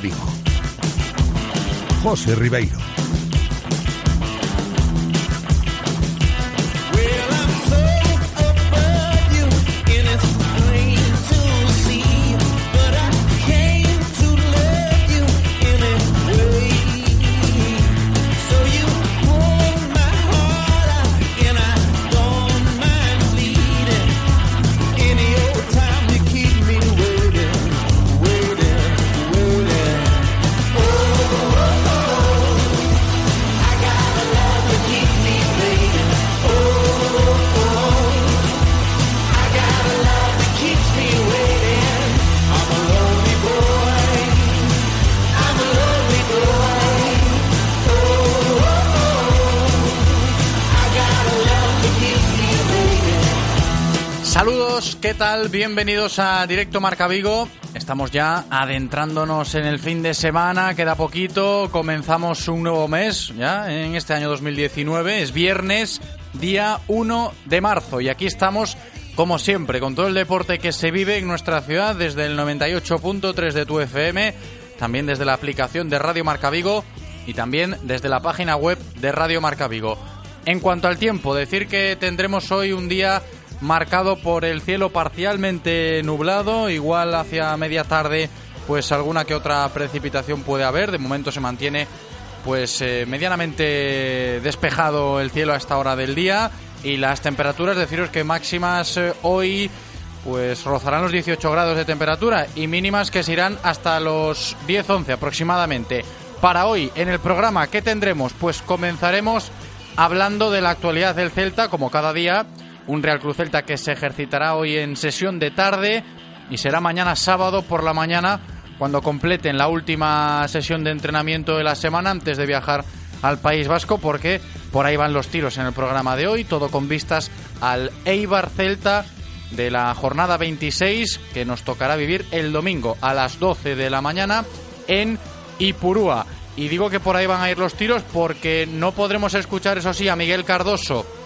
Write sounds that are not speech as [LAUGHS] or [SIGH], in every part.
Vigo. José Ribeiro. Bienvenidos a Directo Marca Vigo. Estamos ya adentrándonos en el fin de semana, queda poquito, comenzamos un nuevo mes ya en este año 2019, es viernes, día 1 de marzo y aquí estamos como siempre con todo el deporte que se vive en nuestra ciudad desde el 98.3 de tu FM, también desde la aplicación de Radio Marca Vigo y también desde la página web de Radio Marca Vigo. En cuanto al tiempo, decir que tendremos hoy un día marcado por el cielo parcialmente nublado, igual hacia media tarde pues alguna que otra precipitación puede haber, de momento se mantiene pues eh, medianamente despejado el cielo a esta hora del día y las temperaturas, deciros que máximas eh, hoy pues rozarán los 18 grados de temperatura y mínimas que se irán hasta los 10-11 aproximadamente. Para hoy en el programa, ¿qué tendremos? Pues comenzaremos hablando de la actualidad del Celta, como cada día, un Real Cruz Celta que se ejercitará hoy en sesión de tarde y será mañana sábado por la mañana cuando completen la última sesión de entrenamiento de la semana antes de viajar al País Vasco porque por ahí van los tiros en el programa de hoy, todo con vistas al Eibar Celta de la jornada 26 que nos tocará vivir el domingo a las 12 de la mañana en Ipurúa. Y digo que por ahí van a ir los tiros porque no podremos escuchar, eso sí, a Miguel Cardoso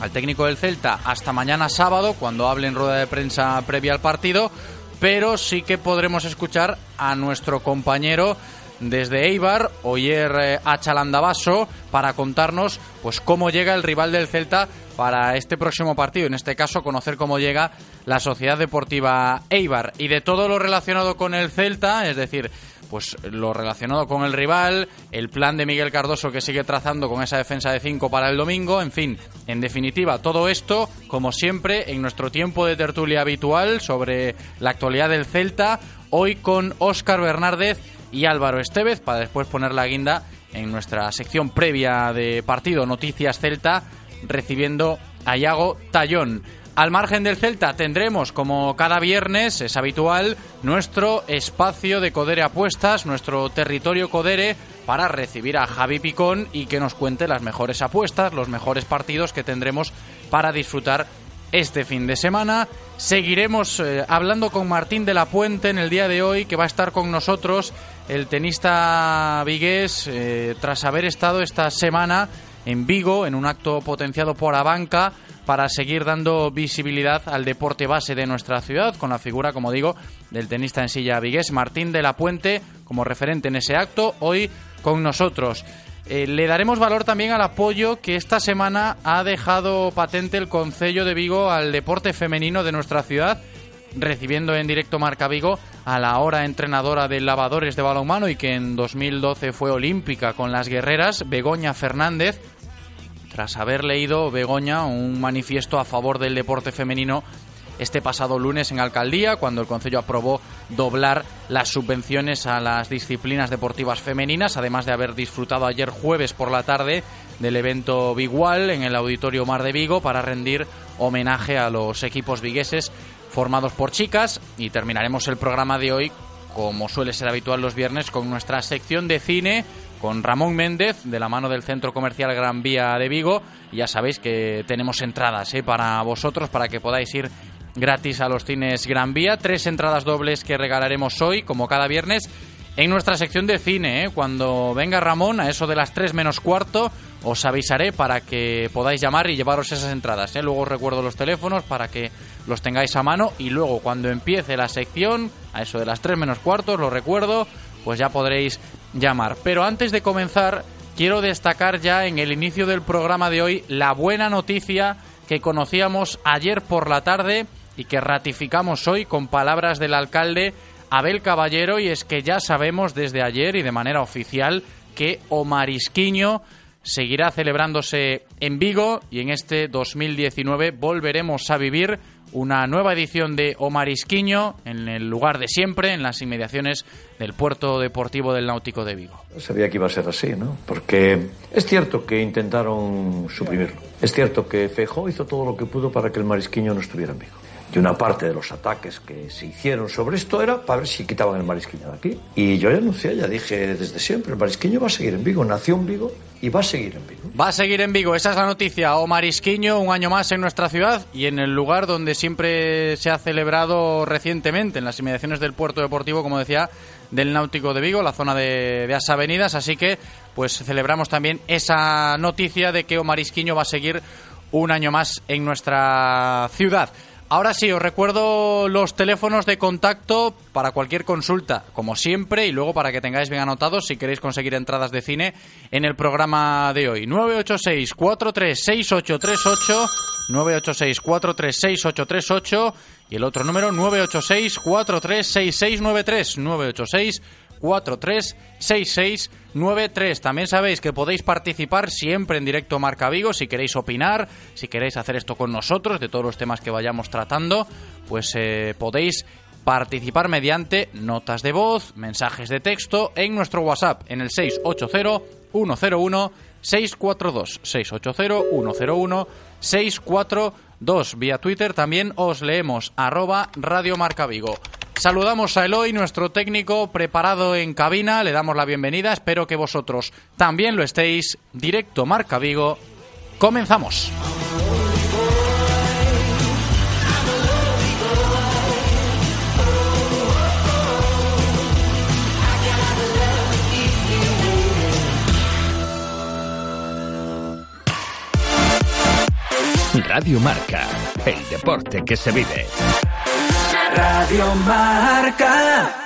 al técnico del Celta hasta mañana sábado, cuando hable en rueda de prensa previa al partido, pero sí que podremos escuchar a nuestro compañero desde Eibar, Oyer eh, Achalandabaso, para contarnos pues cómo llega el rival del Celta para este próximo partido, en este caso conocer cómo llega la Sociedad Deportiva Eibar. Y de todo lo relacionado con el Celta, es decir, pues lo relacionado con el rival, el plan de Miguel Cardoso que sigue trazando con esa defensa de 5 para el domingo, en fin, en definitiva, todo esto, como siempre, en nuestro tiempo de tertulia habitual sobre la actualidad del Celta, hoy con Óscar Bernárdez y Álvaro Estevez, para después poner la guinda en nuestra sección previa de partido Noticias Celta, recibiendo a Iago Tallón. Al margen del Celta tendremos, como cada viernes es habitual, nuestro espacio de Codere Apuestas, nuestro territorio Codere, para recibir a Javi Picón y que nos cuente las mejores apuestas, los mejores partidos que tendremos para disfrutar este fin de semana. Seguiremos eh, hablando con Martín de la Puente en el día de hoy, que va a estar con nosotros, el tenista vigués, eh, tras haber estado esta semana en Vigo, en un acto potenciado por Abanca para seguir dando visibilidad al deporte base de nuestra ciudad, con la figura, como digo, del tenista en silla vigués, Martín de la Puente, como referente en ese acto, hoy con nosotros. Eh, le daremos valor también al apoyo que esta semana ha dejado patente el Concello de Vigo al deporte femenino de nuestra ciudad, recibiendo en directo Marca Vigo a la ahora entrenadora de lavadores de balonmano y que en 2012 fue olímpica con las guerreras, Begoña Fernández, tras haber leído Begoña un manifiesto a favor del deporte femenino este pasado lunes en Alcaldía, cuando el Consejo aprobó doblar las subvenciones a las disciplinas deportivas femeninas, además de haber disfrutado ayer jueves por la tarde del evento Bigual en el Auditorio Mar de Vigo para rendir homenaje a los equipos vigueses formados por chicas. Y terminaremos el programa de hoy como suele ser habitual los viernes, con nuestra sección de cine con Ramón Méndez, de la mano del Centro Comercial Gran Vía de Vigo. Ya sabéis que tenemos entradas ¿eh? para vosotros, para que podáis ir gratis a los cines Gran Vía. Tres entradas dobles que regalaremos hoy, como cada viernes, en nuestra sección de cine. ¿eh? Cuando venga Ramón, a eso de las tres menos cuarto, os avisaré para que podáis llamar y llevaros esas entradas. ¿eh? Luego os recuerdo los teléfonos para que los tengáis a mano y luego cuando empiece la sección, a eso de las tres menos cuarto, lo recuerdo, pues ya podréis llamar. Pero antes de comenzar, quiero destacar ya en el inicio del programa de hoy la buena noticia que conocíamos ayer por la tarde y que ratificamos hoy con palabras del alcalde Abel Caballero y es que ya sabemos desde ayer y de manera oficial que Omarisquiño seguirá celebrándose en Vigo y en este 2019 volveremos a vivir una nueva edición de Omarisquiño en el lugar de siempre, en las inmediaciones del puerto deportivo del Náutico de Vigo. Sabía que iba a ser así, ¿no? Porque es cierto que intentaron suprimirlo. Es cierto que Feijó hizo todo lo que pudo para que el Marisquiño no estuviera en Vigo. Y una parte de los ataques que se hicieron sobre esto era para ver si quitaban el marisquiño de aquí. Y yo ya anuncié, ya dije desde siempre, el marisquiño va a seguir en Vigo, nació en Vigo y va a seguir en Vigo. Va a seguir en Vigo, esa es la noticia. O Marisquiño un año más en nuestra ciudad y en el lugar donde siempre se ha celebrado recientemente, en las inmediaciones del puerto deportivo, como decía, del Náutico de Vigo, la zona de, de As Avenidas. Así que, pues celebramos también esa noticia de que Omarisquiño va a seguir un año más en nuestra ciudad. Ahora sí, os recuerdo los teléfonos de contacto para cualquier consulta, como siempre, y luego para que tengáis bien anotados si queréis conseguir entradas de cine en el programa de hoy. 986-436838, 986-436838 y el otro número 986-436693, 986 436693. También sabéis que podéis participar siempre en directo Marca Vigo si queréis opinar, si queréis hacer esto con nosotros de todos los temas que vayamos tratando, pues eh, podéis participar mediante notas de voz, mensajes de texto en nuestro WhatsApp en el 680 101 642 680 101 642 vía Twitter también os leemos arroba Radio Marca Vigo. Saludamos a Eloy, nuestro técnico preparado en cabina. Le damos la bienvenida. Espero que vosotros también lo estéis. Directo Marca Vigo. Comenzamos. Radio Marca, el deporte que se vive. Radio Marca.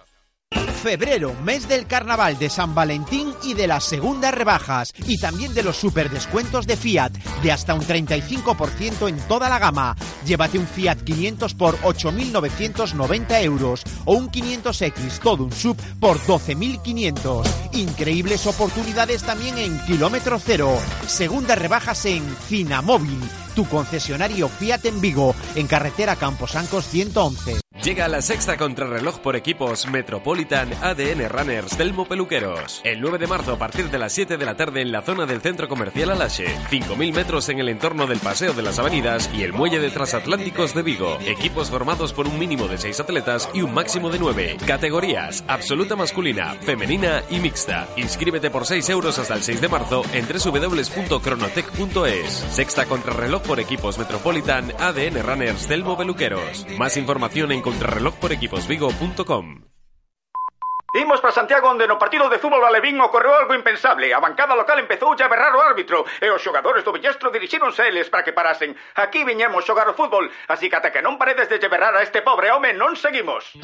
Febrero, mes del carnaval de San Valentín y de las segundas rebajas y también de los super descuentos de Fiat de hasta un 35% en toda la gama. Llévate un Fiat 500 por 8.990 euros o un 500X todo un sub por 12.500. Increíbles oportunidades también en kilómetro cero. Segundas rebajas en Finamóvil, tu concesionario Fiat en Vigo, en carretera Camposancos 111. Llega la sexta contrarreloj por equipos Metropolitan ADN Runners Telmo Peluqueros. El 9 de marzo a partir de las 7 de la tarde en la zona del centro comercial Alache. 5.000 metros en el entorno del Paseo de las Avenidas y el muelle de transatlánticos de Vigo. Equipos formados por un mínimo de 6 atletas y un máximo de 9. Categorías absoluta masculina, femenina y mixta. Inscríbete por 6 euros hasta el 6 de marzo en www.cronotec.es. Sexta contrarreloj por equipos Metropolitan ADN Runners Telmo Peluqueros. Más información en contrarrelojporequiposvigo.com Imos para Santiago onde no partido de fútbol alevín ocorreu algo impensable. A bancada local empezou a berrar o árbitro e os xogadores do Villestro dirixíronse a eles para que parasen. Aquí viñemos xogar o fútbol, así que ata que non paredes de berrar a este pobre home non seguimos.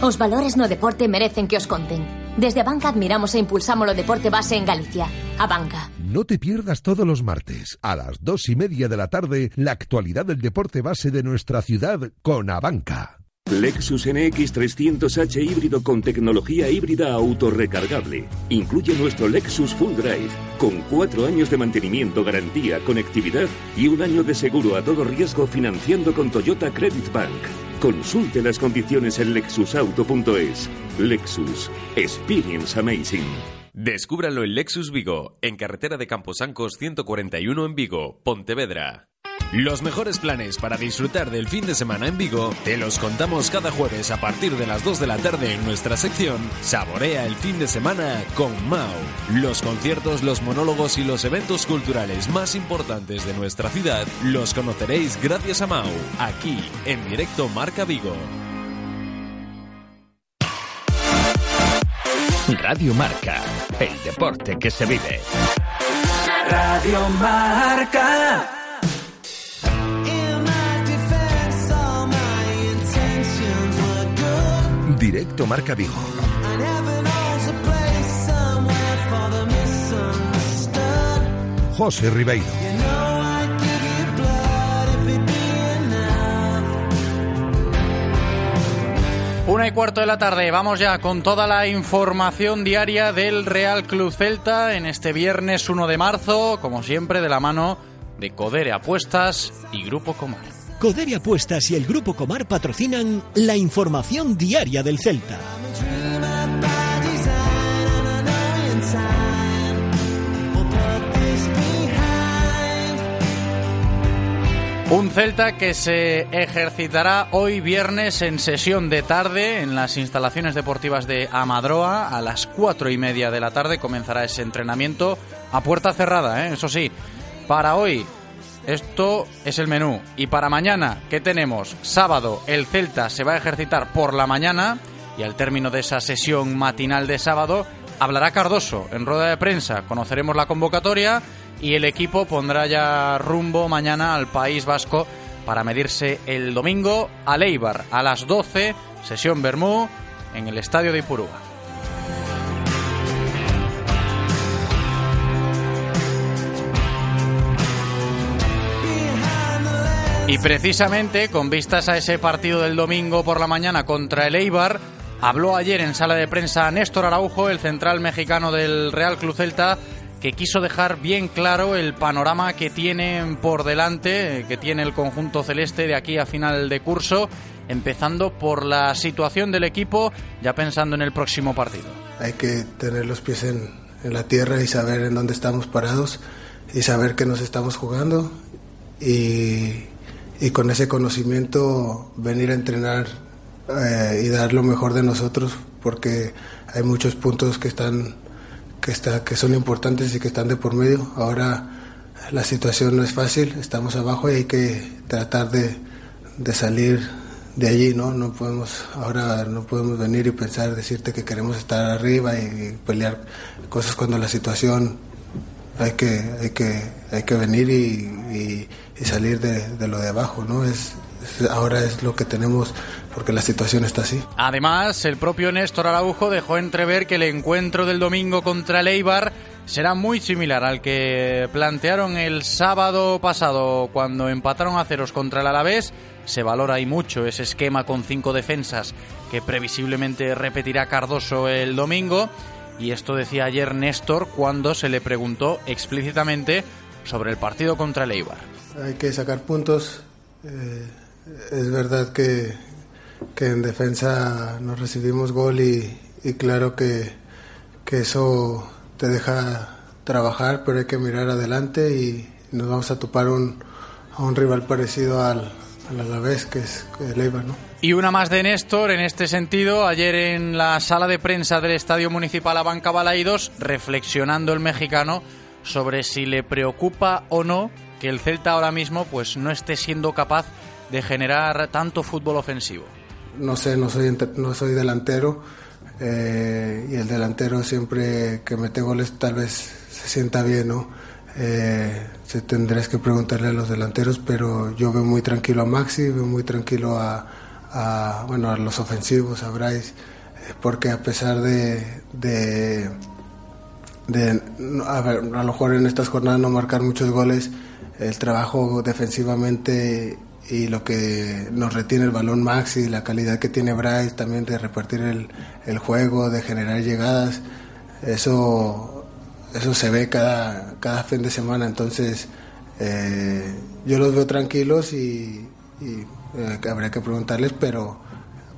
Os valores no deporte merecen que os conten. Desde a banca admiramos e impulsamos o deporte base en Galicia. A banca. No te pierdas todos los martes, a las dos y media de la tarde, la actualidad del deporte base de nuestra ciudad con Abanca. Lexus NX 300h híbrido con tecnología híbrida autorrecargable. Incluye nuestro Lexus Full Drive, con cuatro años de mantenimiento, garantía, conectividad y un año de seguro a todo riesgo financiando con Toyota Credit Bank. Consulte las condiciones en lexusauto.es. Lexus. Experience Amazing. Descúbralo en Lexus Vigo, en carretera de Camposancos 141 en Vigo, Pontevedra. Los mejores planes para disfrutar del fin de semana en Vigo te los contamos cada jueves a partir de las 2 de la tarde en nuestra sección Saborea el fin de semana con Mau. Los conciertos, los monólogos y los eventos culturales más importantes de nuestra ciudad los conoceréis gracias a Mau, aquí en directo Marca Vigo. Radio Marca, el deporte que se vive. Radio Marca. Directo Marca Vigo. José Ribeiro. Una y cuarto de la tarde, vamos ya con toda la información diaria del Real Club Celta en este viernes 1 de marzo, como siempre de la mano de Codere Apuestas y Grupo Comar. Codere Apuestas y el Grupo Comar patrocinan la información diaria del Celta. Un Celta que se ejercitará hoy viernes en sesión de tarde en las instalaciones deportivas de Amadroa. A las cuatro y media de la tarde comenzará ese entrenamiento a puerta cerrada, ¿eh? eso sí. Para hoy, esto es el menú. Y para mañana, ¿qué tenemos? Sábado, el Celta se va a ejercitar por la mañana y al término de esa sesión matinal de sábado, hablará Cardoso en rueda de prensa. Conoceremos la convocatoria y el equipo pondrá ya rumbo mañana al País Vasco para medirse el domingo a Leibar a las 12, sesión Bermú en el estadio de Ipurúa. Y precisamente con vistas a ese partido del domingo por la mañana contra el Eibar, habló ayer en sala de prensa Néstor Araujo, el central mexicano del Real Club Celta, que quiso dejar bien claro el panorama que tienen por delante, que tiene el conjunto celeste de aquí a final de curso, empezando por la situación del equipo, ya pensando en el próximo partido. Hay que tener los pies en, en la tierra y saber en dónde estamos parados y saber que nos estamos jugando y, y con ese conocimiento venir a entrenar eh, y dar lo mejor de nosotros porque hay muchos puntos que están que está que son importantes y que están de por medio. Ahora la situación no es fácil estamos abajo y hay que tratar de, de salir de allí no no podemos ahora no podemos venir y pensar decirte que queremos estar arriba y pelear cosas cuando la situación hay que hay que hay que venir y, y, y salir de, de, lo de abajo no es, ahora es lo que tenemos porque la situación está así. Además el propio Néstor Araujo dejó entrever que el encuentro del domingo contra el Eibar será muy similar al que plantearon el sábado pasado cuando empataron a ceros contra el Alavés. Se valora y mucho ese esquema con cinco defensas que previsiblemente repetirá Cardoso el domingo. Y esto decía ayer Néstor cuando se le preguntó explícitamente sobre el partido contra el Eibar. Hay que sacar puntos. Eh, es verdad que, que, en defensa nos recibimos gol y, claro que, que, eso te deja trabajar, pero hay que mirar adelante y nos vamos a topar a un rival parecido al, al Alavés, que es el ¿no? Y una más de Néstor en este sentido, ayer en la sala de prensa del Estadio Municipal Abanca Balaidos, reflexionando el mexicano sobre si le preocupa o no que el Celta ahora mismo pues no esté siendo capaz de generar tanto fútbol ofensivo. No sé, no soy, no soy delantero eh, y el delantero siempre que mete goles tal vez se sienta bien, ¿no? Eh, se tendrás que preguntarle a los delanteros, pero yo veo muy tranquilo a Maxi, veo muy tranquilo a, bueno, a los ofensivos, a Bryce, eh, porque a pesar de, de, de a, a lo mejor en estas jornadas no marcar muchos goles, el trabajo defensivamente y lo que nos retiene el balón Maxi, la calidad que tiene Bryce también de repartir el, juego, de generar llegadas, eso, eso se ve cada, cada fin de semana. Entonces, eh, yo los veo tranquilos y, y eh, habría que preguntarles, pero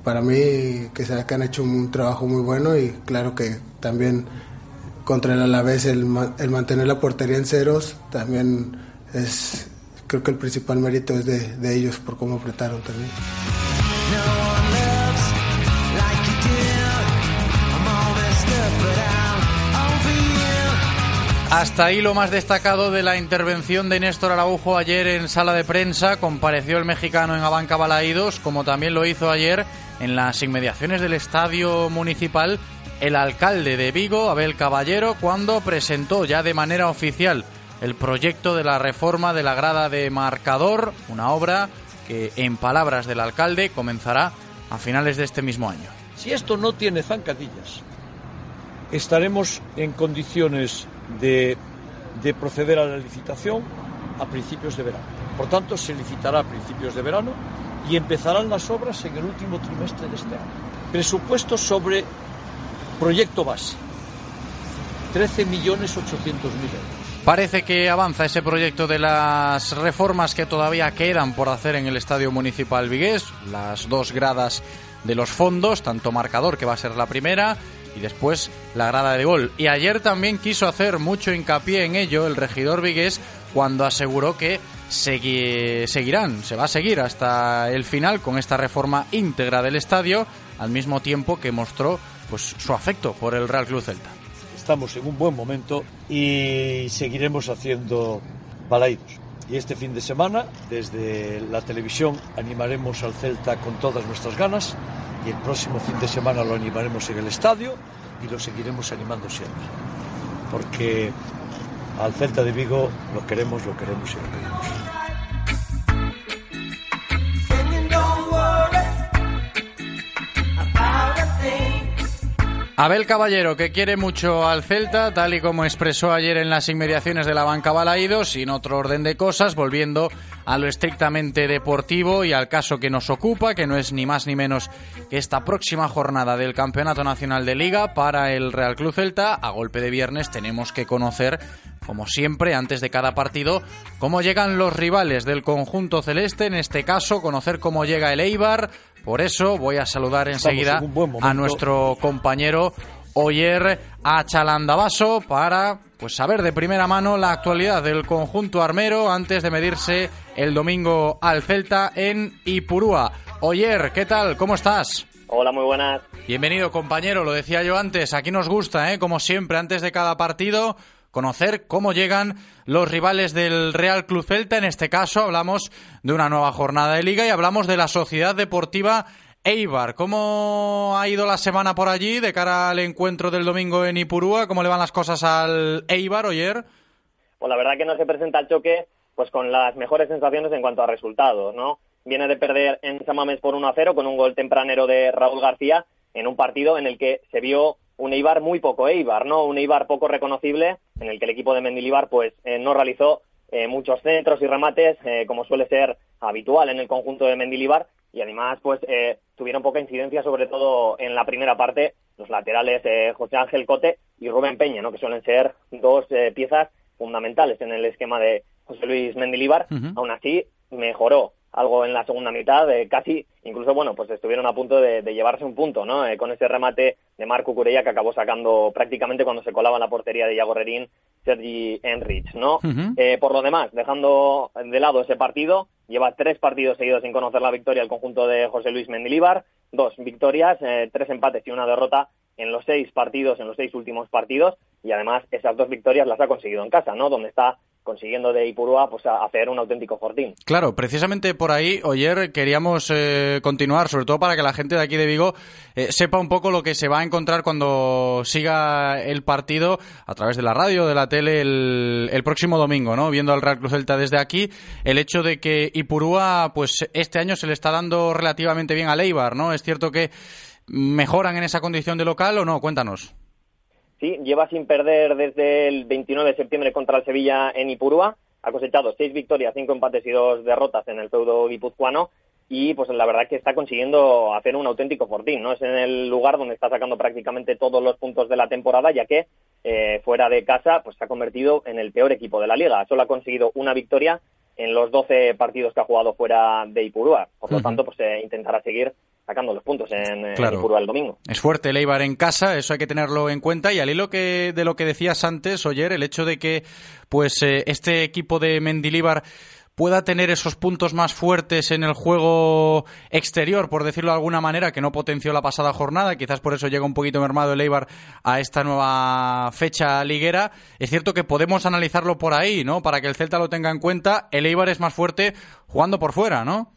para mí que se que han hecho un trabajo muy bueno y claro que también contra el Alavés el, el mantener la portería en ceros también es creo que el principal mérito es de, de ellos por cómo apretaron también. Hasta ahí lo más destacado de la intervención de Néstor Araujo ayer en sala de prensa. Compareció el mexicano en Abanca Balaídos, como también lo hizo ayer en las inmediaciones del estadio municipal el alcalde de Vigo, Abel Caballero, cuando presentó ya de manera oficial el proyecto de la reforma de la grada de marcador, una obra que, en palabras del alcalde, comenzará a finales de este mismo año. Si esto no tiene zancadillas, estaremos en condiciones de, de proceder a la licitación a principios de verano. Por tanto, se licitará a principios de verano y empezarán las obras en el último trimestre de este año. Presupuesto sobre proyecto base, 13.800.000 euros. Parece que avanza ese proyecto de las reformas que todavía quedan por hacer en el Estadio Municipal Vigués, las dos gradas de los fondos, tanto marcador que va a ser la primera y después la grada de gol. Y ayer también quiso hacer mucho hincapié en ello el regidor Vigués cuando aseguró que seguirán, se va a seguir hasta el final con esta reforma íntegra del estadio, al mismo tiempo que mostró pues su afecto por el Real Club Celta estamos en un buen momento y seguiremos haciendo balaídos. Y este fin de semana, desde la televisión, animaremos al Celta con todas nuestras ganas y el próximo fin de semana lo animaremos en el estadio y lo seguiremos animando siempre. Porque al Celta de Vigo lo queremos, lo queremos y lo queremos. Abel Caballero, que quiere mucho al Celta, tal y como expresó ayer en las inmediaciones de la banca Balaídos, sin otro orden de cosas, volviendo a lo estrictamente deportivo y al caso que nos ocupa, que no es ni más ni menos que esta próxima jornada del Campeonato Nacional de Liga para el Real Club Celta. A golpe de viernes tenemos que conocer, como siempre, antes de cada partido, cómo llegan los rivales del conjunto celeste, en este caso, conocer cómo llega el Eibar, por eso voy a saludar enseguida a nuestro compañero Oyer Achalandabaso para pues saber de primera mano la actualidad del conjunto armero antes de medirse el domingo al Celta en Ipurúa. Oyer, ¿qué tal? ¿Cómo estás? Hola, muy buenas. Bienvenido, compañero. Lo decía yo antes, aquí nos gusta, ¿eh? como siempre, antes de cada partido, conocer cómo llegan los rivales del Real Club Celta. En este caso hablamos de una nueva jornada de liga y hablamos de la Sociedad Deportiva Eibar. ¿Cómo ha ido la semana por allí de cara al encuentro del domingo en Ipurúa? ¿Cómo le van las cosas al Eibar ayer? Pues la verdad que no se presenta el choque pues con las mejores sensaciones en cuanto a resultados, ¿no? Viene de perder en Samames por 1 a 0 con un gol tempranero de Raúl García en un partido en el que se vio un Eibar muy poco Eibar, ¿no? Un Eibar poco reconocible, en el que el equipo de Mendilibar pues eh, no realizó eh, muchos centros y remates, eh, como suele ser habitual en el conjunto de Mendilibar, y además pues tuvieron poca incidencia, sobre todo en la primera parte, los laterales José Ángel Cote y Rubén Peña, ¿no? Que suelen ser dos piezas fundamentales en el esquema de José Luis Mendilibar. Aún así, mejoró algo en la segunda mitad, casi, incluso, bueno, pues estuvieron a punto de, llevarse un punto, ¿no? con ese remate de Marco Curella que acabó sacando prácticamente cuando se colaba en la portería de Iago Rerín, Sergi Enrich, ¿no? Eh, por lo demás, dejando de lado ese partido, lleva tres partidos seguidos sin conocer la victoria el conjunto de José Luis Mendilibar, dos victorias, eh, tres empates y una derrota en los seis partidos, en los seis últimos partidos, y además esas dos victorias las ha conseguido en casa, ¿no? Donde está consiguiendo de Ipurúa pues hacer un auténtico fortín. Claro, precisamente por ahí, ayer queríamos eh, continuar, sobre todo para que la gente de aquí de Vigo eh, sepa un poco lo que se va a encontrar cuando siga el partido a través de la radio, de la tele, el, próximo domingo, ¿no? Viendo al Real Cruz Celta desde aquí, el hecho de que Ipurúa, pues este año se le está dando relativamente bien a Leibar, ¿no? Es cierto que mejoran en esa condición de local o no, cuéntanos. Sí, lleva sin perder desde el 29 de septiembre contra el Sevilla en Ipurúa. ha cosechado seis victorias, cinco empates y dos derrotas en el feudo guipuzcoano y pues la verdad que está consiguiendo hacer un auténtico fortín, ¿no? Es en el lugar donde está sacando prácticamente todos los puntos de la temporada, ya que eh, fuera de casa pues se ha convertido en el peor equipo de la liga. Solo ha conseguido una victoria en los 12 partidos que ha jugado fuera de Ipurúa. Por lo tanto, pues eh, intentará seguir sacando los puntos en, en Ipurúa el domingo. Es fuerte el Eibar en casa, eso hay que tenerlo en cuenta. Y al hilo que, de lo que decías antes, Oyer, el hecho de que pues eh, este equipo de Mendilíbar pueda tener esos puntos más fuertes en el juego exterior, por decirlo de alguna manera, que no potenció la pasada jornada, quizás por eso llega un poquito mermado el Eibar a esta nueva fecha liguera. Es cierto que podemos analizarlo por ahí, ¿no? Para que el Celta lo tenga en cuenta, el Eibar es más fuerte jugando por fuera, ¿no?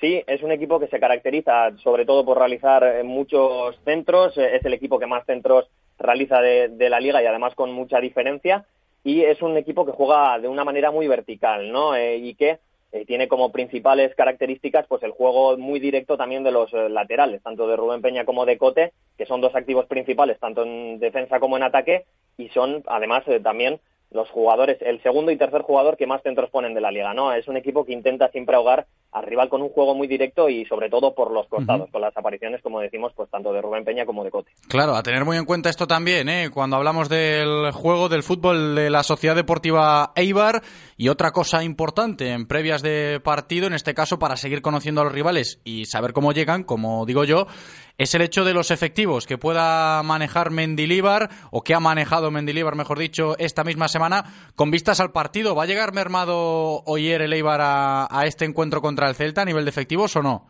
Sí, es un equipo que se caracteriza sobre todo por realizar eh, muchos centros, eh, es el equipo que más centros realiza de, la liga y además con mucha diferencia y es un equipo que juega de una manera muy vertical, ¿no? Eh, y que tiene como principales características pues el juego muy directo también de los laterales, tanto de Rubén Peña como de Cote, que son dos activos principales tanto en defensa como en ataque y son además también los jugadores, el segundo y tercer jugador que más centros ponen de la liga, ¿no? Es un equipo que intenta siempre ahogar al rival con un juego muy directo y sobre todo por los costados, con las apariciones, como decimos, pues tanto de Rubén Peña como de Cote. Claro, a tener muy en cuenta esto también, ¿eh? Cuando hablamos del juego del fútbol de la Sociedad Deportiva Eibar y otra cosa importante en previas de partido, en este caso para seguir conociendo a los rivales y saber cómo llegan, como digo yo, es el hecho de los efectivos que pueda manejar Mendilíbar o que ha manejado Mendilíbar, mejor dicho, esta misma semana con vistas al partido. ¿Va a llegar mermado Oyer el Eibar a, a este encuentro contra el Celta a nivel de efectivos o no?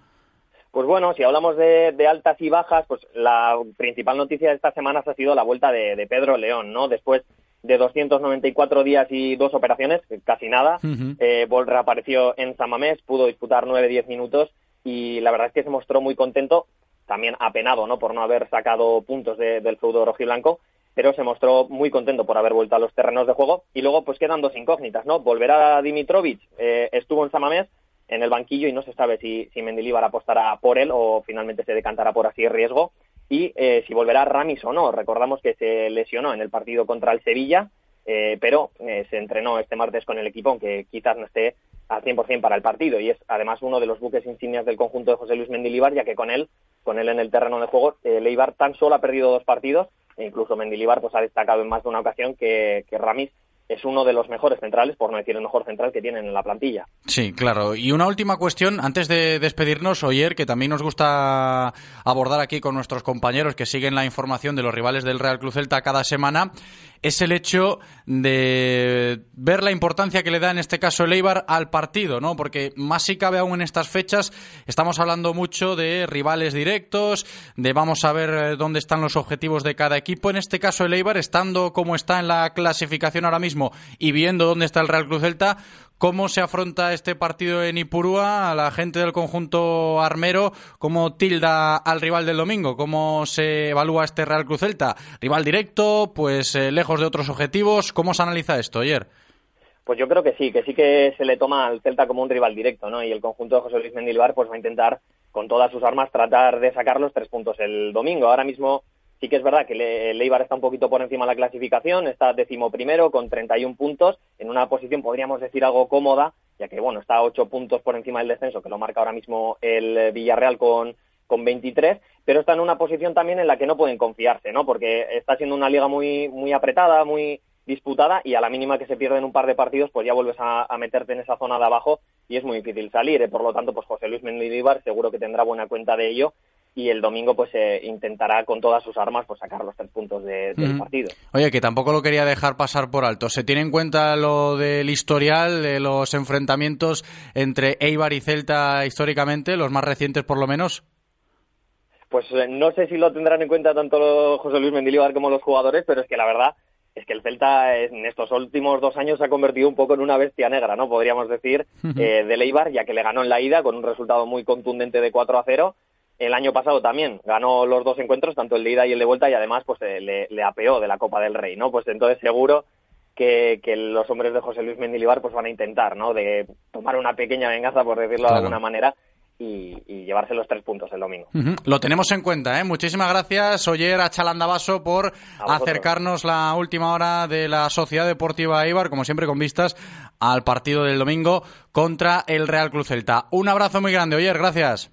Pues bueno, si hablamos de, de, altas y bajas, pues la principal noticia de esta semana ha sido la vuelta de, de Pedro León, ¿no? Después de 294 días y dos operaciones, casi nada, uh -huh. eh, Bol reapareció en Samamés, pudo disputar 9-10 minutos y la verdad es que se mostró muy contento, también apenado, ¿no? Por no haber sacado puntos de, del feudo rojiblanco, pero se mostró muy contento por haber vuelto a los terrenos de juego y luego pues quedan dos incógnitas, ¿no? Volverá Dimitrovic, eh, estuvo en Samamés, en el banquillo y no se sabe si, si Mendilibar apostará por él o finalmente se decantará por así riesgo. Y eh, si volverá Ramis o no. Recordamos que se lesionó en el partido contra el Sevilla, eh, pero eh, se entrenó este martes con el equipo, aunque quizás no esté al 100% para el partido. Y es además uno de los buques insignias del conjunto de José Luis Mendilibar, ya que con él, con él en el terreno de juego, eh, Leibar tan solo ha perdido dos partidos e incluso Mendilibar pues, ha destacado en más de una ocasión que, que Ramis es uno de los mejores centrales, por no decir el mejor central que tienen en la plantilla. Sí, claro. Y una última cuestión, antes de despedirnos, Oyer, que también nos gusta abordar aquí con nuestros compañeros que siguen la información de los rivales del Real Cruz Celta cada semana, es el hecho de ver la importancia que le da en este caso el Eibar al partido, ¿no? Porque más si cabe aún en estas fechas, estamos hablando mucho de rivales directos, de vamos a ver dónde están los objetivos de cada equipo. En este caso el Eibar, estando como está en la clasificación ahora mismo y viendo dónde está el Real Cruz Celta, ¿Cómo se afronta este partido en Ipurúa? A la gente del conjunto armero, ¿cómo tilda al rival del domingo? ¿Cómo se evalúa este Real Cruz Celta? ¿Rival directo? Pues eh, lejos de otros objetivos. ¿Cómo se analiza esto ayer? Pues yo creo que sí, que sí que se le toma al Celta como un rival directo, ¿no? Y el conjunto de José Luis Mendilbar pues va a intentar con todas sus armas tratar de sacar los tres puntos el domingo. Ahora mismo Sí que es verdad que el Eibar está un poquito por encima de la clasificación, está décimo primero con 31 puntos, en una posición podríamos decir algo cómoda, ya que bueno, está a 8 puntos por encima del descenso, que lo marca ahora mismo el Villarreal con, con 23, pero está en una posición también en la que no pueden confiarse, ¿no? Porque está siendo una liga muy, muy apretada, muy disputada y a la mínima que se pierden un par de partidos, pues ya vuelves a, a meterte en esa zona de abajo y es muy difícil salir. ¿eh? Por lo tanto, pues José Luis Mendilibar seguro que tendrá buena cuenta de ello y el domingo pues eh, intentará con todas sus armas pues sacar los tres puntos de, del Mm. partido. Oye, que tampoco lo quería dejar pasar por alto. ¿Se tiene en cuenta lo del historial, de los enfrentamientos entre Eibar y Celta históricamente, los más recientes por lo menos? Pues eh, no sé si lo tendrán en cuenta tanto José Luis Mendilibar como los jugadores, pero es que la verdad es que el Celta en estos últimos dos años se ha convertido un poco en una bestia negra, ¿no? Podríamos decir, [LAUGHS] eh, de Eibar, ya que le ganó en la ida con un resultado muy contundente de 4 a 0. El año pasado también ganó los dos encuentros, tanto el de ida y el de vuelta, y además pues eh, le, le apeó de la Copa del Rey, ¿no? Pues entonces seguro que, que los hombres de José Luis Mendilibar pues van a intentar, ¿no? De tomar una pequeña venganza, por decirlo Claro. de alguna manera, y, y llevarse los tres puntos el domingo. Lo tenemos en cuenta, ¿eh? Muchísimas gracias, Oyer a Chalandabaso, por acercarnos la última hora de la Sociedad Deportiva Eibar, como siempre con vistas al partido del domingo contra el Real Cruz Celta. Un abrazo muy grande, Oyer, gracias.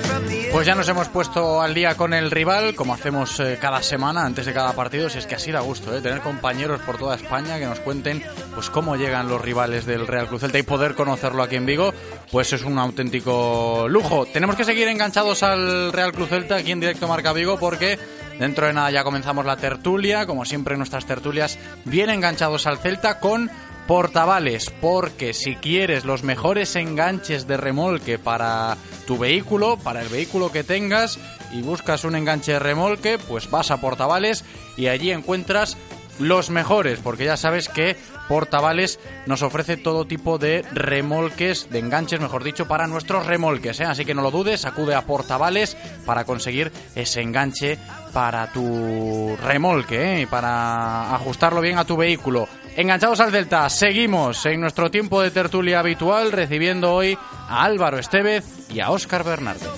Pues ya nos hemos puesto al día con el rival, como hacemos eh, cada semana, antes de cada partido, si es que así da gusto, ¿eh? tener compañeros por toda España que nos cuenten pues cómo llegan los rivales del Real Cruz Celta y poder conocerlo aquí en Vigo, pues es un auténtico lujo. Tenemos que seguir enganchados al Real Cruz Celta aquí en directo Marca Vigo porque dentro de nada ya comenzamos la tertulia, como siempre nuestras tertulias bien enganchados al Celta con portavales, porque si quieres los mejores enganches de remolque para tu vehículo, para el vehículo que tengas y buscas un enganche de remolque, pues vas a portavales y allí encuentras los mejores, porque ya sabes que Portavales nos ofrece todo tipo de remolques, de enganches, mejor dicho, para nuestros remolques. ¿eh? Así que no lo dudes, acude a Portavales para conseguir ese enganche para tu remolque, ¿eh? para ajustarlo bien a tu vehículo. Enganchados al Delta, seguimos en nuestro tiempo de tertulia habitual, recibiendo hoy a Álvaro Estevez y a Óscar Bernardo.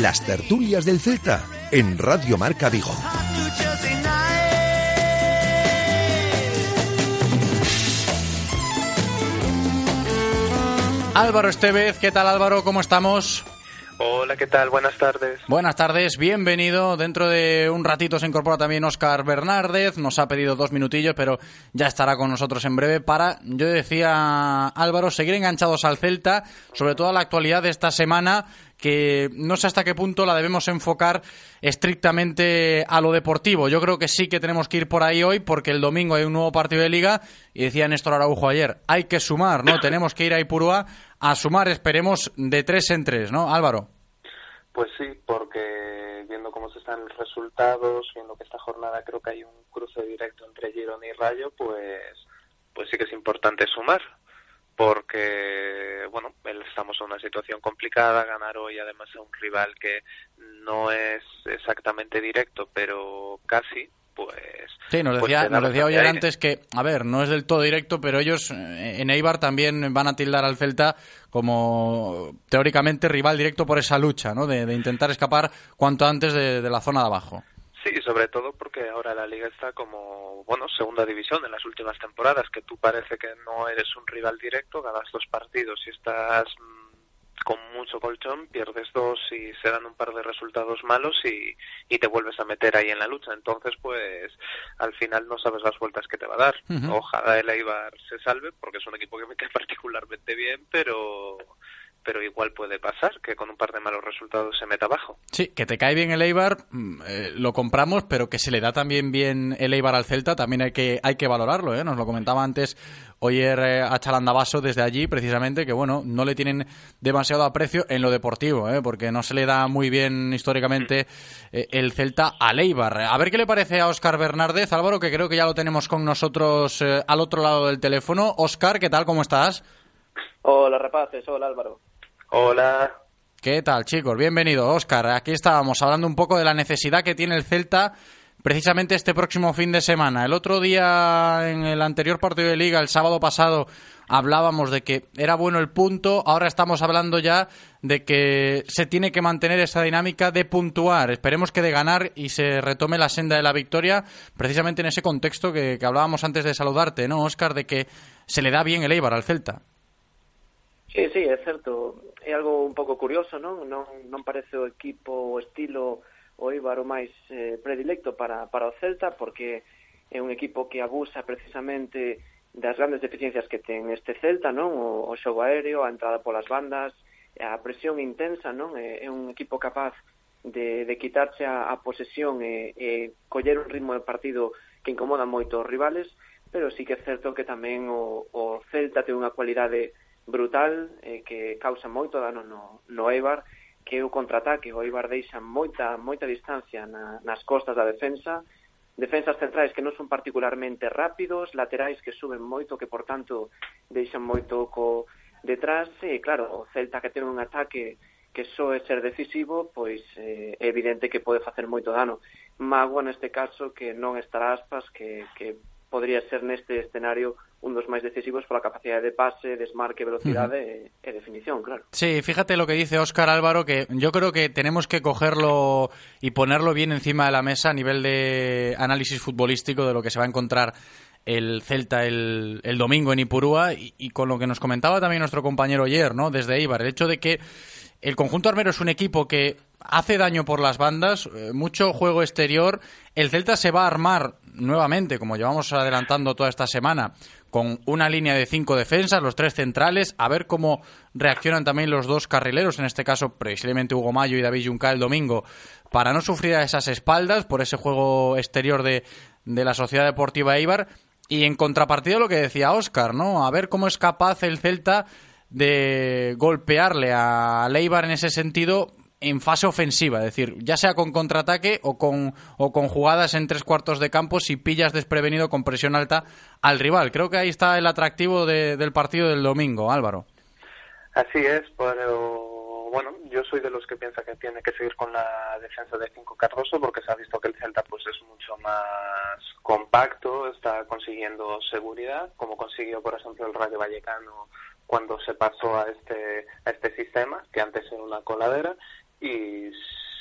Las tertulias del Celta en Radio Marca Vigo. Álvaro Estevez, ¿qué tal Álvaro? ¿Cómo estamos? Hola, ¿qué tal? Buenas tardes. Buenas tardes, bienvenido. Dentro de un ratito se incorpora también Óscar Bernárdez. Nos ha pedido dos minutillos, pero ya estará con nosotros en breve para, yo decía Álvaro, seguir enganchados al Celta, sobre todo la actualidad de esta semana, que no sé hasta qué punto la debemos enfocar estrictamente a lo deportivo. Yo creo que sí que tenemos que ir por ahí hoy porque el domingo hay un nuevo partido de liga y decía Néstor Araujo ayer, hay que sumar, ¿no? tenemos que ir a Ipurúa a sumar, esperemos, de tres en tres, ¿no, Álvaro? Pues sí, porque viendo cómo se están los resultados, viendo que esta jornada creo que hay un cruce directo entre Girona y Rayo, pues, pues sí que es importante sumar porque bueno estamos en una situación complicada ganar hoy además a un rival que no es exactamente directo pero casi pues sí nos pues decía, nos decía hoy antes que a ver no es del todo directo pero ellos eh, en Eibar también van a tildar al Celta como teóricamente rival directo por esa lucha no de, intentar escapar cuanto antes de la zona de abajo. Sí, sobre todo porque ahora la liga está como, bueno, segunda división en las últimas temporadas, que tú parece que no eres un rival directo, ganas dos partidos y estás con mucho colchón, pierdes dos y se dan un par de resultados malos y, y te vuelves a meter ahí en la lucha. Entonces, pues, al final no sabes las vueltas que te va a dar. Ojalá el Eibar se salve, porque es un equipo que me cae [LAUGHS] particularmente bien, pero pero igual puede pasar que con un par de malos resultados se meta abajo. Sí, que te cae bien el Eibar, mm, eh, lo compramos, pero que se le da también bien el Eibar al Celta, también hay que, hay que valorarlo, ¿eh? Nos lo comentaba antes Oyer eh, a Chalandabaso desde allí, precisamente, que bueno, no le tienen demasiado aprecio en lo deportivo, ¿eh? porque no se le da muy bien históricamente eh, el Celta al Eibar. A ver qué le parece a Óscar Bernárdez, Álvaro, que creo que ya lo tenemos con nosotros al otro lado del teléfono. Óscar, ¿qué tal? ¿Cómo estás? Hola, rapaces. Hola, Álvaro. Hola. ¿Qué tal, chicos? Bienvenido, Óscar. Aquí estábamos hablando un poco de la necesidad que tiene el Celta precisamente este próximo fin de semana. El otro día, en el anterior partido de liga, el sábado pasado, hablábamos de que era bueno el punto. Ahora estamos hablando ya de que se tiene que mantener esa dinámica de puntuar. Esperemos que de ganar y se retome la senda de la victoria, precisamente en ese contexto que, hablábamos antes de saludarte, ¿no, Óscar? De que se le da bien el Eibar al Celta. Sí, sí, é certo. É algo un pouco curioso, non? Non, non parece o equipo, o estilo, o Ibar o máis eh, predilecto para, para o Celta, porque é un equipo que abusa precisamente das grandes deficiencias que ten este Celta, non? O, o xogo aéreo, a entrada polas bandas, a presión intensa, non? É, é un equipo capaz de, de quitarse a, a posesión e, e coller un ritmo de partido que incomoda moito os rivales, pero sí que é certo que tamén o, o Celta ten unha cualidade brutal eh, que causa moito dano no, no Eibar que é o contraataque, o Eibar deixa moita, moita distancia na, nas costas da defensa, defensas centrais que non son particularmente rápidos, laterais que suben moito, que por tanto deixan moito co detrás, e claro, o Celta que ten un ataque que só é ser decisivo, pois eh, é evidente que pode facer moito dano. Mago neste caso que non estará aspas, que, que podría ser neste escenario un dos máis decisivos pola capacidade de pase, desmarque, velocidade uh -huh. e, e definición, claro. Sí, fíjate lo que dice Óscar Álvaro, que yo creo que tenemos que cogerlo y ponerlo bien encima de la mesa a nivel de análisis futbolístico de lo que se va a encontrar el Celta el, el domingo en Ipurúa y, y, con lo que nos comentaba también nuestro compañero ayer, ¿no? Desde Ibar, el hecho de que el conjunto armero es un equipo que hace daño por las bandas, eh, mucho juego exterior. El Celta se va a armar nuevamente, como llevamos adelantando toda esta semana, con una línea de cinco defensas, los tres centrales, a ver cómo reaccionan también los dos carrileros, en este caso precisamente Hugo Mayo y David Junca el domingo, para no sufrir a esas espaldas por ese juego exterior de, de la Sociedad Deportiva Eibar. Y en contrapartida lo que decía Óscar, ¿no? A ver cómo es capaz el Celta de golpearle a Leibar en ese sentido en fase ofensiva, es decir, ya sea con contraataque o con, o con jugadas en tres cuartos de campo si pillas desprevenido con presión alta al rival. Creo que ahí está el atractivo de, del partido del domingo, Álvaro. Así es, pero bueno, yo soy de los que piensa que tiene que seguir con la defensa de Cinco Cardoso porque se ha visto que el Celta pues es mucho más compacto, está consiguiendo seguridad, como consiguió por ejemplo el Rayo Vallecano cuando se pasó a este a este sistema que antes era una coladera y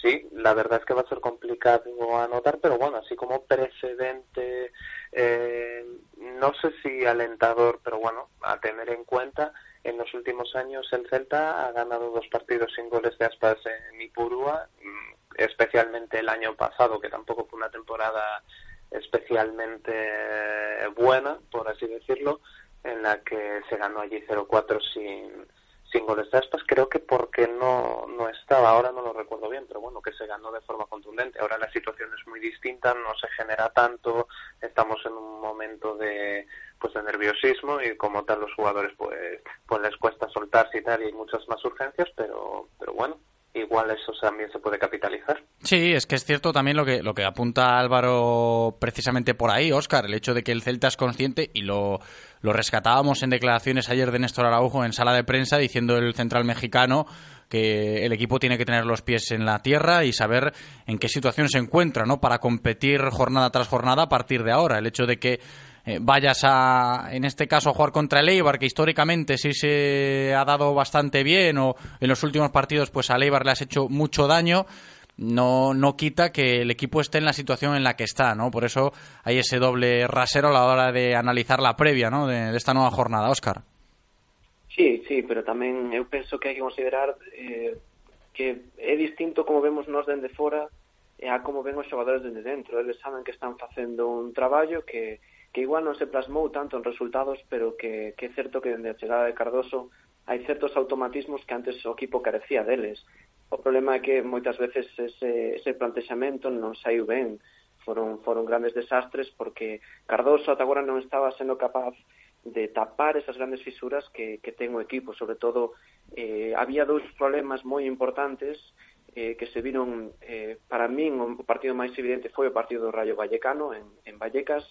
sí, la verdad es que va a ser complicado anotar, pero bueno, así como precedente, eh, no sé si alentador, pero bueno, a tener en cuenta, en los últimos años el Celta ha ganado dos partidos sin goles de aspas en Ipurúa, mm, especialmente el año pasado, que tampoco fue una temporada especialmente buena, por así decirlo, en la que se ganó allí 0-4 sin sin goles de aspas, creo que porque no, no estaba, ahora no lo recuerdo bien, pero bueno, que se ganó de forma contundente. Ahora la situación es muy distinta, no se genera tanto, estamos en un momento de pues de nerviosismo y como tal los jugadores pues pues les cuesta soltarse y tal y hay muchas más urgencias, pero pero bueno, igual eso también se puede capitalizar. Sí, es que es cierto también lo que, lo que apunta Álvaro precisamente por ahí, Óscar, el hecho de que el Celta es consciente y lo, lo rescatábamos en declaraciones ayer de Néstor Araujo en sala de prensa diciendo el central mexicano que el equipo tiene que tener los pies en la tierra y saber en qué situación se encuentra, ¿no? Para competir jornada tras jornada a partir de ahora. El hecho de que eh, vayas a, en este caso, a jugar contra el Eibar, que históricamente sí se ha dado bastante bien, o en los últimos partidos, pues al Eibar le has hecho mucho daño, no, no quita que el equipo esté en la situación en la que está, ¿no? Por eso hay ese doble rasero a la hora de analizar la previa, ¿no? De, esta nueva jornada, Óscar. Sí, sí, pero tamén eu penso que hai que considerar eh, que é distinto como vemos nós dende fora e a como ven os xogadores dende dentro. Eles saben que están facendo un traballo que que igual non se plasmou tanto en resultados, pero que, que é certo que dende a chegada de Cardoso hai certos automatismos que antes o equipo carecía deles. O problema é que moitas veces ese, ese plantexamento non saiu ben, foron, foron grandes desastres porque Cardoso ata agora non estaba sendo capaz de tapar esas grandes fisuras que, que ten o equipo, sobre todo eh, había dous problemas moi importantes eh, que se viron eh, para min o partido máis evidente foi o partido do Rayo Vallecano en, en Vallecas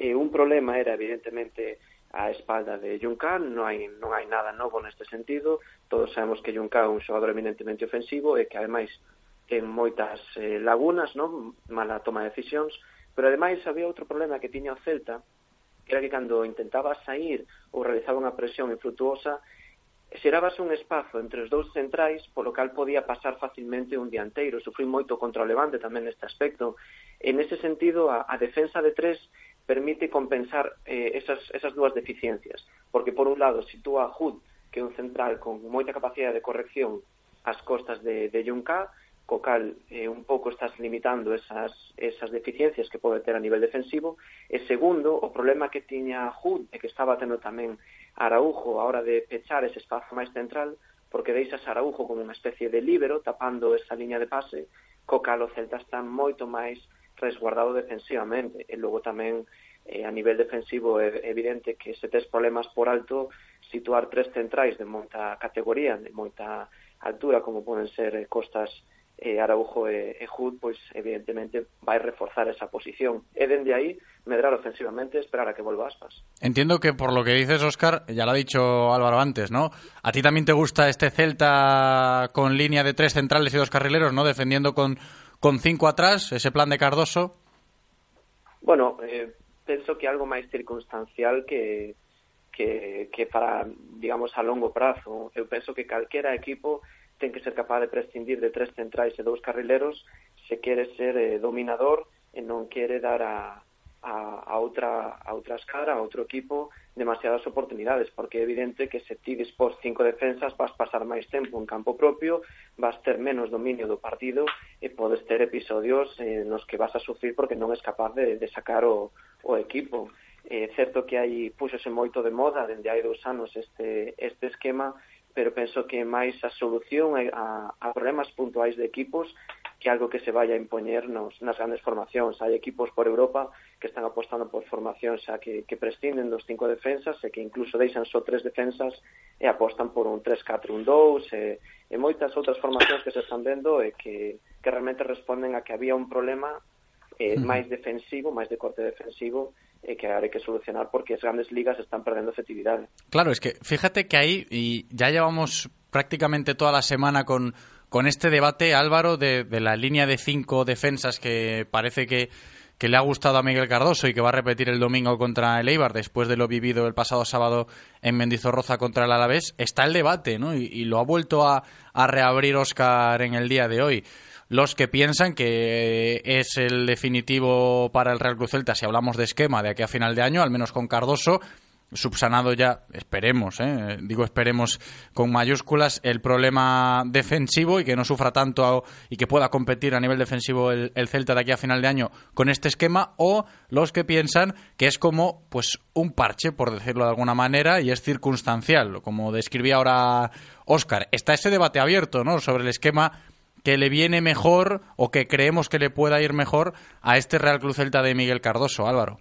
E un problema era, evidentemente, a espalda de Juncan, non hai, non hai nada novo neste sentido, todos sabemos que Juncan é un xogador eminentemente ofensivo e que ademais ten moitas eh, lagunas, non? mala toma de decisións, pero ademais había outro problema que tiña o Celta, que era que cando intentaba sair ou realizaba unha presión infrutuosa, xerabas un espazo entre os dous centrais, polo cal podía pasar facilmente un dianteiro. Sufrí moito contra o Levante tamén neste aspecto. En ese sentido, a, a defensa de tres permite compensar eh, esas, esas dúas deficiencias. Porque, por un lado, sitúa a HUD, que é un central con moita capacidade de corrección ás costas de, de Junca, co cal eh, un pouco estás limitando esas, esas deficiencias que pode ter a nivel defensivo. E segundo, o problema que tiña HUD e que estaba tendo tamén Araujo a hora de pechar ese espazo máis central, porque deixas Araujo como unha especie de líbero tapando esa liña de pase, co cal o Celta está moito máis resguardado defensivamente. E logo tamén eh, a nivel defensivo é evidente que se tes problemas por alto, situar tres centrais de moita categoría, de moita altura, como poden ser eh, Costas e Araujo e, e Hood, pois evidentemente vai reforzar esa posición. E dende aí medrar ofensivamente, esperar a que vuelva Aspas. Entiendo que por lo que dices, Oscar, ya lo ha dicho Álvaro antes, ¿no? A ti también te gusta este Celta con línea de tres centrales y dos carrileros, ¿no? Defendiendo con, con cinco atrás, ese plan de Cardoso? Bueno, eh, penso que algo máis circunstancial que, que, que para, digamos, a longo prazo. Eu penso que calquera equipo ten que ser capaz de prescindir de tres centrais e dous carrileros se quere ser eh, dominador e non quere dar a, a, a, outra, a outra escala, a outro equipo, demasiadas oportunidades, porque é evidente que se ti dispós cinco defensas vas pasar máis tempo en campo propio, vas ter menos dominio do partido e podes ter episodios eh, nos que vas a sufrir porque non és capaz de, de sacar o, o equipo. É eh, certo que hai puxose moito de moda dende hai dous anos este, este esquema, pero penso que máis a solución a, a problemas puntuais de equipos que algo que se vaya a impoñernos nas grandes formacións. Hai equipos por Europa que están apostando por formacións xa que, que prescinden dos cinco defensas e que incluso deixan só tres defensas eh, e apostan por un 3-4-1-2 e, eh, e moitas outras formacións que se están vendo e que, que realmente responden a que había un problema eh, máis defensivo, máis de corte defensivo, eh, que ahora que solucionar porque as grandes ligas están perdendo efectividade. Claro, es que fíjate que ahí, y ya llevamos prácticamente toda la semana con, con este debate, Álvaro, de, la línea de cinco defensas que parece que, le ha gustado a Miguel Cardoso y que va a repetir el domingo contra el Eibar después de lo vivido el pasado sábado en Mendizorroza contra el Alavés, está el debate, ¿no? Y, lo ha vuelto a, a reabrir Oscar en el día de hoy los que piensan que es el definitivo para el Real Cruz Celta si hablamos de esquema de aquí a final de año, al menos con Cardoso, subsanado ya, esperemos, ¿eh? digo esperemos con mayúsculas, el problema defensivo y que no sufra tanto y que pueda competir a nivel defensivo el, el, Celta de aquí a final de año con este esquema, o los que piensan que es como pues un parche, por decirlo de alguna manera, y es circunstancial, como describía ahora Óscar. Está ese debate abierto ¿no? sobre el esquema que le viene mejor o que creemos que le pueda ir mejor a este Real Cruz Celta de Miguel Cardoso, Álvaro.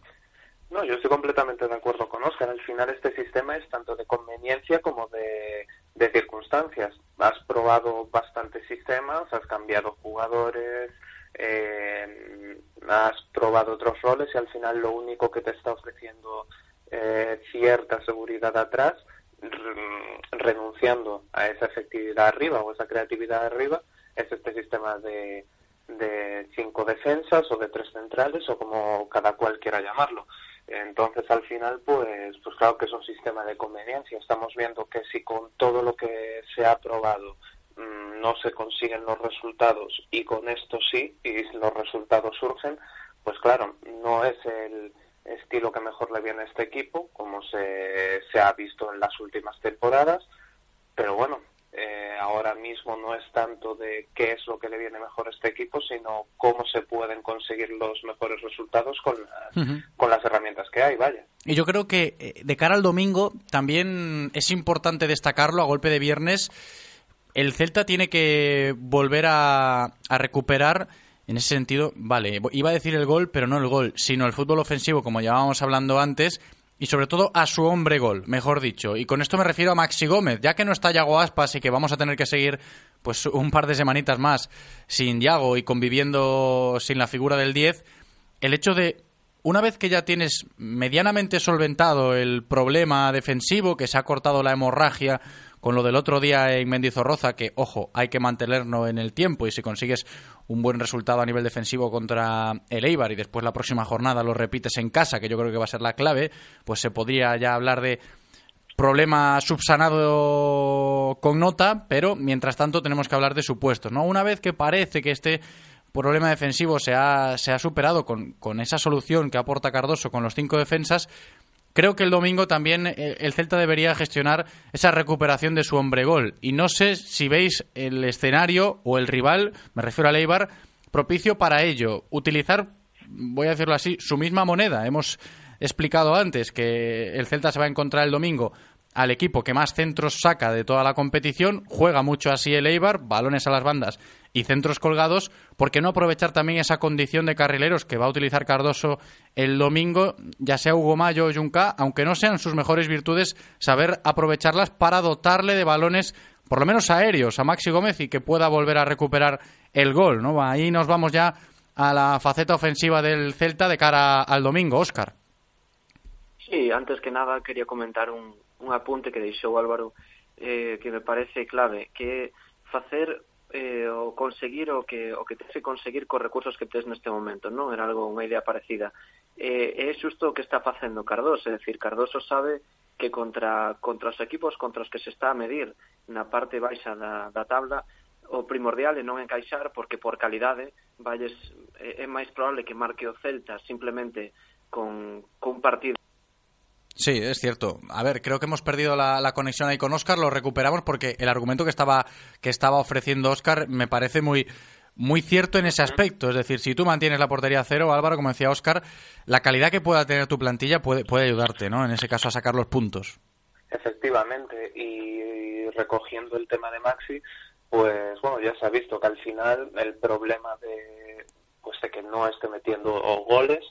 No, yo estoy completamente de acuerdo con Oscar. Al final este sistema es tanto de conveniencia como de, circunstancias. Has probado bastantes sistemas, has cambiado jugadores, eh, has probado otros roles y al final lo único que te está ofreciendo eh, cierta seguridad atrás, renunciando a esa efectividad arriba o esa creatividad arriba, es este sistema de, de cinco defensas o de tres centrales o como cada cual quiera llamarlo. Entonces, al final, pues, pues claro que es un sistema de conveniencia. Estamos viendo que si con todo lo que se ha aprobado mmm, no se consiguen los resultados y con esto sí, y los resultados surgen, pues claro, no es el estilo que mejor le viene a este equipo, como se, se ha visto en las últimas temporadas, pero bueno, eh, ahora mismo no es tanto de qué es lo que le viene mejor a este equipo, sino cómo se pueden conseguir los mejores resultados con las, uh -huh. con las herramientas que hay, vaya. Y yo creo que eh, de cara al domingo también es importante destacarlo a golpe de viernes. El Celta tiene que volver a, a recuperar en ese sentido, vale, iba a decir el gol, pero no el gol, sino el fútbol ofensivo, como llevábamos hablando antes, y sobre todo a su hombre gol, mejor dicho. Y con esto me refiero a Maxi Gómez, ya que no está Yago Aspas y que vamos a tener que seguir pues un par de semanitas más sin Yago y conviviendo sin la figura del 10, el hecho de una vez que ya tienes medianamente solventado el problema defensivo, que se ha cortado la hemorragia con lo del otro día en Mendizorroza, que, ojo, hay que mantenerlo en el tiempo y si consigues un buen resultado a nivel defensivo contra el Eibar y después la próxima jornada lo repites en casa, que yo creo que va a ser la clave, pues se podría ya hablar de problema subsanado con nota, pero mientras tanto tenemos que hablar de supuestos, ¿no? Una vez que parece que este problema defensivo se ha, se ha superado con, con esa solución que aporta Cardoso con los cinco defensas, Creo que el domingo también el Celta debería gestionar esa recuperación de su hombre gol. Y no sé si veis el escenario o el rival, me refiero a Leibar, propicio para ello. Utilizar, voy a decirlo así, su misma moneda. Hemos explicado antes que el Celta se va a encontrar el domingo al equipo que más centros saca de toda la competición, juega mucho así el Eibar, balones a las bandas y centros colgados, ¿por qué no aprovechar también esa condición de carrileros que va a utilizar Cardoso el domingo, ya sea Hugo Mayo o Junca, aunque no sean sus mejores virtudes, saber aprovecharlas para dotarle de balones por lo menos aéreos a Maxi Gómez y que pueda volver a recuperar el gol, ¿no? Ahí nos vamos ya a la faceta ofensiva del Celta de cara al domingo, Óscar. Sí, antes que nada quería comentar un, un apunte que deixou Álvaro eh, que me parece clave, que facer eh, o conseguir o que o que tens que conseguir cos recursos que tes neste momento, non? Era algo unha idea parecida. Eh, é xusto o que está facendo Cardoso, é dicir, Cardoso sabe que contra contra os equipos contra os que se está a medir na parte baixa da, da tabla o primordial é non encaixar porque por calidade eh, valles, eh, é, é máis probable que marque o Celta simplemente con, con partido Sí, es cierto. A ver, creo que hemos perdido la, la, conexión ahí con Oscar, lo recuperamos porque el argumento que estaba, que estaba ofreciendo Oscar me parece muy, muy cierto en ese aspecto. Es decir, si tú mantienes la portería cero, Álvaro, como decía Oscar, la calidad que pueda tener tu plantilla puede, puede ayudarte, ¿no? En ese caso, a sacar los puntos. Efectivamente, y recogiendo el tema de Maxi, pues bueno, ya se ha visto que al final el problema de, pues, de que no esté metiendo goles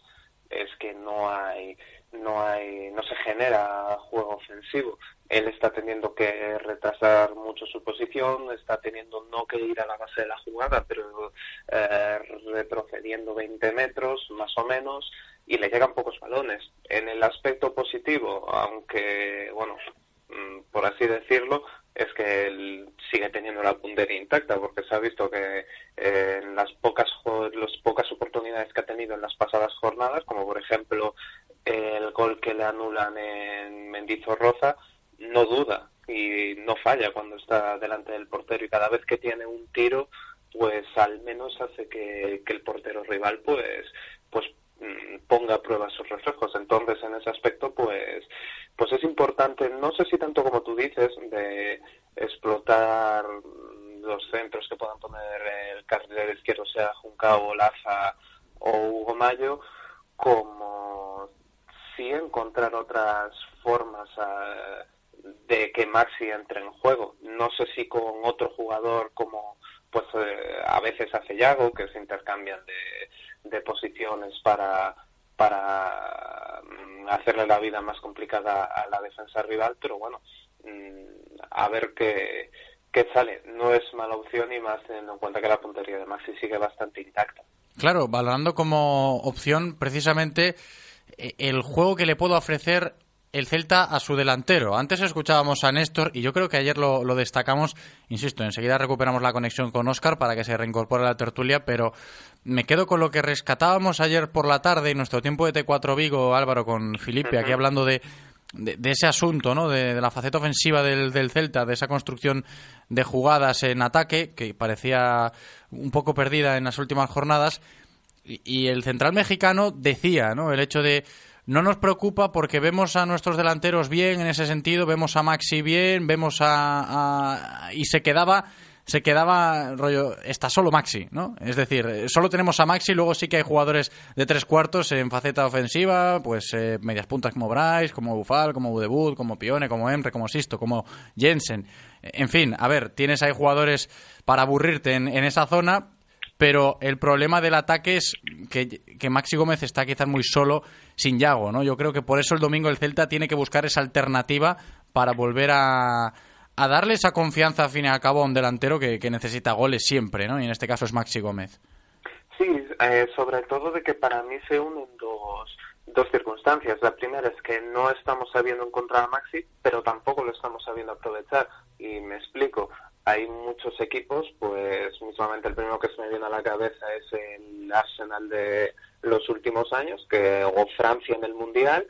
es que no hay no hay no se genera juego ofensivo. Él está teniendo que retrasar mucho su posición está teniendo no que ir a la base de la jugada pero eh, retrocediendo 20 metros más o menos y le llegan pocos balones. En el aspecto positivo aunque bueno mm, por así decirlo es que él sigue teniendo la puntería intacta porque se ha visto que eh, en las pocas las pocas oportunidades que ha tenido en las pasadas jornadas como por ejemplo el gol que le anulan en Mendizorroza, no duda y no falla cuando está delante del portero y cada vez que tiene un tiro, pues al menos hace que, el portero rival pues pues mm, ponga a prueba sus reflejos. Entonces, en ese aspecto, pues, pues es importante, no sé si tanto como tú dices, de explotar los centros que puedan poner el carrilero izquierdo, sea Juncao, Laza o Hugo Mayo, como sí encontrar otras formas uh, de que Maxi entre en juego. No sé si con otro jugador como pues eh, a veces hace Yago, que se intercambian de, de posiciones para para mm, hacerle la vida más complicada a la defensa rival, pero bueno, mm, a ver qué, qué sale. No es mala opción y más teniendo en cuenta que la puntería de Maxi sigue bastante intacta. Claro, valorando como opción precisamente el juego que le puedo ofrecer el Celta a su delantero. Antes escuchábamos a Néstor y yo creo que ayer lo, lo, destacamos. Insisto, enseguida recuperamos la conexión con Oscar para que se reincorpore a la tertulia, pero me quedo con lo que rescatábamos ayer por la tarde en nuestro tiempo de T4 Vigo, Álvaro, con Felipe, aquí hablando de, de, de ese asunto, ¿no? De, de, la faceta ofensiva del, del Celta, de esa construcción de jugadas en ataque que parecía un poco perdida en las últimas jornadas. Y, el central mexicano decía, ¿no? El hecho de no nos preocupa porque vemos a nuestros delanteros bien en ese sentido, vemos a Maxi bien, vemos a, y se quedaba se quedaba rollo está solo Maxi, ¿no? Es decir, solo tenemos a Maxi, luego sí que hay jugadores de tres cuartos en faceta ofensiva, pues eh, medias puntas como Bryce, como Bufal, como Budebut, como Pione, como Emre, como Sisto, como Jensen. En fin, a ver, tienes ahí jugadores para aburrirte en, en esa zona, pero el problema del ataque es que, que, Maxi Gómez está quizás muy solo sin Yago, ¿no? Yo creo que por eso el domingo el Celta tiene que buscar esa alternativa para volver a, a darle esa confianza al fin y al cabo a un delantero que, que, necesita goles siempre, ¿no? Y en este caso es Maxi Gómez. Sí, eh, sobre todo de que para mí se unen dos, dos circunstancias. La primera es que no estamos sabiendo encontrar a Maxi, pero tampoco lo estamos sabiendo aprovechar. Y me explico hay muchos equipos, pues mismamente el primero que se me viene a la cabeza es el Arsenal de los últimos años, que o Francia en el Mundial,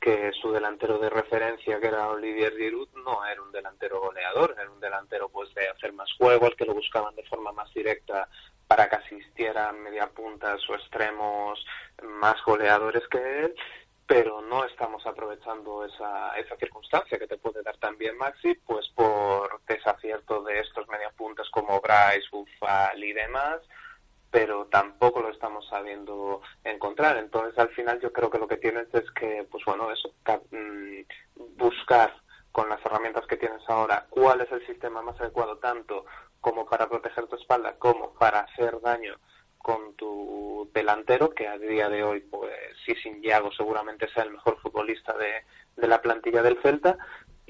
que su delantero de referencia, que era Olivier Giroud, no era un delantero goleador, era un delantero pues de hacer más juego, al que lo buscaban de forma más directa para que asistieran media puntas o extremos más goleadores que él pero no estamos aprovechando esa, esa circunstancia que te puede dar también Maxi, pues por desacierto de estos mediapuntas como Bryce, Bufal y demás, pero tampoco lo estamos sabiendo encontrar. Entonces, al final, yo creo que lo que tienes es que, pues bueno, eso, mm, buscar con las herramientas que tienes ahora cuál es el sistema más adecuado, tanto como para proteger tu espalda como para hacer daño con tu delantero, que a día de hoy, pues sí, sin Yago seguramente sea el mejor futbolista de, de la plantilla del Celta,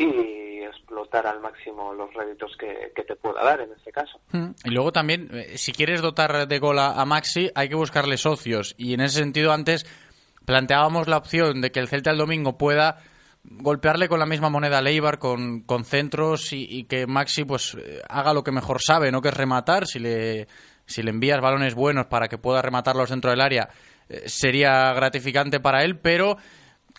y explotar al máximo los réditos que, te pueda dar en este caso. Hmm. Y luego también, eh, si quieres dotar de gol a, Maxi, hay que buscarle socios. Y en ese sentido, antes planteábamos la opción de que el Celta el domingo pueda golpearle con la misma moneda a Leibar con, con centros y, que Maxi pues eh, haga lo que mejor sabe, no que es rematar, si le, si le envías balones buenos para que pueda rematarlos dentro del área, eh, sería gratificante para él, pero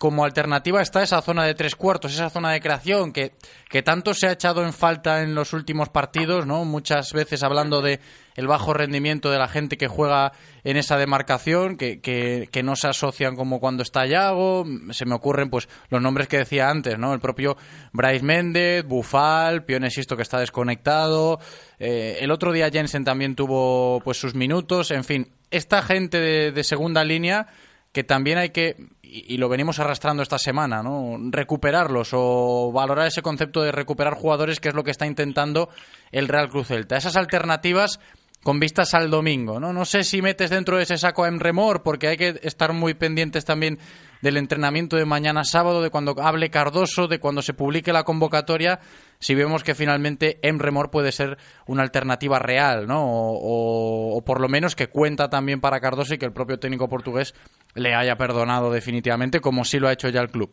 como alternativa está esa zona de tres cuartos, esa zona de creación que, que tanto se ha echado en falta en los últimos partidos, ¿no? Muchas veces hablando de el bajo rendimiento de la gente que juega en esa demarcación, que, que, que no se asocian como cuando está Yago, se me ocurren pues los nombres que decía antes, ¿no? El propio Bryce Méndez, Bufal, Pionesisto que está desconectado, eh, el otro día Jensen también tuvo pues sus minutos, en fin, esta gente de, de segunda línea que también hay que, y, lo venimos arrastrando esta semana, ¿no? recuperarlos o valorar ese concepto de recuperar jugadores, que es lo que está intentando el Real Cruz Celta. Esas alternativas con vistas al domingo, ¿no? No sé si metes dentro de ese saco a Emremor, porque hay que estar muy pendientes también del entrenamiento de mañana sábado, de cuando hable Cardoso, de cuando se publique la convocatoria, si vemos que finalmente Emremor puede ser una alternativa real, ¿no? O, o, por lo menos que cuenta también para Cardoso y que el propio técnico portugués le haya perdonado definitivamente, como sí lo ha hecho ya el club.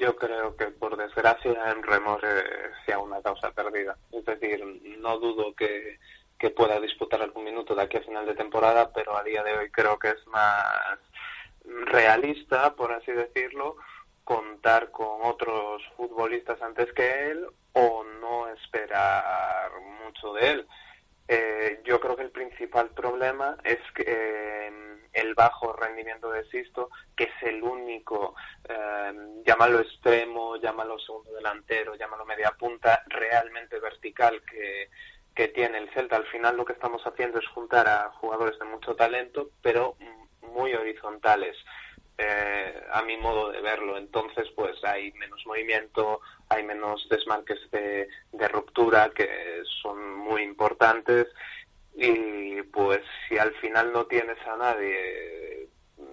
Yo creo que por desgracia Emremor eh, sea una causa perdida. Es decir, no dudo que que pueda disputar algún minuto de aquí a final de temporada, pero a día de hoy creo que es más realista, por así decirlo, contar con otros futbolistas antes que él o no esperar mucho de él. Eh, yo creo que el principal problema es que eh, el bajo rendimiento de Sisto, que es el único, eh, llámalo extremo, llámalo segundo delantero, llámalo media punta, realmente vertical que, que tiene el Celta. Al final lo que estamos haciendo es juntar a jugadores de mucho talento, pero muy horizontales. Eh, a mi modo de verlo. Entonces, pues hay menos movimiento, hay menos desmarques de, de, ruptura que son muy importantes y pues si al final no tienes a nadie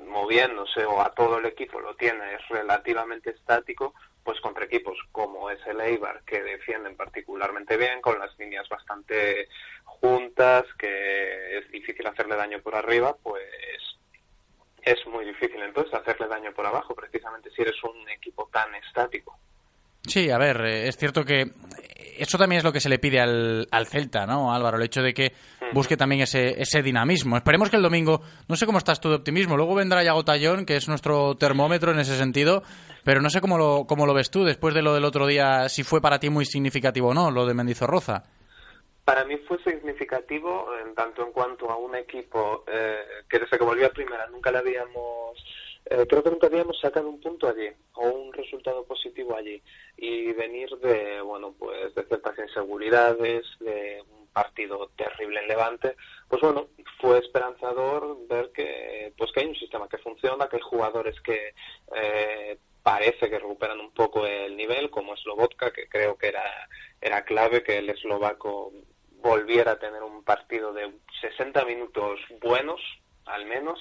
moviéndose o a todo el equipo lo tienes relativamente estático, pues contra equipos como es el Eibar, que defienden particularmente bien, con las líneas bastante juntas, que es difícil hacerle daño por arriba, pues es muy difícil entonces hacerle daño por abajo, precisamente si eres un equipo tan estático. Sí, a ver, eh, es cierto que eso también es lo que se le pide al, al Celta, ¿no, Álvaro? El hecho de que busque también ese, ese dinamismo. Esperemos que el domingo, no sé cómo estás tú de optimismo, luego vendrá Yago Tallón, que es nuestro termómetro en ese sentido, pero no sé cómo lo, cómo lo ves tú después de lo del otro día, si fue para ti muy significativo o no, lo de Mendizorroza. Para mí fue significativo en tanto en cuanto a un equipo eh, que desde que volvió a primera nunca le habíamos eh, creo que nunca habíamos sacado un punto allí o un resultado positivo allí. Y venir de bueno pues de ciertas inseguridades de un partido terrible en Levante pues bueno fue esperanzador ver que pues que hay un sistema que funciona que hay jugadores que eh, parece que recuperan un poco el nivel como Slobotka que creo que era era clave que el eslovaco volviera a tener un partido de 60 minutos buenos al menos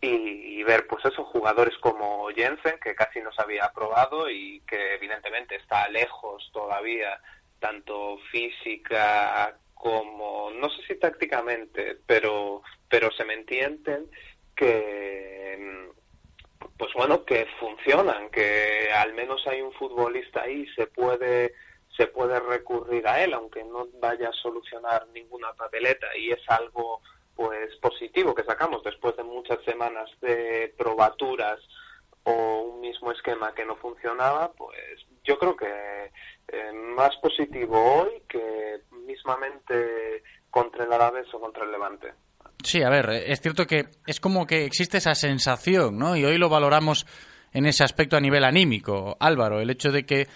y, ver pues esos jugadores como Jensen que casi no se había probado y que evidentemente está lejos todavía tanto física como no sé si tácticamente pero pero se me entienden que pues bueno que funcionan que al menos hay un futbolista ahí se puede se puede recurrir a él aunque no vaya a solucionar ninguna papeleta y es algo pues positivo que sacamos después de muchas semanas de probaturas o un mismo esquema que no funcionaba, pues yo creo que eh, más positivo hoy que mismamente contra el Alavés o contra el Levante. Sí, a ver, es cierto que es como que existe esa sensación, ¿no? Y hoy lo valoramos en ese aspecto a nivel anímico, Álvaro, el hecho de que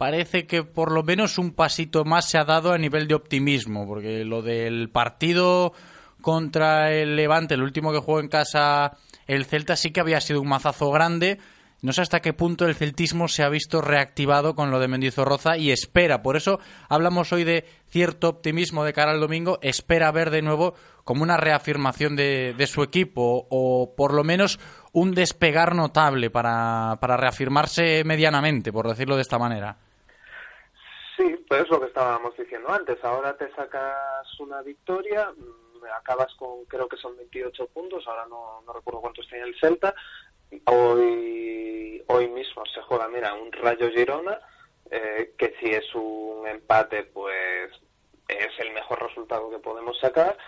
parece que por lo menos un pasito más se ha dado a nivel de optimismo, porque lo del partido contra el Levante, el último que jugó en casa el Celta, sí que había sido un mazazo grande. No sé hasta qué punto el celtismo se ha visto reactivado con lo de Mendizorroza y espera. Por eso hablamos hoy de cierto optimismo de cara al domingo. Espera ver de nuevo como una reafirmación de, su equipo o por lo menos un despegar notable para, para reafirmarse medianamente, por decirlo de esta manera. Pues es lo que estábamos diciendo antes. Ahora te sacas una victoria, mm, acabas con, creo que son 28 puntos, ahora no, no recuerdo cuántos tiene el Celta. Hoy, hoy mismo se juega, mira, un Rayo Girona, eh, que si es un empate, pues es el mejor resultado que podemos sacar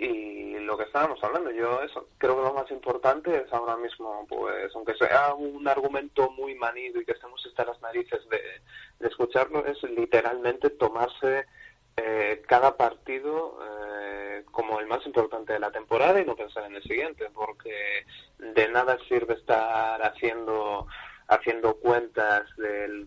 y lo que estábamos hablando yo eso creo que lo más importante es ahora mismo pues aunque sea un argumento muy manido y que estemos hasta las narices de, escucharlo es literalmente tomarse eh, cada partido eh, como el más importante de la temporada y no pensar en el siguiente porque de nada sirve estar haciendo haciendo cuentas del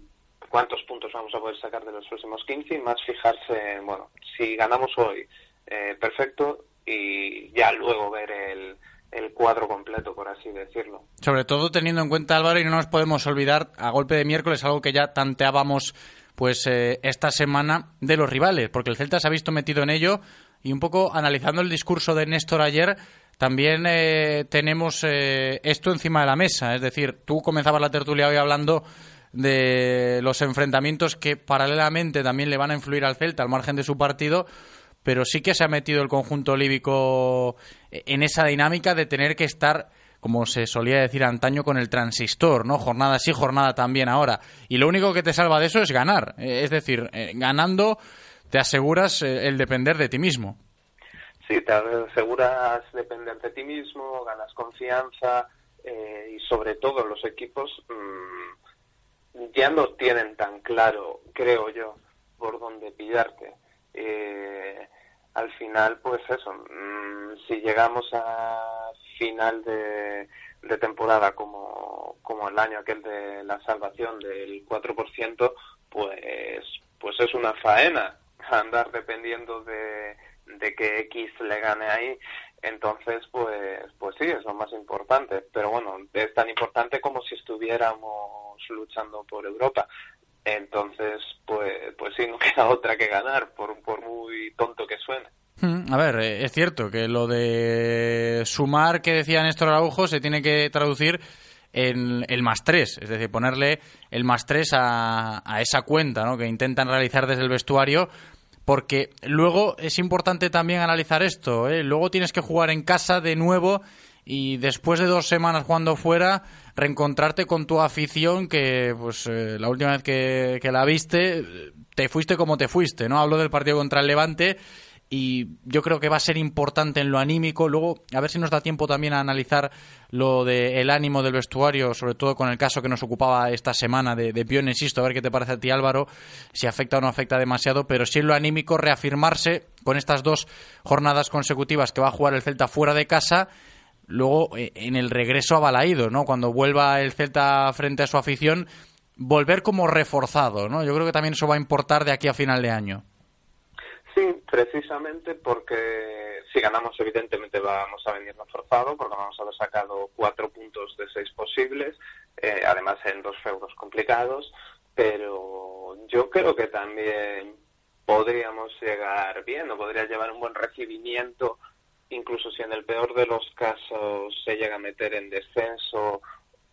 cuántos puntos vamos a poder sacar de los próximos 15 y más fijarse bueno si ganamos hoy eh, perfecto y ya luego ver el, el cuadro completo, por así decirlo. Sobre todo teniendo en cuenta, Álvaro, y no nos podemos olvidar, a golpe de miércoles, algo que ya tanteábamos pues eh, esta semana de los rivales, porque el Celta se ha visto metido en ello y un poco analizando el discurso de Néstor ayer, también eh, tenemos eh, esto encima de la mesa. Es decir, tú comenzabas la tertulia hoy hablando de los enfrentamientos que paralelamente también le van a influir al Celta al margen de su partido pero sí que se ha metido el conjunto líbico en esa dinámica de tener que estar como se solía decir antaño con el transistor, ¿no? Jornada sí, jornada también ahora. Y lo único que te salva de eso es ganar. Eh, es decir, eh, ganando te aseguras eh, el depender de ti mismo. Sí, te aseguras depender de ti mismo, ganas confianza y sobre todo los equipos mm, ya no tienen tan claro, creo yo, por dónde pillarte. Eh, al final, pues eso, mm, si llegamos a final de, temporada como, como el año aquel de la salvación del 4%, pues, pues es una faena andar dependiendo de, de que X le gane ahí. Entonces, pues, pues sí, es lo más importante. Pero bueno, es tan importante como si estuviéramos luchando por Europa. Entonces, pues, pues sí, no [LAUGHS] queda otra que ganar, por, muy tonto que suene. Hmm, a ver, eh, es cierto que lo de sumar que decía Néstor Araujo se tiene que traducir en el más tres, es decir, ponerle el más tres a, a esa cuenta ¿no? que intentan realizar desde el vestuario, porque luego es importante también analizar esto, ¿eh? luego tienes que jugar en casa de nuevo y después de dos semanas jugando fuera, reencontrarte con tu afición que, pues, eh, la última vez que, que, la viste, te fuiste como te fuiste, ¿no? Hablo del partido contra el Levante y yo creo que va a ser importante en lo anímico. Luego, a ver si nos da tiempo también a analizar lo del ánimo del vestuario, sobre todo con el caso que nos ocupaba esta semana de, de Pion, insisto, a ver qué te parece a ti, Álvaro, si afecta o no afecta demasiado, pero sí en lo anímico reafirmarse con estas dos jornadas consecutivas que va a jugar el Celta fuera de casa luego eh, en el regreso a Balaído, ¿no? Cuando vuelva el Celta frente a su afición, volver como reforzado, ¿no? Yo creo que también eso va a importar de aquí a final de año. Sí, precisamente porque si ganamos evidentemente vamos a venir reforzado porque vamos a haber sacado cuatro puntos de seis posibles, eh, además en dos feudos complicados, pero yo creo que también podríamos llegar bien o podría llevar un buen recibimiento incluso si en el peor de los casos se llega a meter en descenso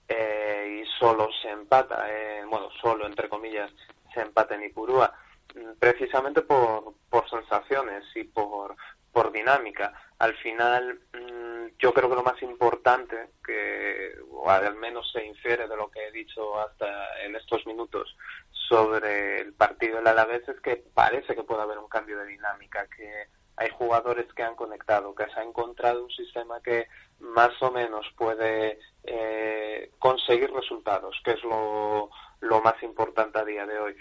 eh, y solo se empata, eh, bueno, solo entre comillas se empata en Ipurúa, mm, precisamente por, por sensaciones y por, por dinámica. Al final, mm, yo creo que lo más importante, que o al menos se infiere de lo que he dicho hasta en estos minutos sobre el partido del Alavés, es que parece que puede haber un cambio de dinámica, que hay jugadores que han conectado, que se ha encontrado un sistema que más o menos puede eh, conseguir resultados, que es lo, más importante a día de hoy.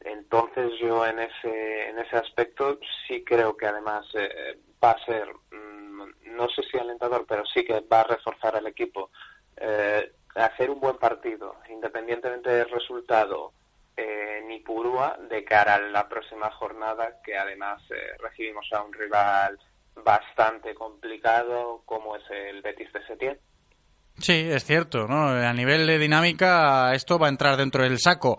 Entonces yo en ese, en ese aspecto sí creo que además eh, va a ser, mm, no sé si alentador, pero sí que va a reforzar al equipo. Eh, hacer un buen partido, independientemente del resultado, en Ipurúa de cara a la próxima jornada, que además eh, recibimos a un rival bastante complicado como es el Betis de Setién. Sí, es cierto, ¿no? A nivel de dinámica esto va a entrar dentro del saco.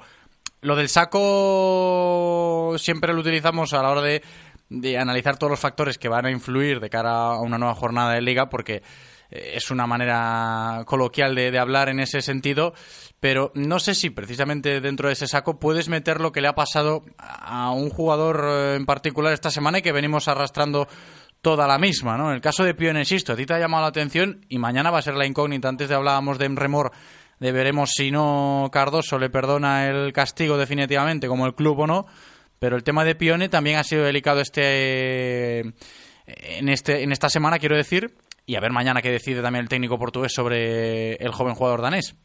Lo del saco siempre lo utilizamos a la hora de, de analizar todos los factores que van a influir de cara a una nueva jornada de liga porque eh, es una manera coloquial de, hablar en ese sentido, pero no sé si precisamente dentro de ese saco puedes meter lo que le ha pasado a un jugador eh, en particular esta semana y que venimos arrastrando toda la misma, ¿no? En el caso de Pione, insisto, a ti te ha llamado la atención y mañana va a ser la incógnita. Antes de hablábamos de Remor, de veremos si no Cardoso le perdona el castigo definitivamente, como el club o no. Pero el tema de Pione también ha sido delicado este en este en esta semana, quiero decir, y a ver mañana qué decide también el técnico portugués sobre el joven jugador danés.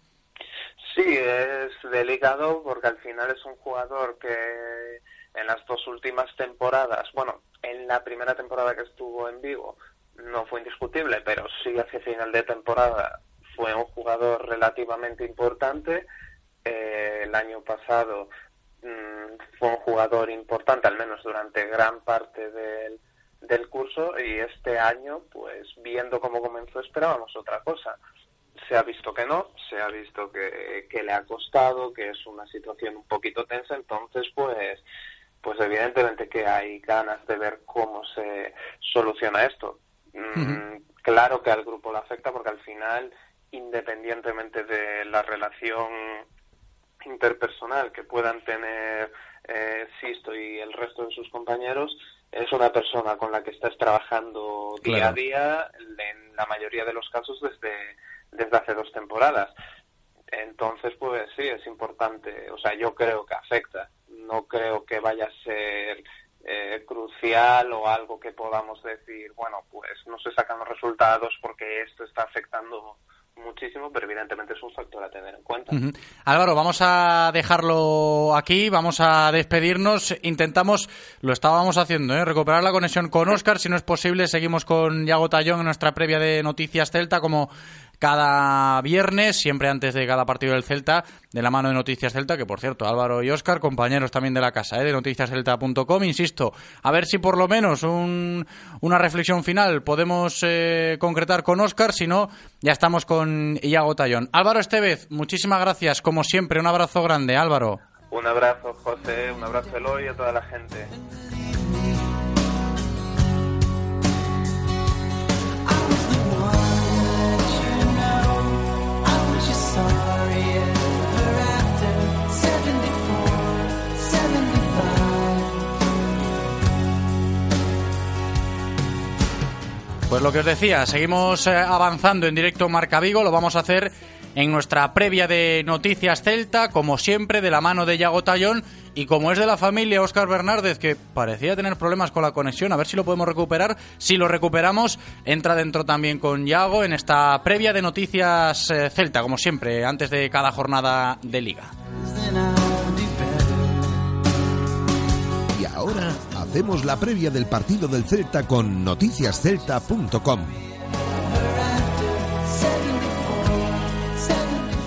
Sí, es delicado porque al final es un jugador que en las dos últimas temporadas, bueno, en la primera temporada que estuvo en Vigo no fue indiscutible, pero sí hacia final de temporada fue un jugador relativamente importante. Eh, el año pasado mmm, fue un jugador importante, al menos durante gran parte del, del curso, y este año, pues viendo cómo comenzó, esperábamos otra cosa. Se ha visto que no, se ha visto que, que le ha costado, que es una situación un poquito tensa, entonces, pues pues evidentemente que hay ganas de ver cómo se soluciona esto. Mm, claro que al grupo le afecta porque al final, independientemente de la relación interpersonal que puedan tener eh, Sisto y el resto de sus compañeros, es una persona con la que estás trabajando día Claro. a día, en la mayoría de los casos desde, desde hace dos temporadas. Entonces, pues sí, es importante. O sea, yo creo que afecta. No creo que vaya a ser eh, crucial o algo que podamos decir, bueno, pues no se sacan los resultados porque esto está afectando muchísimo, pero evidentemente es un factor a tener en cuenta. Álvaro, vamos a dejarlo aquí, vamos a despedirnos. Intentamos, lo estábamos haciendo, ¿eh? recuperar la conexión con Óscar. Si no es posible, seguimos con Yago Tallón en nuestra previa de Noticias Celta, como cada viernes, siempre antes de cada partido del Celta, de la mano de Noticias Celta, que por cierto, Álvaro y Óscar, compañeros también de la casa, ¿eh? de noticiascelta.com. Insisto, a ver si por lo menos un- una reflexión final podemos eh, concretar con Óscar, si no, ya estamos con Iago Tallón. Álvaro Estevez, muchísimas gracias, como siempre, un abrazo grande, Álvaro. Un abrazo, José, un abrazo, Eloy, a toda la gente. Pues lo que os decía, seguimos eh, avanzando en directo Marca Vigo, lo vamos a hacer en nuestra previa de Noticias Celta, como siempre, de la mano de Yago Tallón y como es de la familia Óscar Bernárdez, que parecía tener problemas con la conexión, a ver si lo podemos recuperar. Si lo recuperamos, entra dentro también con Yago en esta previa de Noticias eh, Celta, como siempre, antes de cada jornada de liga. Y ahora hacemos la previa del partido del Celta con noticiascelta.com.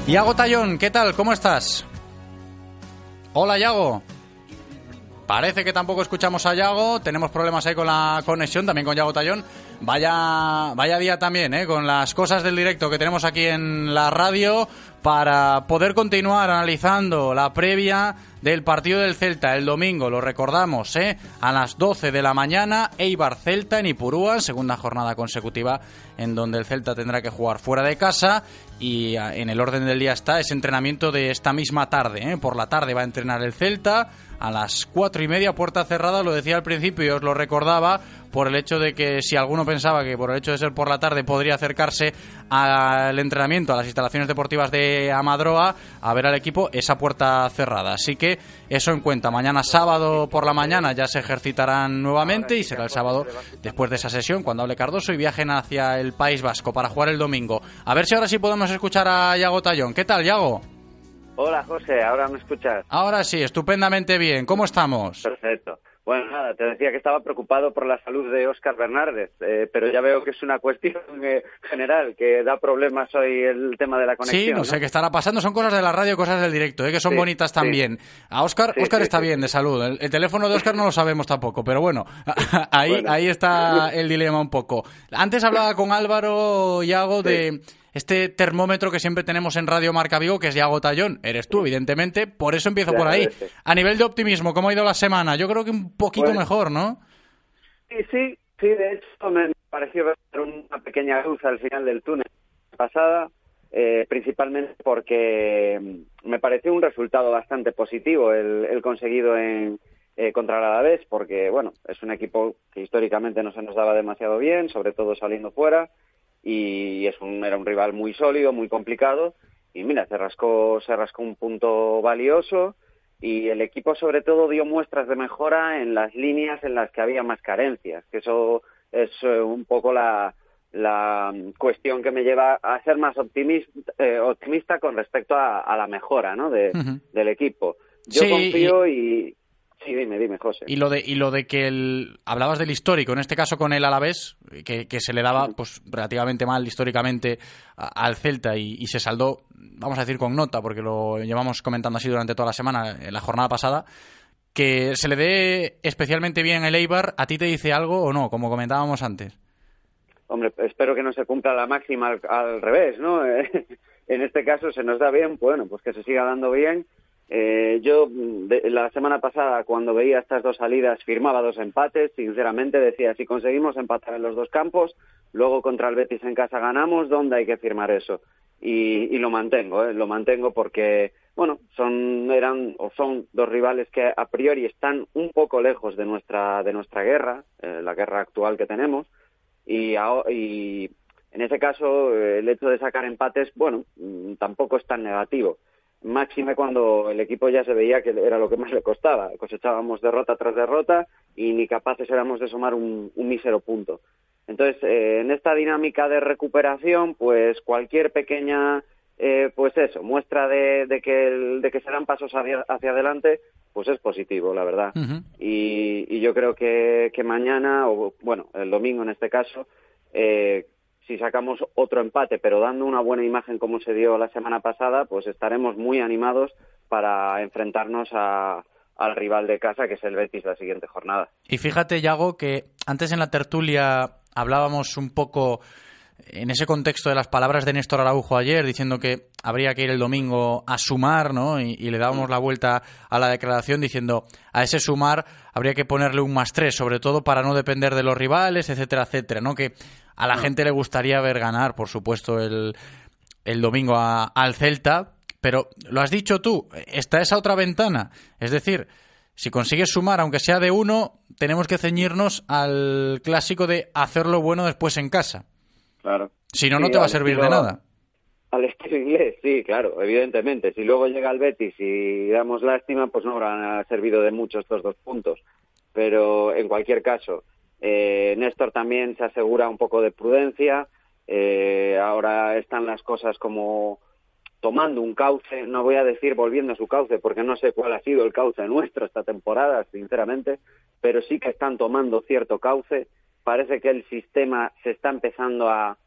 Yago Tallón, ¿qué tal? ¿Cómo estás? Hola, Yago. Parece que tampoco escuchamos a Yago, tenemos problemas ahí con la conexión, también con Yago Tallón. Vaya, vaya día también, ¿eh? con las cosas del directo que tenemos aquí en la radio para poder continuar analizando la previa del partido del Celta el domingo, lo recordamos, ¿eh? a las 12 de la mañana, Eibar Celta en Ipurúa, segunda jornada consecutiva en donde el Celta tendrá que jugar fuera de casa y ah, en el orden del día está ese entrenamiento de esta misma tarde. ¿eh? Por la tarde va a entrenar el Celta a las cuatro y media, puerta cerrada, lo decía al principio y os lo recordaba por el hecho de que si alguno pensaba que por el hecho de ser por la tarde podría acercarse al entrenamiento, a las instalaciones deportivas de Amadroa, a ver al equipo, esa puerta cerrada. Así que eso en cuenta. Mañana sábado por la mañana ya se ejercitarán nuevamente y será el sábado después de esa sesión cuando hable Cardoso y viajen hacia el País Vasco para jugar el domingo. A ver si ahora sí podemos escuchar a Yago Tallón. ¿Qué tal, Yago? Hola José, ahora me escuchas. Ahora sí, estupendamente bien. ¿Cómo estamos? Perfecto. Bueno, nada, te decía que estaba preocupado por la salud de Óscar Bernárdez, eh, pero ya veo que es una cuestión eh, general, que da problemas hoy el tema de la conexión. Sí, no sé qué estará pasando. Son cosas de la radio, cosas del directo, ¿eh? que son Sí, bonitas sí. también. A Oscar, Sí, Oscar sí, está sí. bien de salud. El, el teléfono de Oscar no lo sabemos tampoco, pero bueno, [LAUGHS] ahí, Bueno. ahí está [LAUGHS] el dilema un poco. Antes hablaba con Álvaro Yago de este termómetro que siempre tenemos en Radio Marca Vigo, que es Yago Tallón. Eres tú, evidentemente. Por eso empiezo por ahí. A nivel de optimismo, ¿cómo ha ido la semana? Yo creo que un poquito Pues- mejor, ¿no? Sí, sí, Sí, de hecho me pareció ver una pequeña luz al final del túnel pasada, eh, principalmente porque mm, me pareció un resultado bastante positivo el, el conseguido en, eh, contra el Alavés, porque bueno, es un equipo que históricamente no se nos daba demasiado bien, sobre todo saliendo fuera, y es un, era un rival muy sólido, muy complicado, y mira, se rascó, se rascó un punto valioso, y el equipo sobre todo dio muestras de mejora en las líneas en las que había más carencias, que eso es eh, un poco la, la cuestión que me lleva a ser más optimista, eh, optimista con respecto a, a la mejora ¿no? de, del equipo. Yo Sí, confío y... Sí, dime, dime, José. Y lo de, y lo de que el, hablabas del histórico, en este caso con el Alavés, que, que se le daba pues relativamente mal históricamente a- al Celta y, y se saldó, vamos a decir con nota, porque lo llevamos comentando así durante toda la semana, en la jornada pasada, que se le dé especialmente bien el Eibar, ¿a ti te dice algo o no? Como comentábamos antes. Hombre, espero que no se cumpla la máxima al, al revés, ¿no? [LAUGHS] en este caso se nos da bien, bueno, pues que se siga dando bien. Eh, yo mm, de- la semana pasada cuando veía estas dos salidas firmaba dos empates, sinceramente decía si conseguimos empatar en los dos campos, luego contra el Betis en casa ganamos, ¿dónde hay que firmar eso? Y, lo mantengo, ¿eh? lo mantengo porque bueno, son eran o son dos rivales que a priori están un poco lejos de nuestra de nuestra guerra, eh, la guerra actual que tenemos y, aho- y en ese caso el hecho de sacar empates, bueno, mm, tampoco es tan negativo. Máxime cuando el equipo ya se veía que era lo que más le costaba. Cosechábamos derrota tras derrota y ni capaces éramos de sumar un, un mísero punto. Entonces, eh, en esta dinámica de recuperación, pues cualquier pequeña, eh, pues eso, muestra de, de que el- de que se dan pasos hacia, hacia adelante, pues es positivo, la verdad. Y, y yo creo que, que mañana, o bueno, el domingo en este caso, eh, si sacamos otro empate, pero dando una buena imagen como se dio la semana pasada, pues estaremos muy animados para enfrentarnos a, al rival de casa, que es el Betis, la siguiente jornada. Y fíjate, Yago, que antes en la tertulia hablábamos un poco en ese contexto de las palabras de Néstor Araujo ayer, diciendo que habría que ir el domingo a sumar, ¿no? Y, y le dábamos la vuelta a la declaración diciendo a ese sumar habría que ponerle un más tres, sobre todo para no depender de los rivales, etcétera, etcétera, ¿no? Que a la gente le gustaría ver ganar, por supuesto, el, el domingo a- al Celta, pero lo has dicho tú, está esa otra ventana. Es decir, si consigues sumar, aunque sea de uno, tenemos que ceñirnos al clásico de hacerlo bueno después en casa. Claro. Si no, no te va a servir de nada. Al estilo inglés, sí, claro, evidentemente. Si luego llega el Betis y damos lástima, pues no habrán servido de mucho estos dos puntos. Pero en cualquier caso, eh, Néstor también se asegura un poco de prudencia. Eh, ahora están las cosas como tomando un cauce, no voy a decir volviendo a su cauce, porque no sé cuál ha sido el cauce nuestro esta temporada, sinceramente, pero sí que están tomando cierto cauce. Parece que el sistema se está empezando a,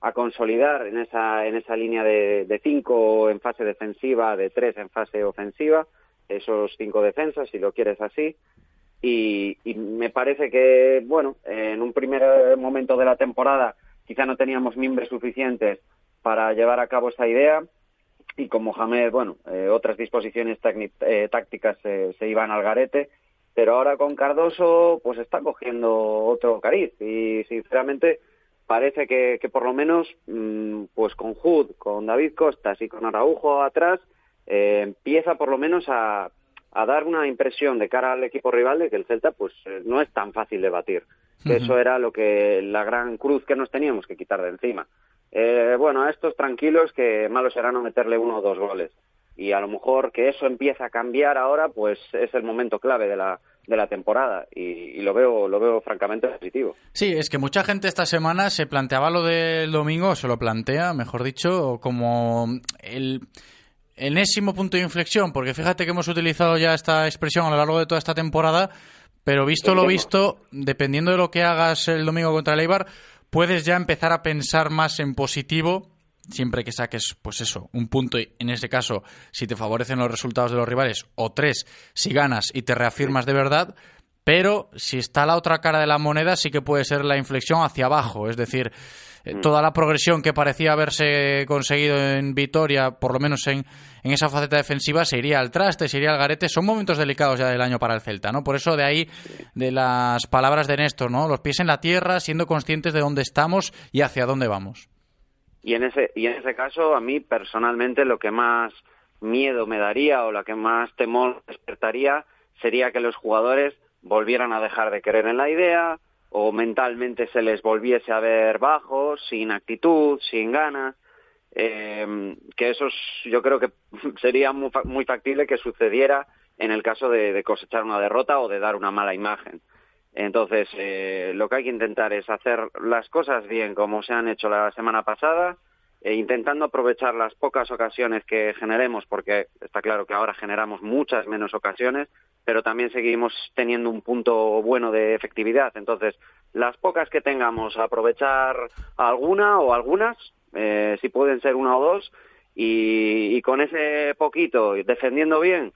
a consolidar en esa, en esa línea de, de cinco en fase defensiva, de tres en fase ofensiva, esos cinco defensas, si lo quieres así. Y, y me parece que, bueno, en un primer momento de la temporada quizá no teníamos miembros suficientes para llevar a cabo esa idea y con Mohamed, bueno, eh, otras disposiciones eh, tácticas eh, se iban al garete, pero ahora con Cardoso pues está cogiendo otro cariz y sinceramente parece que, que por lo menos mm, pues con Hood, con David Costas y con Araujo atrás eh, empieza por lo menos a, a dar una impresión de cara al equipo rival de que el Celta pues eh, no es tan fácil de batir. Eso era lo que la gran cruz que nos teníamos que quitar de encima. Eh, bueno, a estos tranquilos que malo será no meterle uno o dos goles. Y a lo mejor que eso empieza a cambiar ahora, pues es el momento clave de la, de la temporada. Y, y lo veo, lo veo francamente positivo. Sí, es que mucha gente esta semana se planteaba lo del domingo, o se lo plantea, mejor dicho, como el enésimo punto de inflexión, porque fíjate que hemos utilizado ya esta expresión a lo largo de toda esta temporada, pero visto lo visto, dependiendo de lo que hagas el domingo contra el Eibar, puedes ya empezar a pensar más en positivo, siempre que saques, pues eso, un punto, en ese caso, si te favorecen los resultados de los rivales, o tres, si ganas y te reafirmas de verdad, pero si está la otra cara de la moneda, sí que puede ser la inflexión hacia abajo. Es decir, eh, toda la progresión que parecía haberse conseguido en Vitoria, por lo menos en, en esa faceta defensiva, se iría al traste, se iría al garete. Son momentos delicados ya del año para el Celta, ¿no? Por eso de ahí, de las palabras de Néstor, ¿no? Los pies en la tierra, siendo conscientes de dónde estamos y hacia dónde vamos. Y en ese, y en ese caso, a mí personalmente lo que más miedo me daría o lo que más temor despertaría sería que los jugadores volvieran a dejar de creer en la idea o mentalmente se les volviese a ver bajos, sin actitud, sin ganas. Eh, que eso yo creo que [LAUGHS] sería muy, muy, factible que sucediera en el caso de, de, cosechar una derrota o de dar una mala imagen. Entonces, eh, lo que hay que intentar es hacer las cosas bien como se han hecho la semana pasada, e intentando aprovechar las pocas ocasiones que generemos, porque está claro que ahora generamos muchas menos ocasiones, pero también seguimos teniendo un punto bueno de efectividad. Entonces, las pocas que tengamos, aprovechar alguna o algunas, eh, si pueden ser una o dos, y, con ese poquito, defendiendo bien,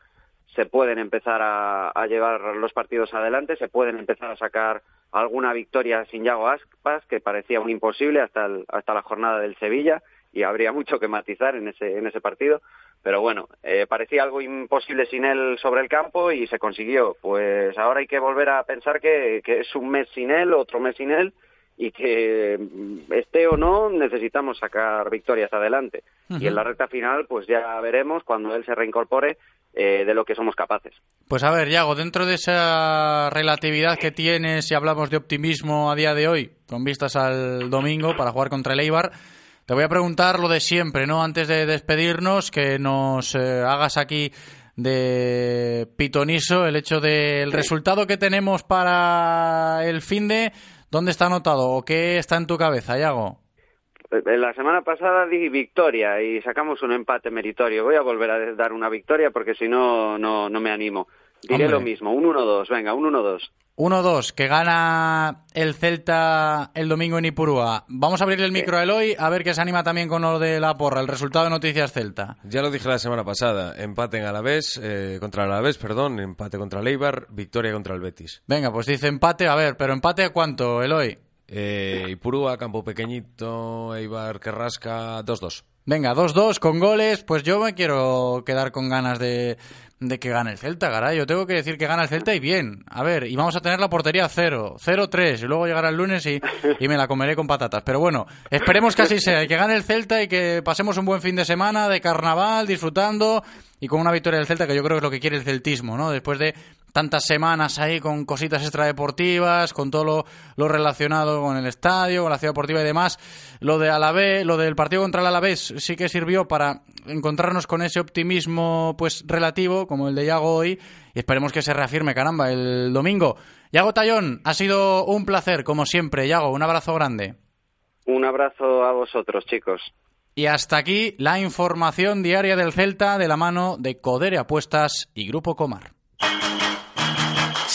se pueden empezar a, a, llevar los partidos adelante, se pueden empezar a sacar alguna victoria sin Yago Aspas, que parecía un imposible hasta, el, hasta la jornada del Sevilla, y habría mucho que matizar en ese, en ese partido. Pero bueno, eh, parecía algo imposible sin él sobre el campo y se consiguió. Pues ahora hay que volver a pensar que es un mes sin él, otro mes sin él, y que mm, esté o no necesitamos sacar victorias adelante. Uh -huh. Y en la recta final, pues ya veremos cuando él se reincorpore eh, de lo que somos capaces. Pues a ver, Yago, dentro de esa relatividad que tienes, si hablamos de optimismo a día de hoy, con vistas al domingo para jugar contra el Eibar, te voy a preguntar lo de siempre, ¿no? Antes de despedirnos, que nos eh, hagas aquí de pitoniso el hecho del sí. resultado que tenemos para el fin de ¿Dónde está anotado o qué está en tu cabeza, Yago? La semana pasada di victoria y sacamos un empate meritorio. Voy a volver a dar una victoria porque si no, no, no me animo. Diré Hombre. lo mismo, un 1-2, venga, un 1-2. 1-2, que gana el Celta el domingo en Ipurúa. Vamos a abrirle el micro a Eloy a ver qué se anima también con lo de la porra, el resultado de Noticias Celta. Ya lo dije la semana pasada, empate en Alavés, eh, contra el Alavés, perdón, empate contra el Eibar, victoria contra el Betis. Venga, pues dice empate, a ver, pero empate a cuánto, Eloy? Eh, Ipurúa, campo pequeñito, Eibar, Carrasca, 2-2. Venga, 2-2 con goles, pues yo me quiero quedar con ganas de, de que gane el Celta, caray. Yo tengo que decir que gana el Celta y bien. A ver, y vamos a tener la portería 0, 0-3, y luego llegará el lunes y, y, me la comeré con patatas. Pero bueno, esperemos que así sea, y que gane el Celta y que pasemos un buen fin de semana de carnaval, disfrutando y con una victoria del Celta que yo creo que es lo que quiere el celtismo, ¿no? Después de tantas semanas ahí con cositas extradeportivas, con todo lo, lo, relacionado con el estadio, con la ciudad deportiva y demás. Lo de Alavés, lo del partido contra el Alavés sí que sirvió para encontrarnos con ese optimismo pues relativo, como el de Yago hoy, y esperemos que se reafirme, caramba, el domingo. Yago Tallón, ha sido un placer, como siempre. Yago, un abrazo grande. Un abrazo a vosotros, chicos. Y hasta aquí la información diaria del Celta de la mano de Codere Apuestas y Grupo Comar.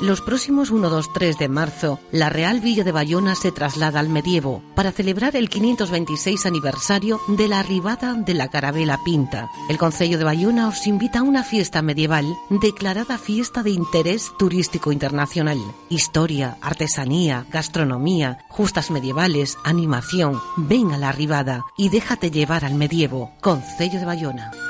Los próximos 1, 2, 3 de marzo, la Real Villa de Bayona se traslada al medievo para celebrar el 526 aniversario de la arribada de la Carabela Pinta. El Concello de Bayona os invita a una fiesta medieval declarada fiesta de interés turístico internacional. Historia, artesanía, gastronomía, justas medievales, animación. Ven a la arribada y déjate llevar al medievo. Concello de Bayona.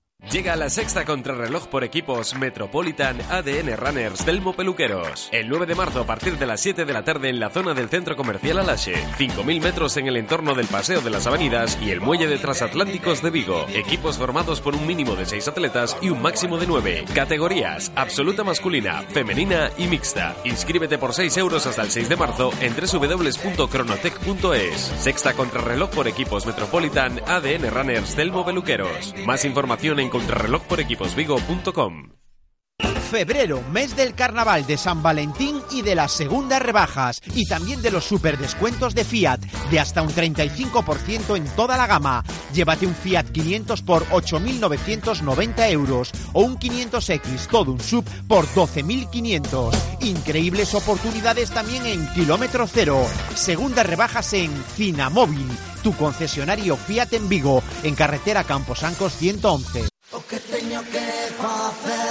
Llega la sexta contrarreloj por equipos Metropolitan ADN Runners Delmo Peluqueros. El 9 de marzo a partir de las 7 de la tarde en la zona del centro comercial Alache. 5.000 metros en el entorno del Paseo de las Avenidas y el muelle de transatlánticos de Vigo. Equipos formados por un mínimo de 6 atletas y un máximo de 9. Categorías: absoluta masculina, femenina y mixta. Inscríbete por 6 euros hasta el 6 de marzo en www.cronotec.es. Sexta contrarreloj por equipos Metropolitan ADN Runners Delmo Peluqueros. Más información en contrarrelojporequiposvigo.com. Febrero, mes del carnaval de San Valentín y de las segundas rebajas y también de los super descuentos de Fiat de hasta un 35% en toda la gama. Llévate un Fiat 500 por 8.990 euros o un 500X todo un sub por 12.500. Increíbles oportunidades también en kilómetro cero. Segundas rebajas en Finamóvil, tu concesionario Fiat en Vigo, en carretera Camposancos 111. O que teño que facer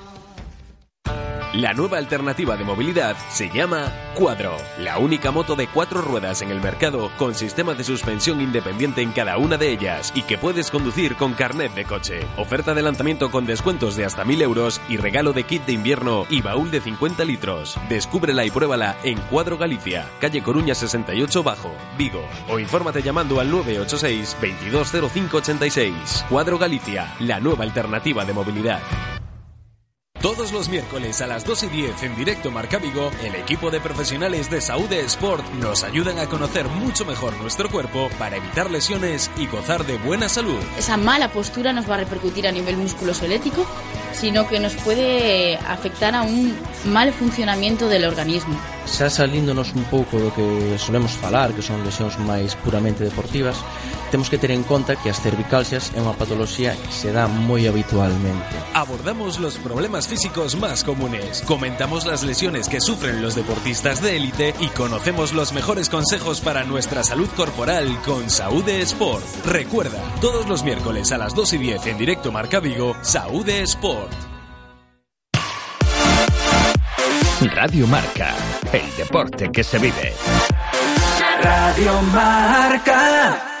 La nueva alternativa de movilidad se llama Cuadro, la única moto de cuatro ruedas en el mercado con sistema de suspensión independiente en cada una de ellas y que puedes conducir con carnet de coche. Oferta de lanzamiento con descuentos de hasta 1000 euros y regalo de kit de invierno y baúl de 50 litros. Descúbrela y pruébala en Cuadro Galicia, calle Coruña 68 Bajo, Vigo. O infórmate llamando al 986 220586. Cuadro Galicia, la nueva alternativa de movilidad. Todos los miércoles a las 2 y 10 en directo Marca Vigo, el equipo de profesionales de Saúde Sport nos ayudan a conocer mucho mejor nuestro cuerpo para evitar lesiones y gozar de buena salud. Esa mala postura nos va a repercutir a nivel musculoesquelético, sino que nos puede afectar a un mal funcionamiento del organismo. Xa salíndonos un pouco do que solemos falar, que son lesións máis puramente deportivas, temos que ter en conta que as cervicalxias é unha patoloxía que se dá moi habitualmente. Abordamos los problemas físicos más comunes, comentamos las lesiones que sufren los deportistas de élite y conocemos los mejores consejos para nuestra salud corporal con Saúde Sport. Recuerda, todos los miércoles a las 2 y 10 en directo Marca Vigo, Saúde Sport. Radio Marca, el deporte que se vive. Radio Marca.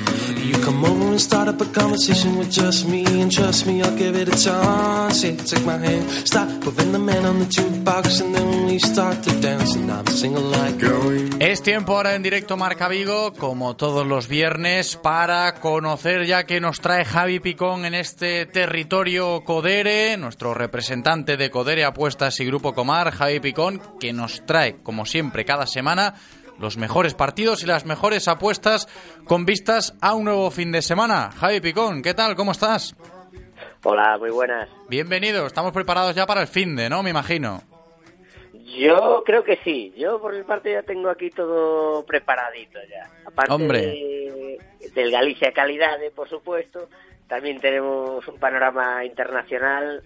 You come over and start up a conversation with just me, and trust me, I'll give it a chance. Yeah, take my hand, stop moving the man on the jukebox, and then we start to dance, and I'm singing like going. Es tiempo ahora en directo Marca Vigo, como todos los viernes, para conocer ya que nos trae Javi Picón en este territorio Codere, nuestro representante de Codere Apuestas y Grupo Comar, Javi Picón, que nos trae, como siempre, cada semana los mejores partidos y las mejores apuestas con vistas a un nuevo fin de semana. Javi Picón, ¿qué tal? ¿Cómo estás? Hola, muy buenas. Bienvenido, estamos preparados ya para el fin de, ¿no? Me imagino. Yo creo que sí. Yo por mi parte ya tengo aquí todo preparadito ya. Aparte Hombre. de- del Galicia Calidad, por supuesto, también tenemos un panorama internacional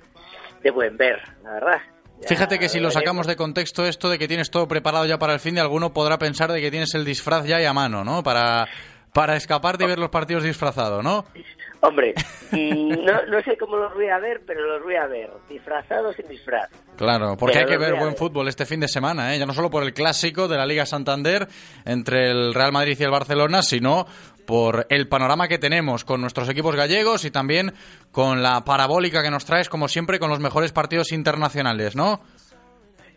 de buen ver, la verdad. Fíjate que si lo veremos. sacamos de contexto esto de que tienes todo preparado ya para el fin de alguno podrá pensar de que tienes el disfraz ya ahí a mano, ¿no? Para, para escaparte y ver los partidos disfrazado, ¿no? Hombre, [LAUGHS] mm, no, no sé cómo los voy a ver, pero los voy a ver, disfrazados sin disfraz. Claro, porque hay que ver buen ver. fútbol este fin de semana, ¿eh? ya no solo por el clásico de la Liga Santander entre el Real Madrid y el Barcelona, sino por el panorama que tenemos con nuestros equipos gallegos y también con la parabólica que nos traes, como siempre, con los mejores partidos internacionales, ¿no?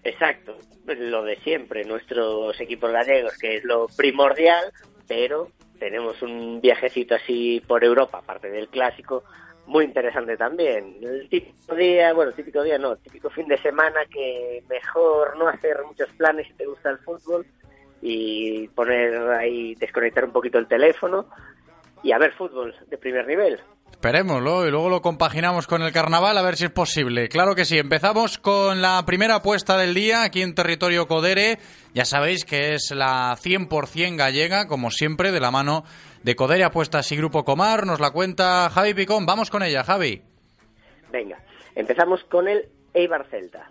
Exacto, lo de siempre, nuestros equipos gallegos, que es lo primordial, pero tenemos un viajecito así por Europa, aparte del clásico, muy interesante también. El típico día, bueno, típico día no, típico fin de semana que mejor no hacer muchos planes si te gusta el fútbol y poner ahí, desconectar un poquito el teléfono y a ver fútbol de primer nivel. Esperémoslo y luego lo compaginamos con el carnaval a ver si es posible. Claro que sí. Empezamos con la primera apuesta del día aquí en territorio Codere. Ya sabéis que es la 100% gallega, como siempre, de la mano de Codere Apuestas y Grupo Comar. Nos la cuenta Javi Picón. Vamos con ella, Javi. Venga, empezamos con el Eibar Celta.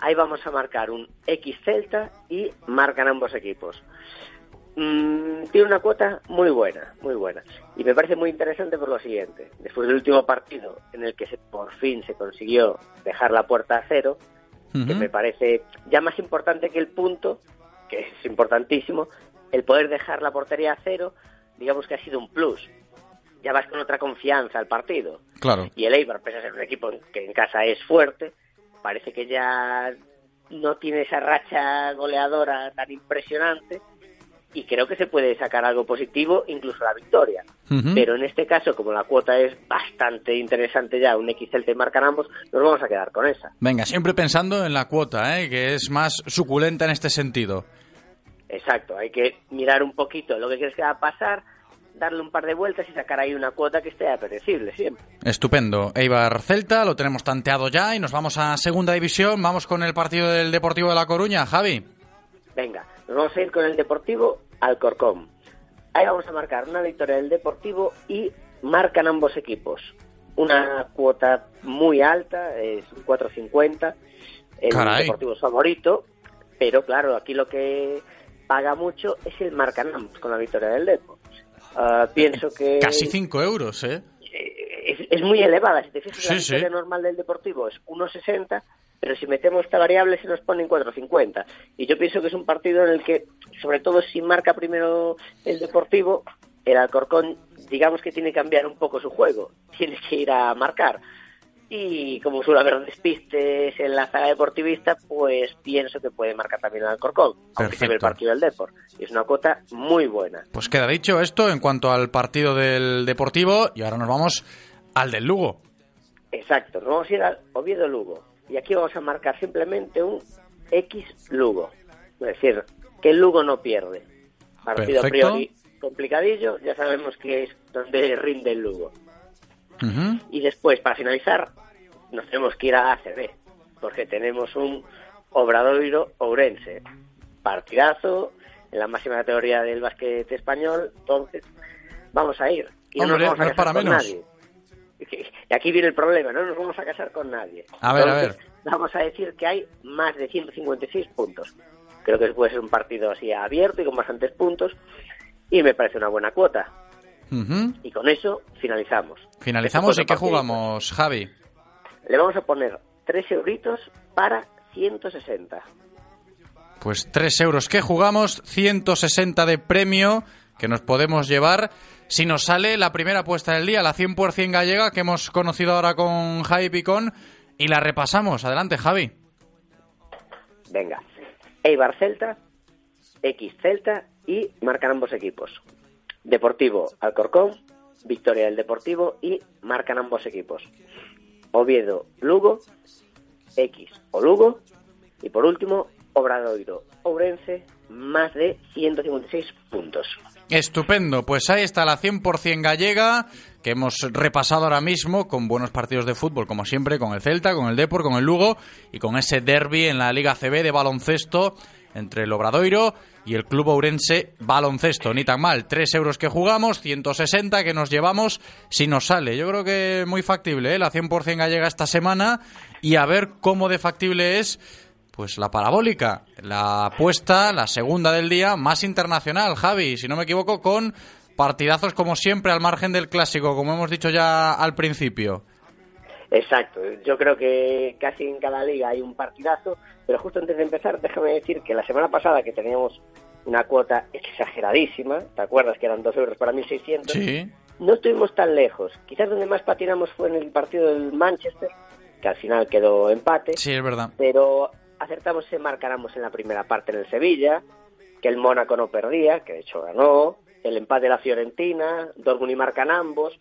Ahí vamos a marcar un X Celta y marcan ambos equipos. Mm, tiene una cuota muy buena, muy buena. Y me parece muy interesante por lo siguiente. Después del último partido en el que se, por fin se consiguió dejar la puerta a cero, que me parece ya más importante que el punto, que es importantísimo, el poder dejar la portería a cero, digamos que ha sido un plus. Ya vas con otra confianza al partido. Claro. Y el Eibar, pese a ser un equipo que en casa es fuerte, parece que ya no tiene esa racha goleadora tan impresionante y creo que se puede sacar algo positivo, incluso la victoria. Pero en este caso, como la cuota es bastante interesante ya, un XL te marcan ambos, nos vamos a quedar con esa. Venga, siempre pensando en la cuota, ¿eh? que es más suculenta en este sentido. Exacto, hay que mirar un poquito lo que crees que va a pasar, darle un par de vueltas y sacar ahí una cuota que esté apetecible siempre. Estupendo. Eibar Celta, lo tenemos tanteado ya y nos vamos a segunda división. Vamos con el partido del Deportivo de La Coruña, Javi. Venga, nos vamos a ir con el Deportivo Alcorcón. Ahí vamos a marcar una victoria del Deportivo y marcan ambos equipos. Una cuota muy alta, es un 4.50. El Caray. Deportivo es favorito, pero claro, aquí lo que paga mucho es el marcan ambos con la victoria del Depor. Ah, pienso que Casi 5 euros, ¿eh? es, es muy elevada. Si te fijas, la sí. victoria normal del Deportivo es 1.60, pero si metemos esta variable se nos pone en 4.50. Y yo pienso que es un partido en el que, sobre todo si marca primero el Deportivo, el Alcorcón, digamos que tiene que cambiar un poco su juego. Tiene que ir a marcar. Y como suele haber despistes en la zaga deportivista, pues pienso que puede marcar también el Alcorcón, aunque se ve el partido del Depor. Y es una cuota muy buena. Pues queda dicho esto en cuanto al partido del Deportivo y ahora nos vamos al del Lugo. Exacto, nos vamos a ir al Oviedo Lugo. Y aquí vamos a marcar simplemente un X Lugo. Es decir, que el Lugo no pierde. Partido a priori complicadillo, ya sabemos que es donde rinde el Lugo. Y después, para finalizar, nos tenemos que ir a ACB, porque tenemos un Obradoiro Ourense. Partidazo en la máxima categoría del básquet español, entonces vamos a ir. Y no nos vamos a no es casar para menos. nadie. [LAUGHS] Y aquí viene el problema, no nos vamos a casar con nadie. A ver, a Entonces, Vamos a decir que hay más de 156 puntos. Creo que puede ser un partido así abierto y con bastantes puntos. Y me parece una buena cuota. Y con eso finalizamos. Finalizamos Este y qué jugamos, Javi. Le vamos a poner 3 euritos para 160. Pues 3 euros que jugamos, 160 de premio que nos podemos llevar. Si nos sale la primera apuesta del día, la 100% gallega que hemos conocido ahora con Javi Picón y la repasamos. Adelante, Javi. Venga. Eibar Celta, X Celta y marcan ambos equipos. Deportivo Alcorcón, victoria del Deportivo y marcan ambos equipos. Oviedo Lugo, X o Lugo y por último Obradoiro Ourense, más de 156 puntos. Estupendo, pues ahí está la 100% gallega que hemos repasado ahora mismo con buenos partidos de fútbol, como siempre, con el Celta, con el Depor, con el Lugo y con ese derby en la Liga CB de baloncesto entre el Obradoiro y el Club Ourense Baloncesto. Ni tan mal, 3 euros que jugamos, 160 que nos llevamos si nos sale. Yo creo que muy factible, ¿eh? la 100% gallega esta semana y a ver cómo de factible es pues la parabólica, la apuesta, la segunda del día, más internacional, Javi, si no me equivoco, con partidazos como siempre al margen del clásico, como hemos dicho ya al principio. Exacto, yo creo que casi en cada liga hay un partidazo, pero justo antes de empezar, déjame decir que la semana pasada que teníamos una cuota exageradísima, ¿te acuerdas que eran 2 euros para 1.600? Sí. No estuvimos tan lejos, quizás donde más patinamos fue en el partido del Manchester, que al final quedó empate, Sí, es verdad. pero acertamos ese marcáramos en la primera parte en el Sevilla, que el Mónaco no perdía, que de hecho ganó, el empate de la Fiorentina, Dortmund y marcan ambos,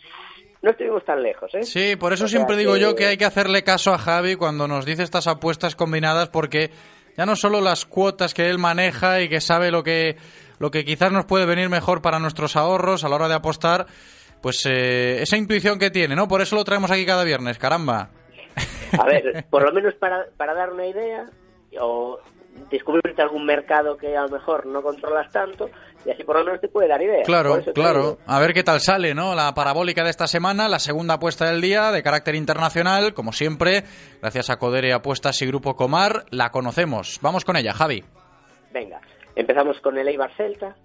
no estuvimos tan lejos, ¿eh? Sí, por eso O sea siempre digo yo que hay que hacerle caso a Javi cuando nos dice estas apuestas combinadas porque ya no solo las cuotas que él maneja y que sabe lo que lo que quizás nos puede venir mejor para nuestros ahorros a la hora de apostar, pues eh, esa intuición que tiene, ¿no? Por eso lo traemos aquí cada viernes, caramba. A ver, [LAUGHS] por lo menos para, para dar una idea, o descubrirte algún mercado que a lo mejor no controlas tanto, y así por lo menos te puede dar ideas. Claro, claro. A ver qué tal sale, ¿no? La parabólica de esta semana, la segunda apuesta del día, de carácter internacional, como siempre, gracias a Codere Apuestas y Grupo Comar, la conocemos. Vamos con ella, Javi. Venga, empezamos con el Eibar Celta.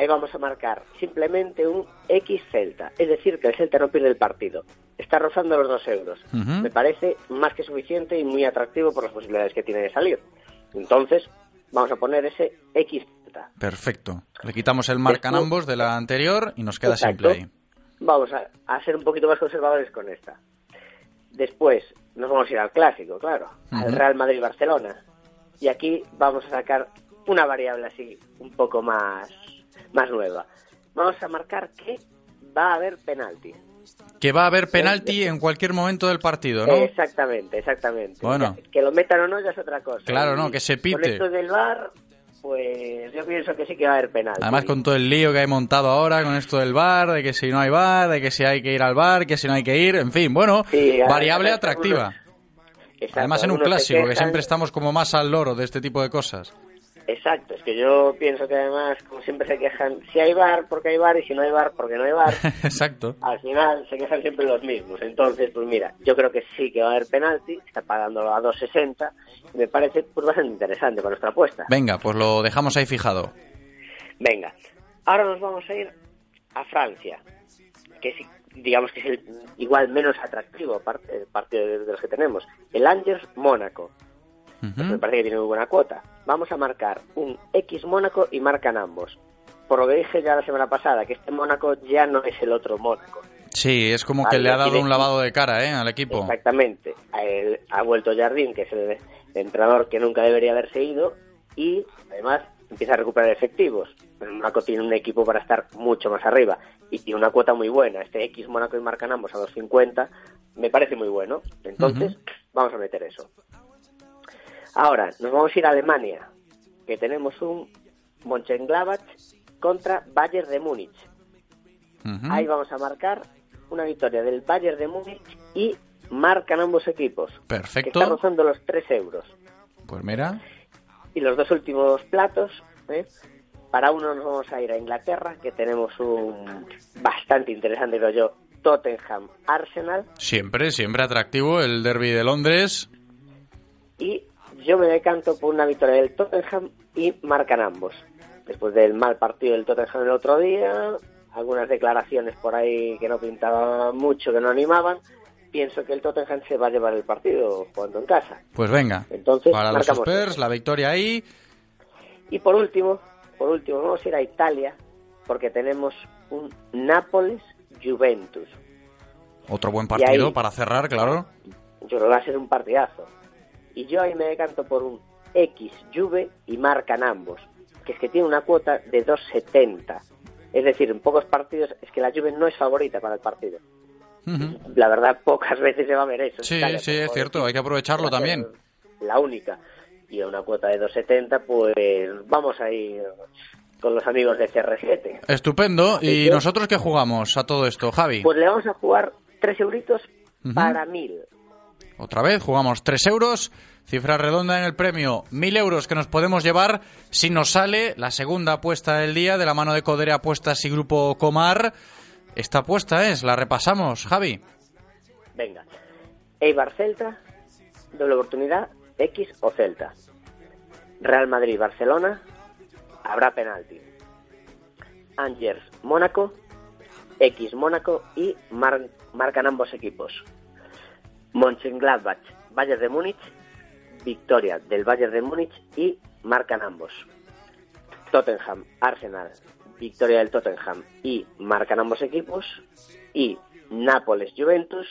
Ahí vamos a marcar simplemente un X Celta, es decir, que el Celta no pierde el partido. Está rozando los dos euros. Me parece más que suficiente y muy atractivo por las posibilidades que tiene de salir. Entonces, vamos a poner ese X Celta. Perfecto. Le quitamos el marcan ambos de la anterior y nos queda Exacto. simple ahí. Vamos a, a ser un poquito más conservadores con esta. Después nos vamos a ir al clásico, claro, al. Real Madrid-Barcelona. Y aquí vamos a sacar una variable así, un poco más, más nueva. Vamos a marcar que va a haber penalti. Que va a haber penalti en cualquier momento del partido, ¿no? Exactamente, exactamente. Bueno. Ya, Que lo metan o no ya es otra cosa. Claro, no, que se Con pite. esto del VAR, pues yo pienso que sí que va a haber penalti. Además con todo el lío que hay montado ahora con esto del bar, de que si no hay bar, de que si hay que ir al bar, que si no hay que ir, en fin, bueno, Sí, variable atractiva. Exacto, Además en un clásico, que siempre estamos como más al loro de este tipo de cosas. Exacto, es que yo pienso que además, como siempre se quejan, si hay bar, porque hay bar, y si no hay bar, porque no hay bar, [LAUGHS] Exacto. al final se quejan siempre los mismos. Entonces, pues mira, yo creo que sí que va a haber penalti, está pagándolo a 2.60, y me parece pues bastante interesante para nuestra apuesta. Venga, pues lo dejamos ahí fijado. Venga, ahora nos vamos a ir a Francia, que sí, digamos que es el igual menos atractivo el partido de, de los que tenemos. El Angers Mónaco. Pues me parece que tiene muy buena cuota. Vamos a marcar un X Mónaco y marcan ambos. Por lo que dije ya la semana pasada, que este Mónaco ya no es el otro Mónaco. Sí, es como que le ha dado un lavado de cara ¿eh? al equipo. Exactamente. Él ha vuelto Jardín, que es el, el entrenador que nunca debería haberse ido, y además empieza a recuperar efectivos. El Mónaco tiene un equipo para estar mucho más arriba y tiene una cuota muy buena. Este X Mónaco y marcan ambos a 2.50 me parece muy bueno. Entonces, vamos a meter eso. Ahora, nos vamos a ir a Alemania, que tenemos un Mönchengladbach contra Bayern de Múnich. Ahí vamos a marcar una victoria del Bayern de Múnich y marcan ambos equipos. Que Perfecto. está rozando los 3 euros. Pues mira, Y los dos últimos platos, ¿eh? para uno nos vamos a ir a Inglaterra, que tenemos un bastante interesante, creo yo, Tottenham Arsenal. siempre, siempre atractivo el derby de Londres. Y yo me decanto por una victoria del Tottenham y marcan ambos. Después del mal partido del Tottenham el otro día, algunas declaraciones por ahí que no pintaban mucho, que no animaban, pienso que el Tottenham se va a llevar el partido jugando en casa. Pues venga, Entonces, para los Spurs, la victoria ahí. Y por último, por último, vamos a ir a Italia porque tenemos un Nápoles-Juventus. Otro buen partido ahí- para cerrar, claro. Yo creo que va a ser un partidazo. Y yo ahí me decanto por un X Juve y marcan ambos, que es que tiene una cuota de 2.70. Es decir, en pocos partidos es que la Juve no es favorita para el partido. La verdad, pocas [LAUGHS] veces se va a ver eso. Sí, Italia, sí, es cierto, hay que aprovecharlo también. La única. Y a una cuota de 2.70, pues vamos a ir con los amigos de CR7. Estupendo. ¿Y nosotros qué jugamos a todo esto, Javi? Pues le vamos a jugar 3 euritos para 1.000. Otra vez, jugamos 3 euros, cifra redonda en el premio, 1.000 euros que nos podemos llevar si nos sale la segunda apuesta del día de la mano de Codere Apuestas y Grupo Comar. Esta apuesta es, la repasamos, Javi. Venga. Eibar Celta, doble oportunidad, X o Celta. Real Madrid Barcelona, habrá penalti. Angers Mónaco, X Mónaco y mar- marcan ambos equipos. Mönchengladbach Bayern de Múnich, victoria del Bayern de Múnich y marcan ambos. Tottenham Arsenal, victoria del Tottenham y marcan ambos equipos. Y Nápoles Juventus,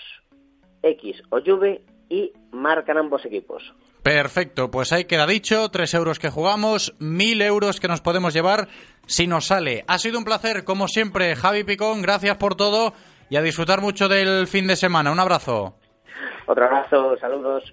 X o Juve y marcan ambos equipos. Perfecto, pues ahí queda dicho, 3 euros que jugamos, 1.000 euros que nos podemos llevar si nos sale. Ha sido un placer, como siempre, Javi Picón, gracias por todo y a disfrutar mucho del fin de semana. Un abrazo. Otro abrazo, saludos.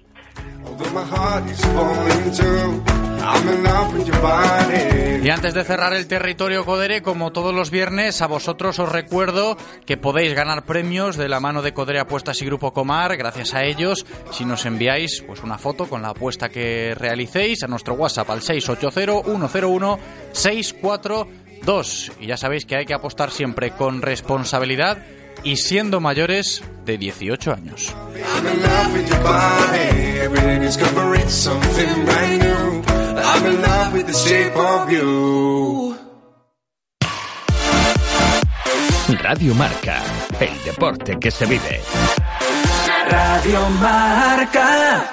Y antes de cerrar el territorio Codere, como todos los viernes, a vosotros os recuerdo que podéis ganar premios de la mano de Codere Apuestas y Grupo Comar. Gracias a ellos, si nos enviáis pues una foto con la apuesta que realicéis a nuestro WhatsApp al 680-101-642. Y ya sabéis que hay que apostar siempre con responsabilidad y siendo mayores de 18 años. Radio Marca, el deporte que se vive. Radio Marca.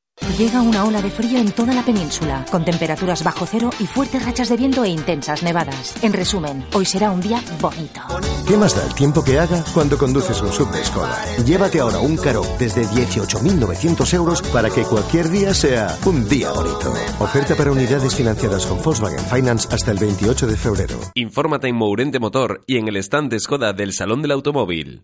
Llega una ola de frío en toda la península, con temperaturas bajo cero y fuertes rachas de viento e intensas nevadas. En resumen, hoy será un día bonito. ¿Qué más da el tiempo que haga cuando conduces un sub de Skoda? Llévate ahora un caro desde 18.900 euros para que cualquier día sea un día bonito. Oferta para unidades financiadas con Volkswagen Finance hasta el 28 de febrero. Infórmate en Mourente Motor y en el stand de Skoda del Salón del Automóvil.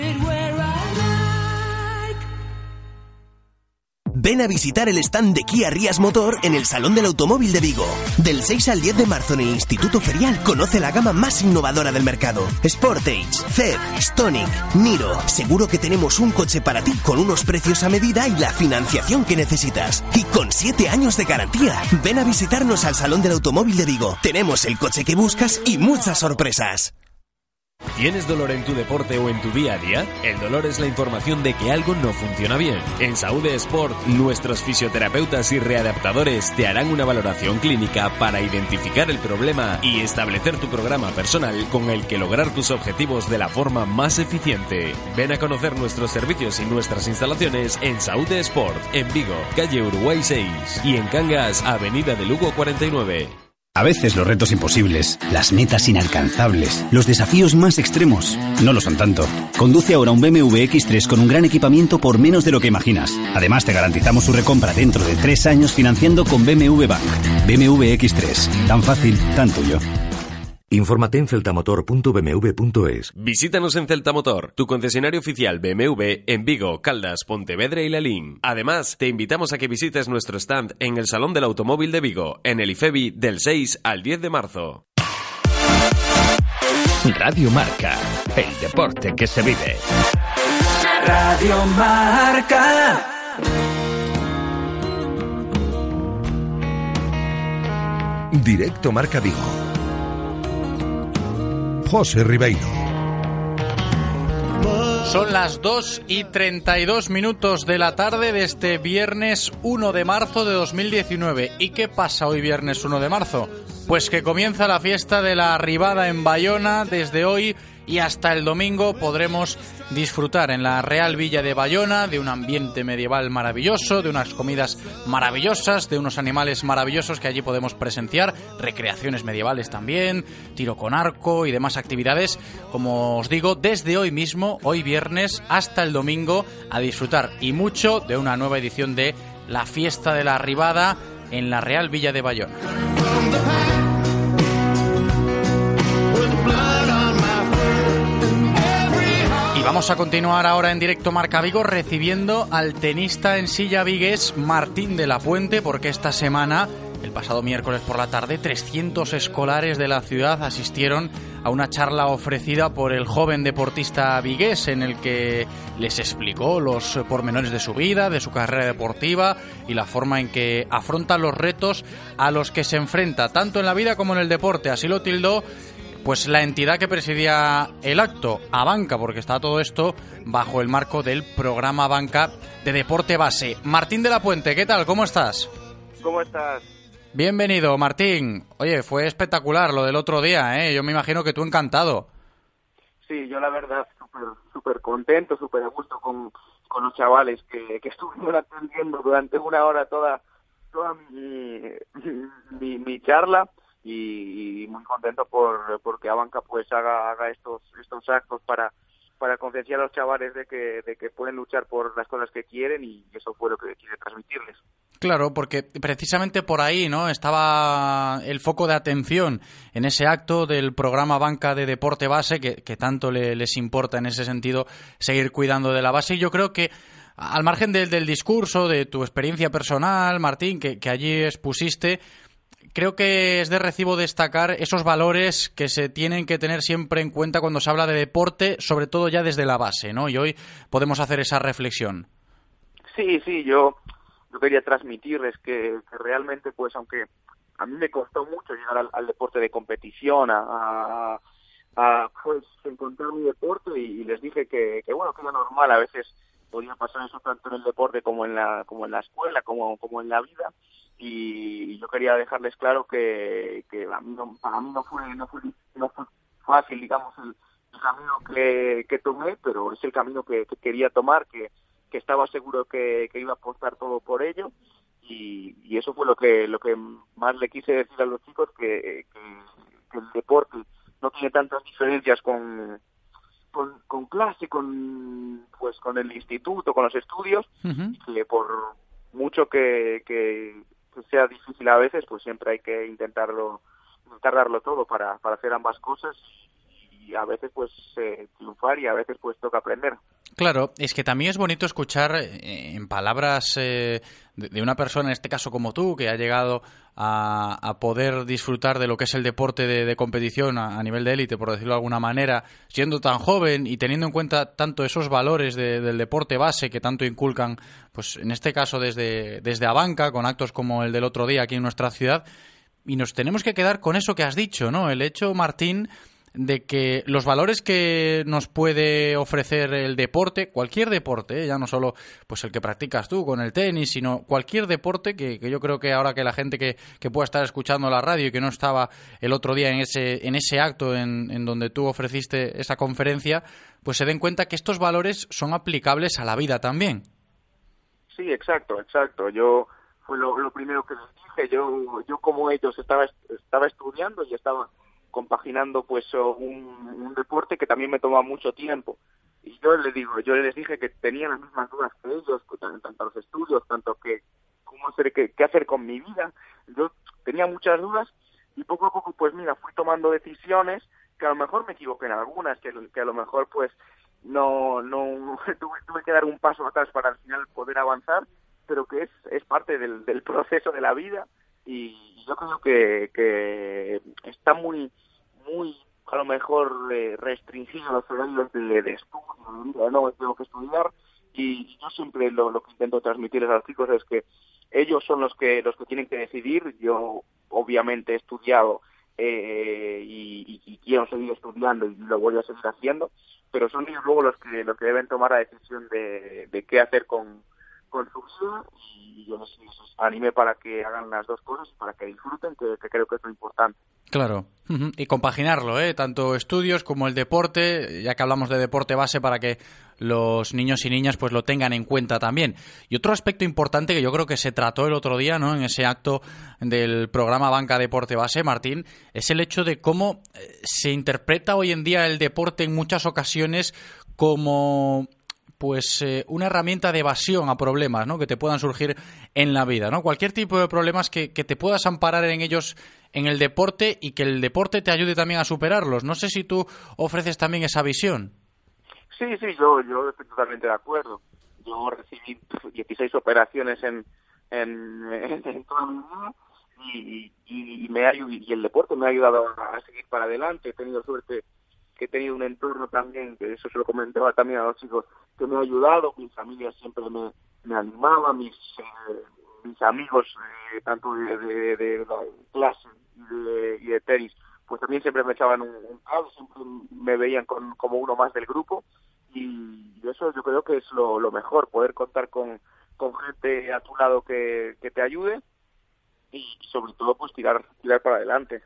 Ven a visitar el stand de Kia Rías Motor en el Salón del Automóvil de Vigo. Del 6 al 10 de marzo en el Instituto Ferial conoce la gama más innovadora del mercado. Sportage, Zed, Stonic, Niro. Seguro que tenemos un coche para ti con unos precios a medida y la financiación que necesitas. Y con 7 años de garantía. Ven a visitarnos al Salón del Automóvil de Vigo. Tenemos el coche que buscas y muchas sorpresas. ¿Tienes dolor en tu deporte o en tu día a día? El dolor es la información de que algo no funciona bien. En Saúde Sport, nuestros fisioterapeutas y readaptadores te harán una valoración clínica para identificar el problema y establecer tu programa personal con el que lograr tus objetivos de la forma más eficiente. Ven a conocer nuestros servicios y nuestras instalaciones en Saúde Sport, en Vigo, calle Uruguay 6 y en Cangas, avenida de Lugo 49. A veces los retos imposibles, las metas inalcanzables, los desafíos más extremos, no lo son tanto. Conduce ahora un BMW X3 con un gran equipamiento por menos de lo que imaginas. Además te garantizamos su recompra dentro de tres años financiando con BMW Bank. BMW X3, tan fácil, tan tuyo. Infórmate en celtamotor.bmw.es. Visítanos en Celtamotor, tu concesionario oficial BMW en Vigo, Caldas, Pontevedra y Lalín. Además, te invitamos a que visites nuestro stand en el Salón del Automóvil de Vigo, en el IFEBI, del 6 al 10 de marzo. Radio Marca, el deporte que se vive. Radio Marca. Directo Marca Vigo. José Ribeiro. Son las 2 y 32 minutos de la tarde de este viernes 1 de marzo de 2019. ¿Y qué pasa hoy viernes 1 de marzo? Pues que comienza la fiesta de la arribada en Bayona desde hoy y hasta el domingo podremos disfrutar en la Real Villa de Bayona de un ambiente medieval maravilloso, de unas comidas maravillosas, de unos animales maravillosos que allí podemos presenciar, recreaciones medievales también, tiro con arco y demás actividades, como os digo, desde hoy mismo, hoy viernes, hasta el domingo, a disfrutar y mucho de una nueva edición de la fiesta de la arribada en la Real Villa de Bayona. Vamos a continuar ahora en directo Marca Vigo recibiendo al tenista en silla vigués Martín de la Puente porque esta semana, el pasado miércoles por la tarde, 300 escolares de la ciudad asistieron a una charla ofrecida por el joven deportista vigués en el que les explicó los pormenores de su vida, de su carrera deportiva y la forma en que afronta los retos a los que se enfrenta tanto en la vida como en el deporte. Así lo tildó pues la entidad que presidía el acto, Abanca, porque está todo esto bajo el marco del programa Banca de Deporte Base. Martín de la Puente, ¿qué tal? ¿Cómo estás? ¿Cómo estás? Bienvenido, Martín. Oye, fue espectacular lo del otro día, ¿eh? Yo me imagino que tú encantado. Sí, yo la verdad súper super contento, súper a gusto con, con los chavales que, que [LAUGHS] estuvieron atendiendo durante una hora toda, toda mi, mi, mi charla y, muy contento por porque Abanca pues haga, haga estos, estos actos para para concienciar a los chavales de que, de que pueden luchar por las cosas que quieren y eso fue lo que quiere transmitirles. Claro, porque precisamente por ahí, ¿no? Estaba el foco de atención en ese acto del programa Banca de Deporte Base, que, que tanto le- les importa en ese sentido seguir cuidando de la base. Y yo creo que, al margen del, del discurso, de tu experiencia personal, Martín, que, que allí expusiste, creo que es de recibo destacar esos valores que se tienen que tener siempre en cuenta cuando se habla de deporte, sobre todo ya desde la base, ¿no? Y hoy podemos hacer esa reflexión. Sí, sí, yo, yo quería transmitirles que, que realmente, pues, aunque a mí me costó mucho llegar al, deporte de competición, a, pues, encontrar mi deporte y, y les dije que, que, bueno, que era normal, a veces podía pasar eso tanto en el deporte como en la, como en la escuela, como, como en la vida, y yo quería dejarles claro que, que a mí no, para mí no fue, no fue, no fue fácil, digamos, el, el camino que, que tomé, pero es el camino que, que quería tomar, que, que estaba seguro que, que iba a apostar todo por ello. Y, y eso fue lo que lo que más le quise decir a los chicos que, que, el deporte no tiene tantas diferencias con, con con clase con pues con el instituto con los estudios que por mucho que, que, que sea difícil a veces pues siempre hay que intentarlo intentar darlo todo para para hacer ambas cosas y a veces pues eh, triunfar y a veces pues toca aprender Claro, es que también es bonito escuchar eh, en palabras eh, de, una persona, en este caso como tú, que ha llegado a, a poder disfrutar de lo que es el deporte de, competición a, a nivel de élite, por decirlo de alguna manera, siendo tan joven y teniendo en cuenta tanto esos valores de- del deporte base que tanto inculcan, pues en este caso desde, desde Abanca, con actos como el del otro día aquí en nuestra ciudad, y nos tenemos que quedar con eso que has dicho, ¿no? El hecho, Martín, de que los valores que nos puede ofrecer el deporte, cualquier deporte, ¿eh? ya no solo pues el que practicas tú con el tenis, sino cualquier deporte que, que yo creo que ahora que la gente que, que pueda estar escuchando la radio y que no estaba el otro día en ese, en ese acto en, en donde tú ofreciste esa conferencia, pues se den cuenta que estos valores son aplicables a la vida también. Sí, exacto, exacto. Yo fue lo, primero que les dije. Yo, yo como ellos estaba estaba estudiando y estaba compaginando pues o, un, un deporte que también me toma mucho tiempo. Y yo les digo, yo les dije que tenía las mismas dudas que ellos, tanto los estudios, tanto que cómo hacer, qué, qué hacer con mi vida. Yo tenía muchas dudas y poco a poco pues mira, fui tomando decisiones que a lo mejor me equivoqué en algunas, que, a lo mejor pues no, no [LAUGHS] tuve, tuve que dar un paso atrás para al final poder avanzar, pero que es, es parte del proceso de la vida y yo creo que, que está muy, muy a lo mejor eh, restringido los horarios de, estudio, no tengo que estudiar y yo siempre lo, que intento transmitirles a los chicos es que ellos son los que los que tienen que decidir, yo obviamente he estudiado eh, y, y- y quiero seguir estudiando y lo voy a seguir haciendo, pero son ellos luego los que los que deben tomar la decisión de, de qué hacer con, con su vida y yo les, les anime para que hagan las dos cosas y para que disfruten, que, que creo que es lo importante. Claro. Y compaginarlo, ¿eh? Tanto estudios como el deporte, ya que hablamos de deporte base, para que los niños y niñas pues lo tengan en cuenta también. Y otro aspecto importante que yo creo que se trató el otro día, ¿no? En ese acto del programa Banca Deporte Base, Martín, es el hecho de cómo eh, se interpreta hoy en día el deporte en muchas ocasiones como pues eh, una herramienta de evasión a problemas ¿no? que te puedan surgir en la vida, ¿no? Cualquier tipo de problemas que, que te puedas amparar en ellos en el deporte y que el deporte te ayude también a superarlos. No sé si tú ofreces también esa visión. Sí, sí, yo, yo estoy totalmente de acuerdo. Yo recibí pf, 16 operaciones en, en, en, toda mi vida y, y, me ha, y el deporte me ha ayudado a seguir para adelante. He tenido suerte que he tenido un entorno también, que eso se lo comentaba también a los chicos, que me ha ayudado. Mi familia siempre me, me animaba, mis, eh, mis amigos, eh, tanto de, de, de la clase y de, tenis, pues también siempre me echaban un, un siempre me veían con, como uno más del grupo y eso yo creo que es lo, mejor, poder contar con, con gente a tu lado que, que te ayude y sobre todo pues tirar tirar para adelante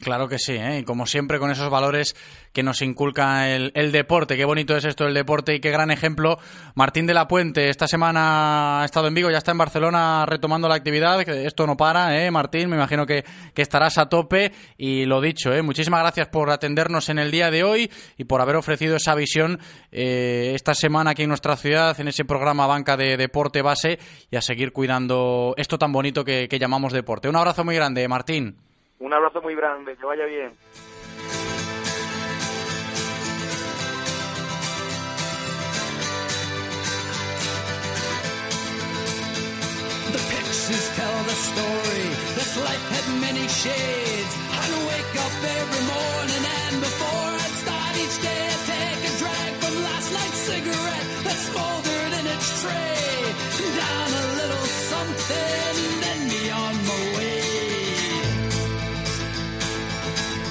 Claro que sí, ¿eh? como siempre con esos valores que nos inculca el, el, deporte. Qué bonito es esto el deporte y qué gran ejemplo. Martín de la Puente, esta semana ha estado en Vigo, ya está en Barcelona retomando la actividad. Esto no para, ¿eh? Martín, me imagino que, que estarás a tope. Y lo dicho, ¿eh? muchísimas gracias por atendernos en el día de hoy y por haber ofrecido esa visión eh, esta semana aquí en nuestra ciudad, en ese programa Banca de Deporte Base y a seguir cuidando esto tan bonito que, que llamamos deporte. Un abrazo muy grande, Martín. Un abrazo muy grande, que vaya bien. Pictures tell the story. This life had many shades. I'd wake up every morning and before I'd start each day, I'd take a drag from last night's cigarette that smoldered in its tray. Down a little something,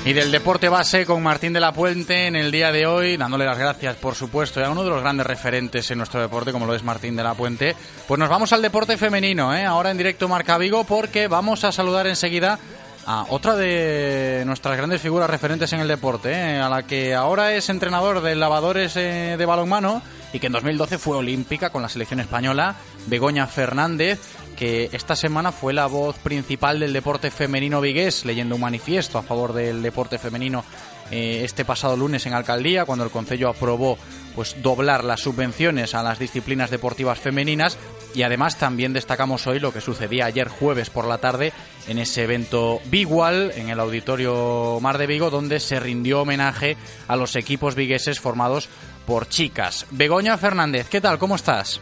Y del deporte base con Martín de la Puente en el día de hoy, dándole las gracias, por supuesto, a uno de los grandes referentes en nuestro deporte, como lo es Martín de la Puente. Pues nos vamos al deporte femenino, ¿eh? ahora en directo Marca Vigo, porque vamos a saludar enseguida a otra de nuestras grandes figuras referentes en el deporte, ¿eh? a la que ahora es entrenador de lavadores eh, de balonmano y que en 2012 fue olímpica con la selección española, Begoña Fernández, que esta semana fue la voz principal del deporte femenino vigués, leyendo un manifiesto a favor del deporte femenino eh, este pasado lunes en Alcaldía, cuando el Concello aprobó pues doblar las subvenciones a las disciplinas deportivas femeninas y además también destacamos hoy lo que sucedía ayer jueves por la tarde en ese evento Bigual en el Auditorio Mar de Vigo donde se rindió homenaje a los equipos vigueses formados por chicas. Begoña Fernández, ¿qué tal? ¿Cómo estás?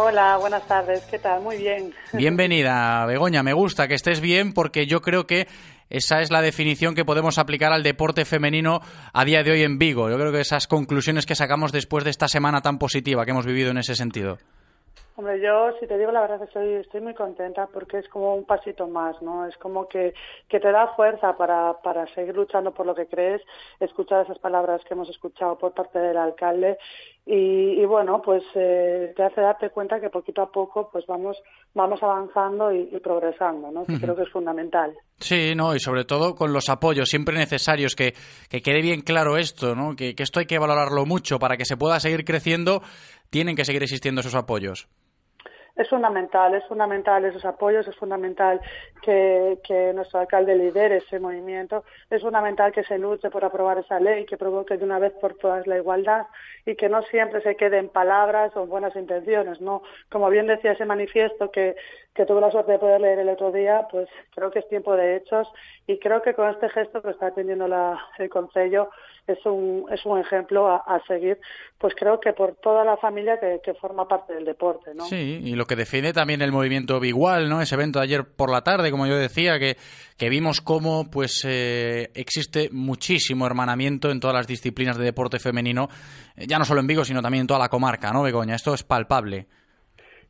Hola, buenas tardes. ¿Qué tal? Muy bien. Bienvenida, Begoña. Me gusta que estés bien porque yo creo que esa es la definición que podemos aplicar al deporte femenino a día de hoy en Vigo. Yo creo que esas conclusiones que sacamos después de esta semana tan positiva que hemos vivido en ese sentido. Hombre, yo, si te digo la verdad, estoy, estoy muy contenta porque es como un pasito más, ¿no? Es como que, que te da fuerza para, para seguir luchando por lo que crees, escuchar esas palabras que hemos escuchado por parte del alcalde y, y bueno, pues eh, te hace darte cuenta que poquito a poco pues vamos, vamos avanzando y, y progresando, ¿no? Que uh -huh. creo que es fundamental. Sí, no, y sobre todo con los apoyos siempre necesarios, que, que quede bien claro esto, ¿no? Que, que esto hay que valorarlo mucho para que se pueda seguir creciendo, tienen que seguir existiendo esos apoyos es fundamental, es fundamental esos apoyos, es fundamental que, nuestro alcalde lidere ese movimiento, es fundamental que se luche por aprobar esa ley, que provoque de una vez por todas la igualdad y que no siempre se quede en palabras o en buenas intenciones, ¿no? Como bien decía ese manifiesto que, que tuve la suerte de poder leer el otro día, pues creo que es tiempo de hechos y creo que con este gesto que está atendiendo la, el Concello es un, es un ejemplo a, seguir, pues creo que por toda la familia que, forma parte del deporte, ¿no? Sí, y lo que define también el movimiento Bigual, ¿no? Ese evento de ayer por la tarde, como yo decía, que, que vimos cómo pues eh, existe muchísimo hermanamiento en todas las disciplinas de deporte femenino, ya no solo en Vigo, sino también en toda la comarca, ¿no, Begoña? Esto es palpable.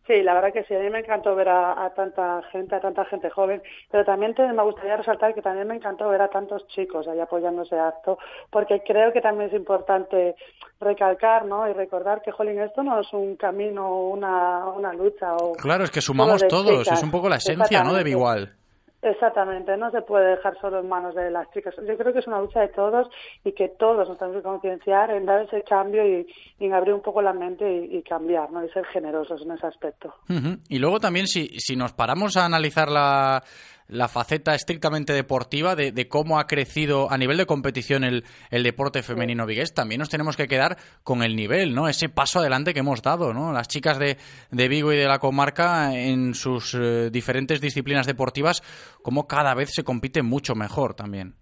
Sí, la verdad que sí, a mí me encantó ver a, a, tanta gente, a tanta gente joven, pero también te, me gustaría resaltar que también me encantó ver a tantos chicos ahí apoyando ese acto, porque creo que también es importante recalcar ¿no? y recordar que, jolín, esto no es un camino, una, una lucha. O claro, es que sumamos todos, chicas. es un poco la esencia ¿no? de Bigual. Exactamente, no se puede dejar solo en manos de las chicas. Yo creo que es una lucha de todos y que todos nos tenemos que concienciar en dar ese cambio y, en abrir un poco la mente y, y, cambiar, ¿no? Y ser generosos en ese aspecto. Y luego también, si, si nos paramos a analizar la, la faceta estrictamente deportiva de, de, cómo ha crecido a nivel de competición el, el deporte femenino vigués, también nos tenemos que quedar con el nivel, ¿no? Ese paso adelante que hemos dado, ¿no? Las chicas de, de Vigo y de la comarca en sus eh, diferentes disciplinas deportivas, como cada vez se compite mucho mejor también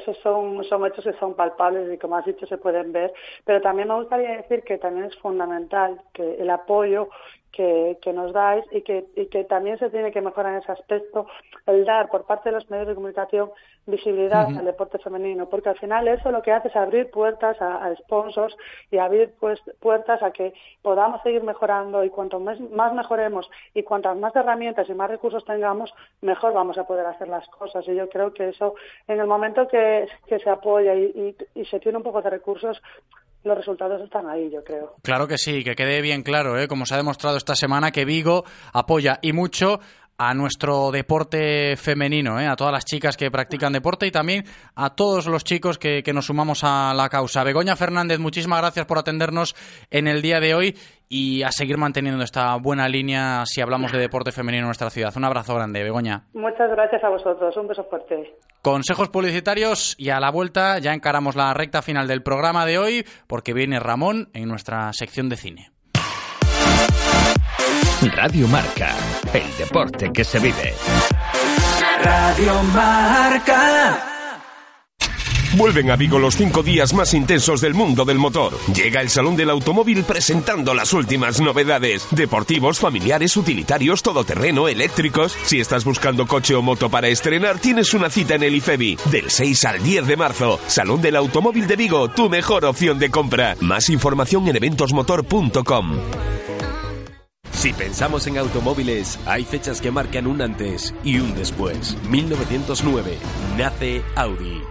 esos son, son hechos que son palpables y como has dicho se pueden ver, pero también me gustaría decir que también es fundamental que el apoyo que, que nos dais y que, y que también se tiene que mejorar en ese aspecto el dar por parte de los medios de comunicación visibilidad al deporte femenino, porque al final eso lo que hace es abrir puertas a, a sponsors y abrir pues, puertas a que podamos seguir mejorando y cuanto más, más mejoremos y cuantas más herramientas y más recursos tengamos, mejor vamos a poder hacer las cosas. Y yo creo que eso, en el momento que, que se apoya y, y- y se tiene un poco de recursos, los resultados están ahí, yo creo. Claro que sí, que quede bien claro, ¿eh? como se ha demostrado esta semana, que Vigo apoya y mucho a nuestro deporte femenino, ¿eh? a todas las chicas que practican deporte y también a todos los chicos que, que nos sumamos a la causa. Begoña Fernández, muchísimas gracias por atendernos en el día de hoy y a seguir manteniendo esta buena línea si hablamos de deporte femenino en nuestra ciudad. Un abrazo grande, Begoña. Muchas gracias a vosotros. Un beso fuerte. Consejos publicitarios y a la vuelta ya encaramos la recta final del programa de hoy porque viene Ramón en nuestra sección de cine. Radio Marca, el deporte que se vive. Radio Marca. Vuelven a Vigo los cinco días más intensos del mundo del motor. Llega el Salón del Automóvil presentando las últimas novedades. Deportivos, familiares, utilitarios, todoterreno, eléctricos. Si estás buscando coche o moto para estrenar, tienes una cita en el IFEBI. Del 6 al 10 de marzo. Salón del Automóvil de Vigo, tu mejor opción de compra. Más información en eventosmotor.com. Si pensamos en automóviles, hay fechas que marcan un antes y un después. 1909 nace Audi.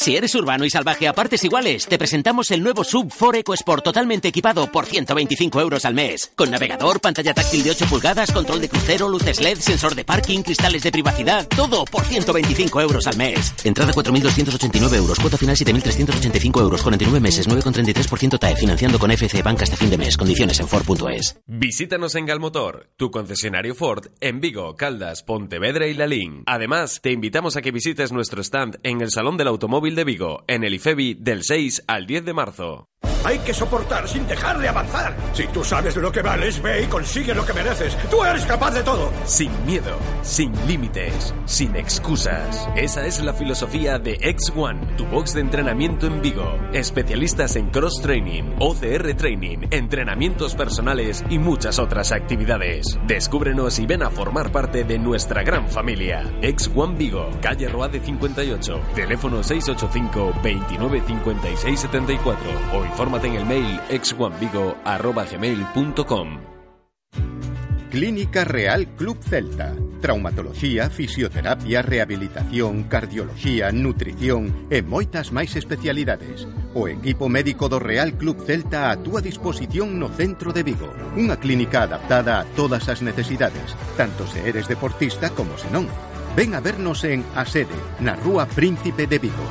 Si eres urbano y salvaje a partes iguales, te presentamos el nuevo Sub 4 EcoSport totalmente equipado por 125 euros al mes. Con navegador, pantalla táctil de 8 pulgadas, control de crucero, luces LED, sensor de parking, cristales de privacidad, todo por 125 euros al mes. Entrada 4.289 euros, cuota final 7.385 euros, 49 meses, 9,33% TAE, financiando con FC Banca hasta fin de mes. Condiciones en Ford.es. Visítanos en Galmotor, tu concesionario Ford en Vigo, Caldas, Pontevedra y Lalín. Además, te invitamos a que visites nuestro stand en el Salón del Automóvil de Vigo, en el IFEBI, del 6 al 10 de marzo. Hay que soportar sin dejar de avanzar. Si tú sabes lo que vales, ve y consigue lo que mereces. Tú eres capaz de todo. Sin miedo, sin límites, sin excusas. Esa es la filosofía de X1, tu box de entrenamiento en Vigo. Especialistas en cross training, OCR training, entrenamientos personales y muchas otras actividades. Descúbrenos y ven a formar parte de nuestra gran familia. X1 Vigo, calle Roade 58, teléfono 685 29 56 74 o infórmate en el mail x1vigo@gmail.com. Clínica Real Club Celta. Traumatología, fisioterapia, rehabilitación, cardiología, nutrición e moitas máis especialidades. O equipo médico do Real Club Celta a túa disposición no centro de Vigo. Unha clínica adaptada a todas as necesidades, tanto se eres deportista como se non. Ven a vernos en A Sede, na Rúa Príncipe de Vigo.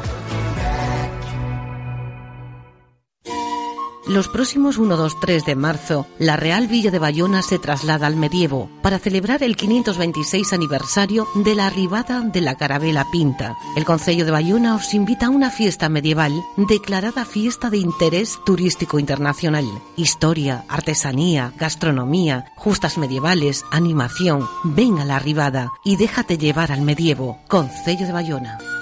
Los próximos 1, 2, 3 de marzo, la Real Villa de Bayona se traslada al medievo para celebrar el 526 aniversario de la arribada de la Carabela Pinta. El Concello de Bayona os invita a una fiesta medieval declarada fiesta de interés turístico internacional. Historia, artesanía, gastronomía, justas medievales, animación. Ven a la arribada y déjate llevar al medievo. Concello de Bayona.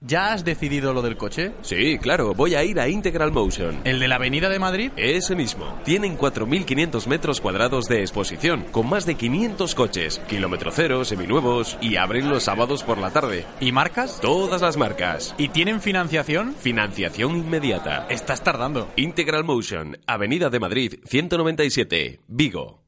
¿Ya has decidido lo del coche? Sí, claro, voy a ir a Integral Motion. ¿El de la Avenida de Madrid? Ese mismo. Tienen 4.500 metros cuadrados de exposición, con más de 500 coches, kilómetro cero, seminuevos, y abren los sábados por la tarde. ¿Y marcas? Todas las marcas. ¿Y tienen financiación? Financiación inmediata. Estás tardando. Integral Motion, Avenida de Madrid, 197, Vigo.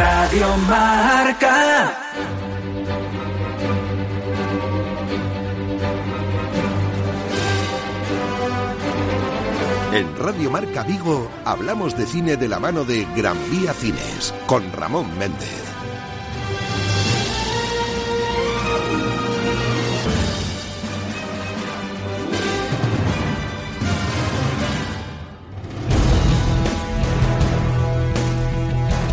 Radio Marca. En Radio Marca Vigo hablamos de cine de la mano de Gran Vía Cines con Ramón Méndez.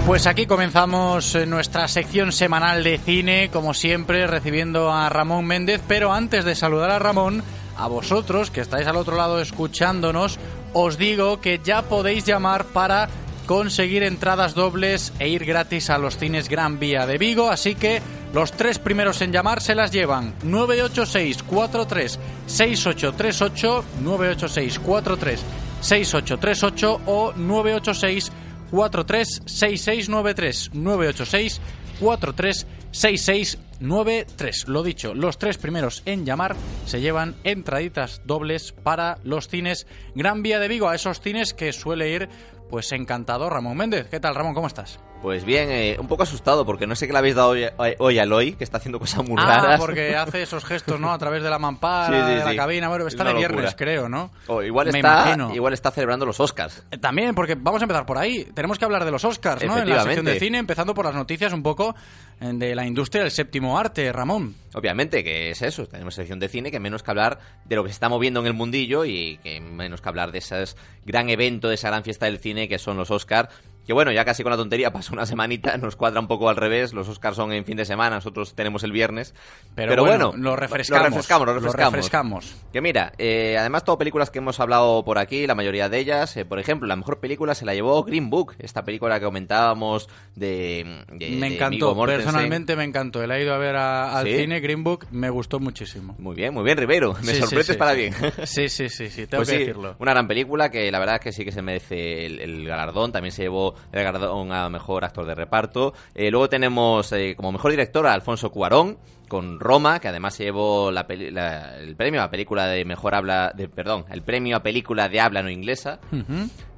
Pues aquí comenzamos eh, nuestra sección semanal de cine, como siempre, recibiendo a Ramón Méndez, pero antes de saludar a Ramón, a vosotros que estáis al otro lado escuchándonos, os digo que ya podéis llamar para conseguir entradas dobles e ir gratis a los cines Gran Vía de Vigo, así que los tres primeros en llamar se las llevan. 986 43 6838 986 43 6838 o 986 436693 986 436693. Lo dicho, los tres primeros en llamar se llevan entraditas dobles para los cines Gran Vía de Vigo, a esos cines que suele ir pues encantado Ramón Méndez. ¿Qué tal, Ramón? ¿Cómo estás? Pues bien, eh, un poco asustado porque no sé qué le habéis dado hoy, hoy a Eloy, que está haciendo cosas muy Ah, raras. porque hace esos gestos, ¿no? A través de la mampara, [LAUGHS] Sí, sí, de la sí. cabina. Bueno, Es está una de viernes, creo, ¿no? O igual Me está, imagino. igual está celebrando los Oscars. Eh, También, porque vamos a empezar por ahí. Tenemos que hablar de los Oscars, ¿no? En la sección de cine, empezando por las noticias un poco eh, de la industria del séptimo arte, Ramón. Obviamente, que es eso. Tenemos sección de cine que menos que hablar de lo que se está moviendo en el mundillo y que menos que hablar de ese gran evento, de esa gran fiesta del cine que son los Oscars. Que bueno, ya casi con la tontería [LAUGHS] pasó una semanita, nos cuadra un poco al revés. Los Oscars son en fin de semana, nosotros tenemos el viernes. Pero bueno, bueno, lo refrescamos, Lo refrescamos, lo lo refrescamos. refrescamos. Que mira, eh, además todo películas que hemos hablado por aquí, la mayoría de ellas, eh, por ejemplo, la mejor película se la llevó Green Book, esta película que comentábamos de... de- me encantó, personalmente me encantó. Él ha ido a ver a- al ¿Sí? cine Green Book, me gustó muchísimo. Muy bien, muy bien, Rivero. Me Sí, sorprendes sí. para bien. Sí, sí, sí, sí, tengo Pues que decirlo. Una gran película que la verdad es que sí que se merece el, el galardón. También se llevó el galardón a mejor actor de reparto. Eh, luego tenemos eh, como mejor director a Alfonso Cuarón con Roma, que además se llevó la peli- la- el premio a película de mejor habla, de, perdón, el premio a película de habla no inglesa.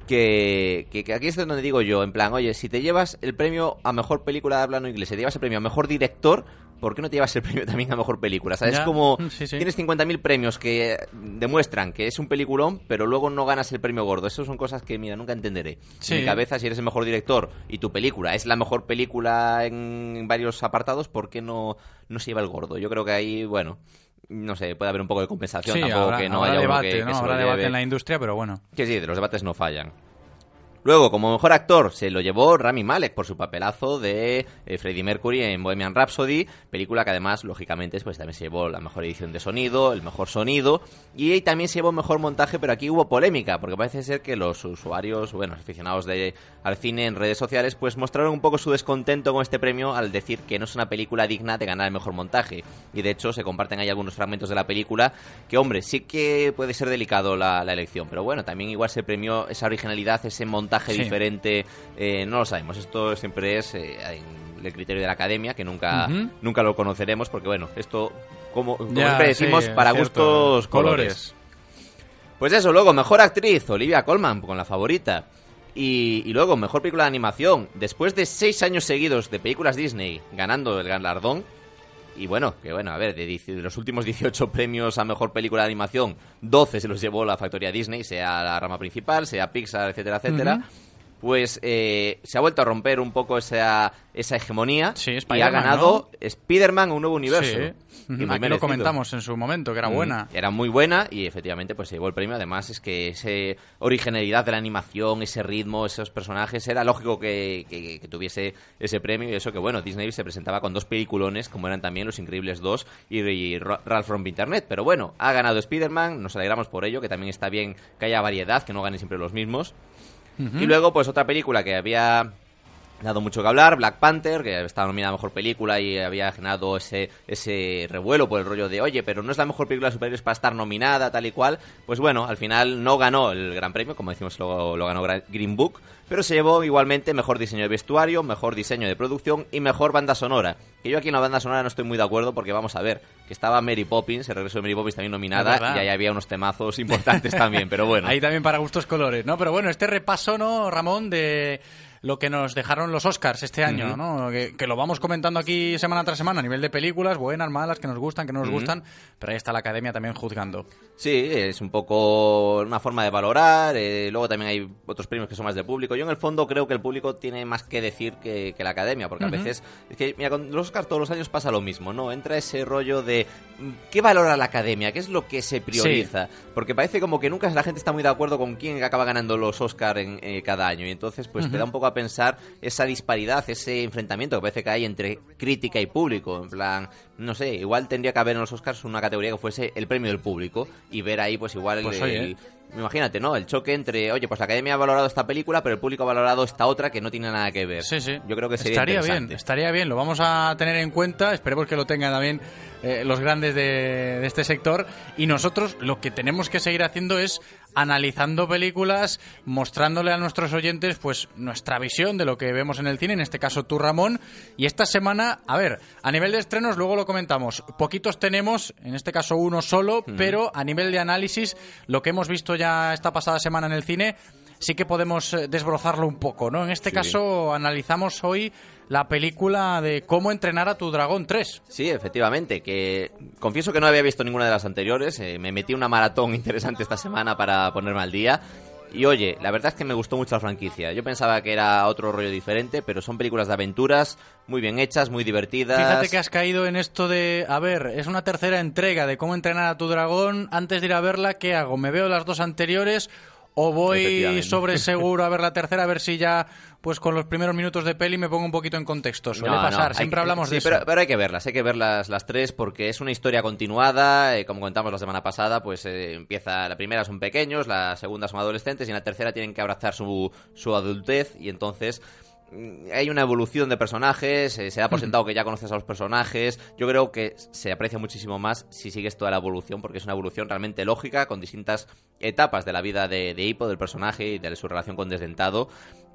Que, que- que aquí es donde digo yo, en plan, oye, si te llevas el premio a mejor película de habla no inglesa, te llevas el premio a mejor director, ¿por qué no te llevas el premio también a mejor película? Sea, es como sí, sí. tienes 50.000 premios que demuestran que es un peliculón, pero luego no ganas el premio gordo. Eso son cosas que, mira, nunca entenderé. Sí. En mi cabeza, si eres el mejor director y tu película es la mejor película en varios apartados, ¿por qué no, no se lleva el gordo? Yo creo que ahí, bueno, no sé, puede haber un poco de compensación. Sí, tampoco habrá, que no habrá haya uno debate, que, ¿no? que se Habrá debate en la industria, pero bueno. Que sí, de los debates no fallan. Luego, como mejor actor, se lo llevó Rami Malek por su papelazo de eh, Freddie Mercury en Bohemian Rhapsody, película que además, lógicamente, pues también se llevó la mejor edición de sonido, el mejor sonido, y también se llevó mejor montaje, pero aquí hubo polémica, porque parece ser que los usuarios, bueno, aficionados de, al cine en redes sociales, pues mostraron un poco su descontento con este premio al decir que no es una película digna de ganar el mejor montaje. Y de hecho, se comparten ahí algunos fragmentos de la película que, hombre, sí que puede ser delicado la, la elección, pero bueno, también igual se premió esa originalidad, ese montaje Sí. diferente, eh, no lo sabemos. Esto siempre es eh, el criterio de la academia, que nunca, nunca lo conoceremos, porque bueno, esto, como, como Ya, siempre decimos, sí, para cierto. gustos colores. Pues eso, luego, mejor actriz, Olivia Colman, con la favorita. Y, y luego, mejor película de animación. Después de seis años seguidos de películas Disney ganando el galardón. Y bueno, que bueno, a ver, de, los últimos 18 premios a mejor película de animación, 12 se los llevó la factoría Disney, sea la rama principal, sea Pixar, etcétera, etcétera. Pues eh, se ha vuelto a romper un poco esa, esa hegemonía y ha ganado Spider-Man un nuevo universo. Sí. Y muy Aquí lo comentamos en su momento, que era Mm, buena. Era muy buena y efectivamente pues se llevó el premio. Además es que esa originalidad de la animación, ese ritmo, esos personajes, era lógico que, que- que tuviese ese premio y eso que bueno, Disney se presentaba con dos peliculones como eran también Los Increíbles 2 y, y Ra- Ralph from Internet. Pero bueno, ha ganado Spider-Man, nos alegramos por ello, que también está bien que haya variedad, que no ganen siempre los mismos. Y luego, pues otra película que había dado mucho que hablar, Black Panther, que estaba nominada a Mejor Película y había generado ese, ese revuelo por el rollo de, oye, pero no es la mejor película de superhéroes para estar nominada, tal y cual. Pues bueno, al final no ganó el Gran Premio, como decimos, lo, lo ganó Green Book, pero se llevó igualmente Mejor Diseño de Vestuario, Mejor Diseño de Producción y Mejor Banda Sonora. Que yo aquí en la banda sonora no estoy muy de acuerdo porque vamos a ver, que estaba Mary Poppins, el regreso de Mary Poppins también nominada, y ahí había unos temazos importantes también, pero bueno. [LAUGHS] Ahí también para gustos colores, ¿no? Pero bueno, este repaso, ¿no, Ramón, de lo que nos dejaron los Oscars este año. ¿no? Que, que lo vamos comentando aquí semana tras semana a nivel de películas, buenas, malas, que nos gustan, que no nos gustan, pero ahí está la academia también juzgando. Sí, es un poco una forma de valorar. eh, luego también hay otros premios que son más de público. Yo en el fondo creo que el público tiene más que decir que, que la academia, porque a veces es que mira con los Oscars todos los años pasa lo mismo, ¿no? Entra ese rollo de mm, qué valora la academia, qué es lo que se prioriza, porque parece como que nunca la gente está muy de acuerdo con quién acaba ganando los Oscars en eh, cada año y entonces pues te da un poco a pensar esa disparidad, ese enfrentamiento que parece que hay entre crítica y público, en plan, no sé, igual tendría que haber en los Oscars una categoría que fuese el premio del público y ver ahí pues igual Pues el, oye, el- ¿eh? Imagínate, ¿no? El choque entre, oye, pues la academia ha valorado esta película, pero el público ha valorado esta otra que no tiene nada que ver. Sí, sí. Yo creo que sería Estaría interesante. bien, estaría bien, lo vamos a tener en cuenta, esperemos que lo tengan también eh, los grandes de, de este sector y nosotros lo que tenemos que seguir haciendo es analizando películas, mostrándole a nuestros oyentes pues nuestra visión de lo que vemos en el cine, en este caso tú Ramón, y esta semana, a ver, a nivel de estrenos luego lo comentamos, poquitos tenemos, en este caso uno solo, pero a nivel de análisis, lo que hemos visto ya esta pasada semana en el cine, sí que podemos eh, desbrozarlo un poco, ¿no? En este Sí. caso analizamos hoy la película de Cómo entrenar a tu dragón 3. Sí, efectivamente, que confieso que no había visto ninguna de las anteriores, eh, me metí una maratón [LAUGHS] interesante esta semana para ponerme al día. Y oye, la verdad es que me gustó mucho la franquicia. Yo pensaba que era otro rollo diferente, pero son películas de aventuras muy bien hechas, muy divertidas. Fíjate que has caído en esto de, a ver, es una tercera entrega de Cómo entrenar a tu dragón. Antes de ir a verla, ¿qué hago? ¿Me veo las dos anteriores o voy sobre seguro a ver la tercera a ver si ya, pues con los primeros minutos de peli me pongo un poquito en contexto? Suele No, pasar, siempre hablamos sí, de eso. Pero, pero hay que verlas, hay que verlas las tres porque es una historia continuada. eh, como contamos la semana pasada, pues eh, empieza la primera son pequeños, la segunda son adolescentes y en la tercera tienen que abrazar su, su adultez y entonces mm, hay una evolución de personajes, eh, se da por sentado que ya conoces a los personajes. Yo creo que se aprecia muchísimo más si sigues toda la evolución, porque es una evolución realmente lógica, con distintas etapas de la vida de, de Hippo, del personaje y de su relación con Desdentado.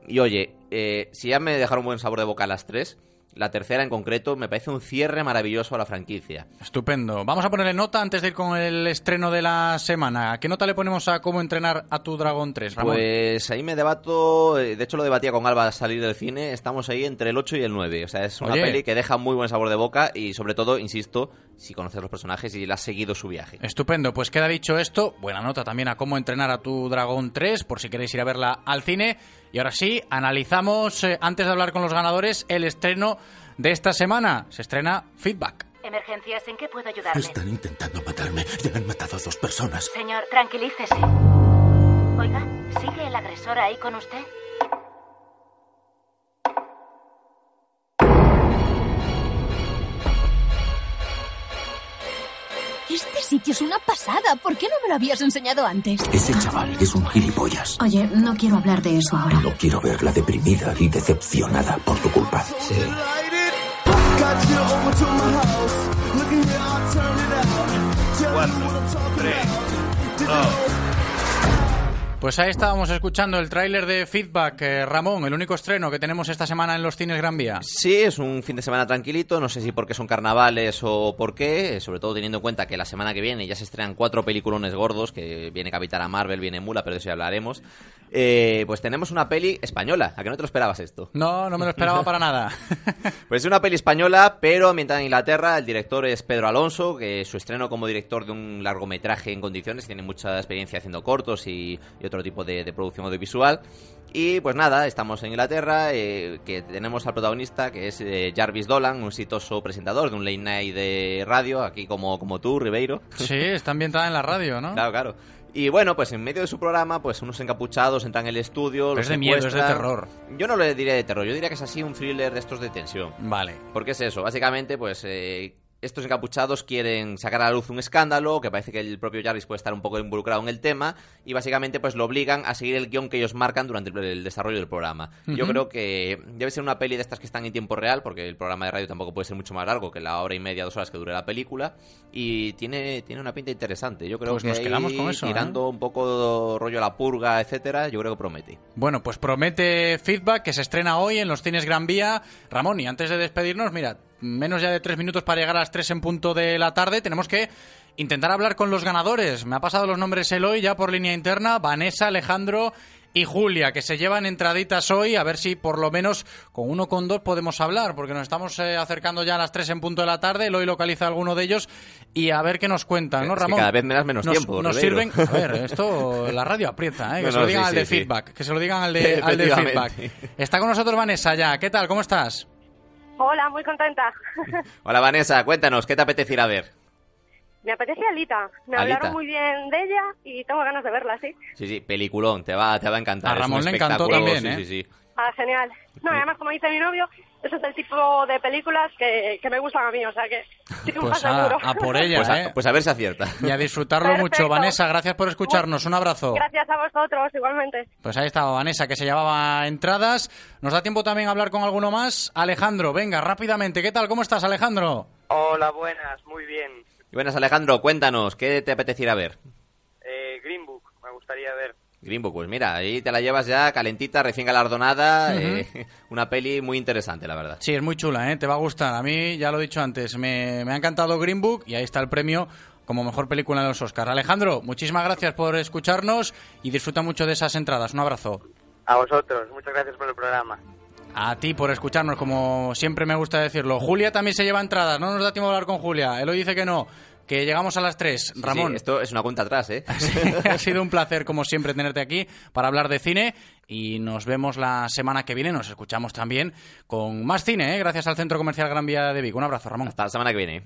Y oye, eh, si ya me dejaron buen sabor de boca las tres, la tercera en concreto me parece un cierre maravilloso a la franquicia. Estupendo. Vamos a ponerle nota antes de ir con el estreno de la semana. ¿Qué nota le ponemos a Cómo entrenar a tu dragón 3, Ramón? Pues ahí me debato, eh, de hecho lo debatía con Alba al salir del cine, estamos ahí entre el 8 y el 9, o sea, es una Oye. peli que deja muy buen sabor de boca y sobre todo, insisto, si conoces los personajes y le has seguido su viaje. Estupendo, pues queda dicho esto. Buena nota también a cómo entrenar a tu dragón 3, por si queréis ir a verla al cine. Y ahora sí, analizamos, eh, antes de hablar con los ganadores, el estreno de esta semana. Se estrena Feedback. Emergencias, ¿en qué puedo ayudarle? Están intentando matarme. Ya han matado a dos personas. Señor, tranquilícese. Oiga, ¿sigue el agresor ahí con usted? Este sitio es una pasada. ¿Por qué no me lo habías enseñado antes? Ese chaval es un gilipollas. Oye, no quiero hablar de eso ahora. No quiero verla deprimida y decepcionada por tu culpa. Sí. Pues ahí estábamos escuchando el tráiler de Feedback. Eh, Ramón, el único estreno que tenemos esta semana en los cines Gran Vía. Sí, es un fin de semana tranquilito, no sé si porque son carnavales o por qué, eh, sobre todo teniendo en cuenta que la semana que viene ya se estrenan cuatro peliculones gordos, que viene Capitana Marvel, viene Mula, pero de eso ya hablaremos. Eh, pues tenemos una peli española, ¿a que no te lo esperabas esto? No, no me lo esperaba para nada. [LAUGHS] Pues es una peli española, pero ambientada en Inglaterra. El director es Pedro Alonso, que su estreno como director de un largometraje en condiciones. Tiene mucha experiencia haciendo cortos y, y otro tipo de, de producción audiovisual. Y pues nada, estamos en Inglaterra, eh, que tenemos al protagonista, que es eh, Jarvis Dolan, un exitoso presentador de un late night de radio, aquí como, como tú, Ribeiro. Sí, está ambientada en la radio, ¿no? Claro, claro. Y bueno, pues en medio de su programa, pues unos encapuchados entran en el estudio. Es los de miedo, es de terror. Yo no le diría de terror, yo diría que es así un thriller de estos de tensión. Vale. Porque es eso, básicamente, pues eh, estos encapuchados quieren sacar a la luz un escándalo, que parece que el propio Jarvis puede estar un poco involucrado en el tema, y básicamente pues lo obligan a seguir el guion que ellos marcan durante el, desarrollo del programa. Yo creo que debe ser una peli de estas que están en tiempo real, porque el programa de radio tampoco puede ser mucho más largo que la hora y media, dos horas que dure la película, y tiene, tiene una pinta interesante. Yo creo Pues que nos ahí, quedamos con eso, ¿eh? tirando un poco rollo a la purga, etcétera, yo creo que promete. Bueno, pues promete Feedback que se estrena hoy en los cines Gran Vía. Ramón, y antes de despedirnos, mira, menos ya de tres minutos para llegar a las tres en punto de la tarde, tenemos que intentar hablar con los ganadores. Me ha pasado los nombres Eloy ya por línea interna, Vanessa, Alejandro y Julia, que se llevan entraditas hoy, a ver si por lo menos con uno con dos podemos hablar, porque nos estamos eh, acercando ya a las tres en punto de la tarde, hoy localiza alguno de ellos y a ver qué nos cuentan, ¿no, Ramón? cada vez me das menos nos, tiempo, Nos sirven, a ver, esto, la radio aprieta, ¿eh? [LAUGHS] que No, se lo digan sí, al de sí, feedback, que se lo digan al de, al de feedback. Está con nosotros Vanessa ya, ¿qué tal? ¿Cómo estás? Hola, muy contenta. [LAUGHS] Hola Vanessa, cuéntanos, ¿qué te apetece ir a ver? Me apetece Alita. Me Alita. hablaron muy bien de ella y tengo ganas de verla, sí. Sí, sí, peliculón, te va, te va a encantar. A es un Ramón le encantó también, sí, ¿eh? sí, sí. Ah, genial. No, y además, como dice mi novio, ese es el tipo de películas que, que me gustan a mí, o sea que triunfa Pues a, seguro. a por ella, Pues a, ¿eh? pues a ver si acierta. Y a disfrutarlo mucho. Vanessa, gracias por escucharnos, un abrazo. Gracias a vosotros, igualmente. Pues ahí estaba Vanessa, que se llevaba entradas. Nos da tiempo también a hablar con alguno más. Alejandro, venga, rápidamente. ¿Qué tal? ¿Cómo estás, Alejandro? Hola, buenas, muy bien. Y buenas Alejandro, cuéntanos, ¿qué te apetece ir a ver? Eh, Green Book, me gustaría Book, pues mira, ahí te la llevas ya calentita, recién galardonada, eh, [LAUGHS] una peli muy interesante, la verdad. Sí, es muy chula, ¿eh? Te va a gustar. A mí, ya lo he dicho antes, me, me ha encantado Green Book y ahí está el premio como mejor película de los Oscars. Alejandro, muchísimas gracias por escucharnos y disfruta mucho de esas entradas. Un abrazo. A vosotros, muchas gracias por el programa. A ti por escucharnos, como siempre me gusta decirlo. Julia también se lleva entradas, no nos da tiempo de hablar con Julia. Él hoy dice que no, que llegamos a las 3. Sí, Ramón, sí, esto es una cuenta atrás, ¿eh? [LAUGHS] ha sido un placer, como siempre, tenerte aquí para hablar de cine y nos vemos la semana que viene. Nos escuchamos también con más cine, ¿eh? gracias al Centro Comercial Gran Vía de Vigo. Un abrazo, Ramón. Hasta la semana que viene.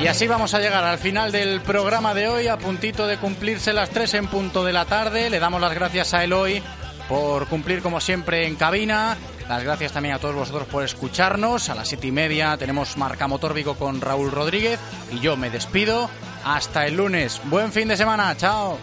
Y así vamos a llegar al final del programa de hoy, a puntito de cumplirse las 3 en punto de la tarde. Le damos las gracias a Eloy por cumplir como siempre en cabina. Las gracias también a todos vosotros por escucharnos. A las siete y media tenemos Marca Motor Vigo con Raúl Rodríguez. Y yo me despido. Hasta el lunes. Buen fin de semana. Chao.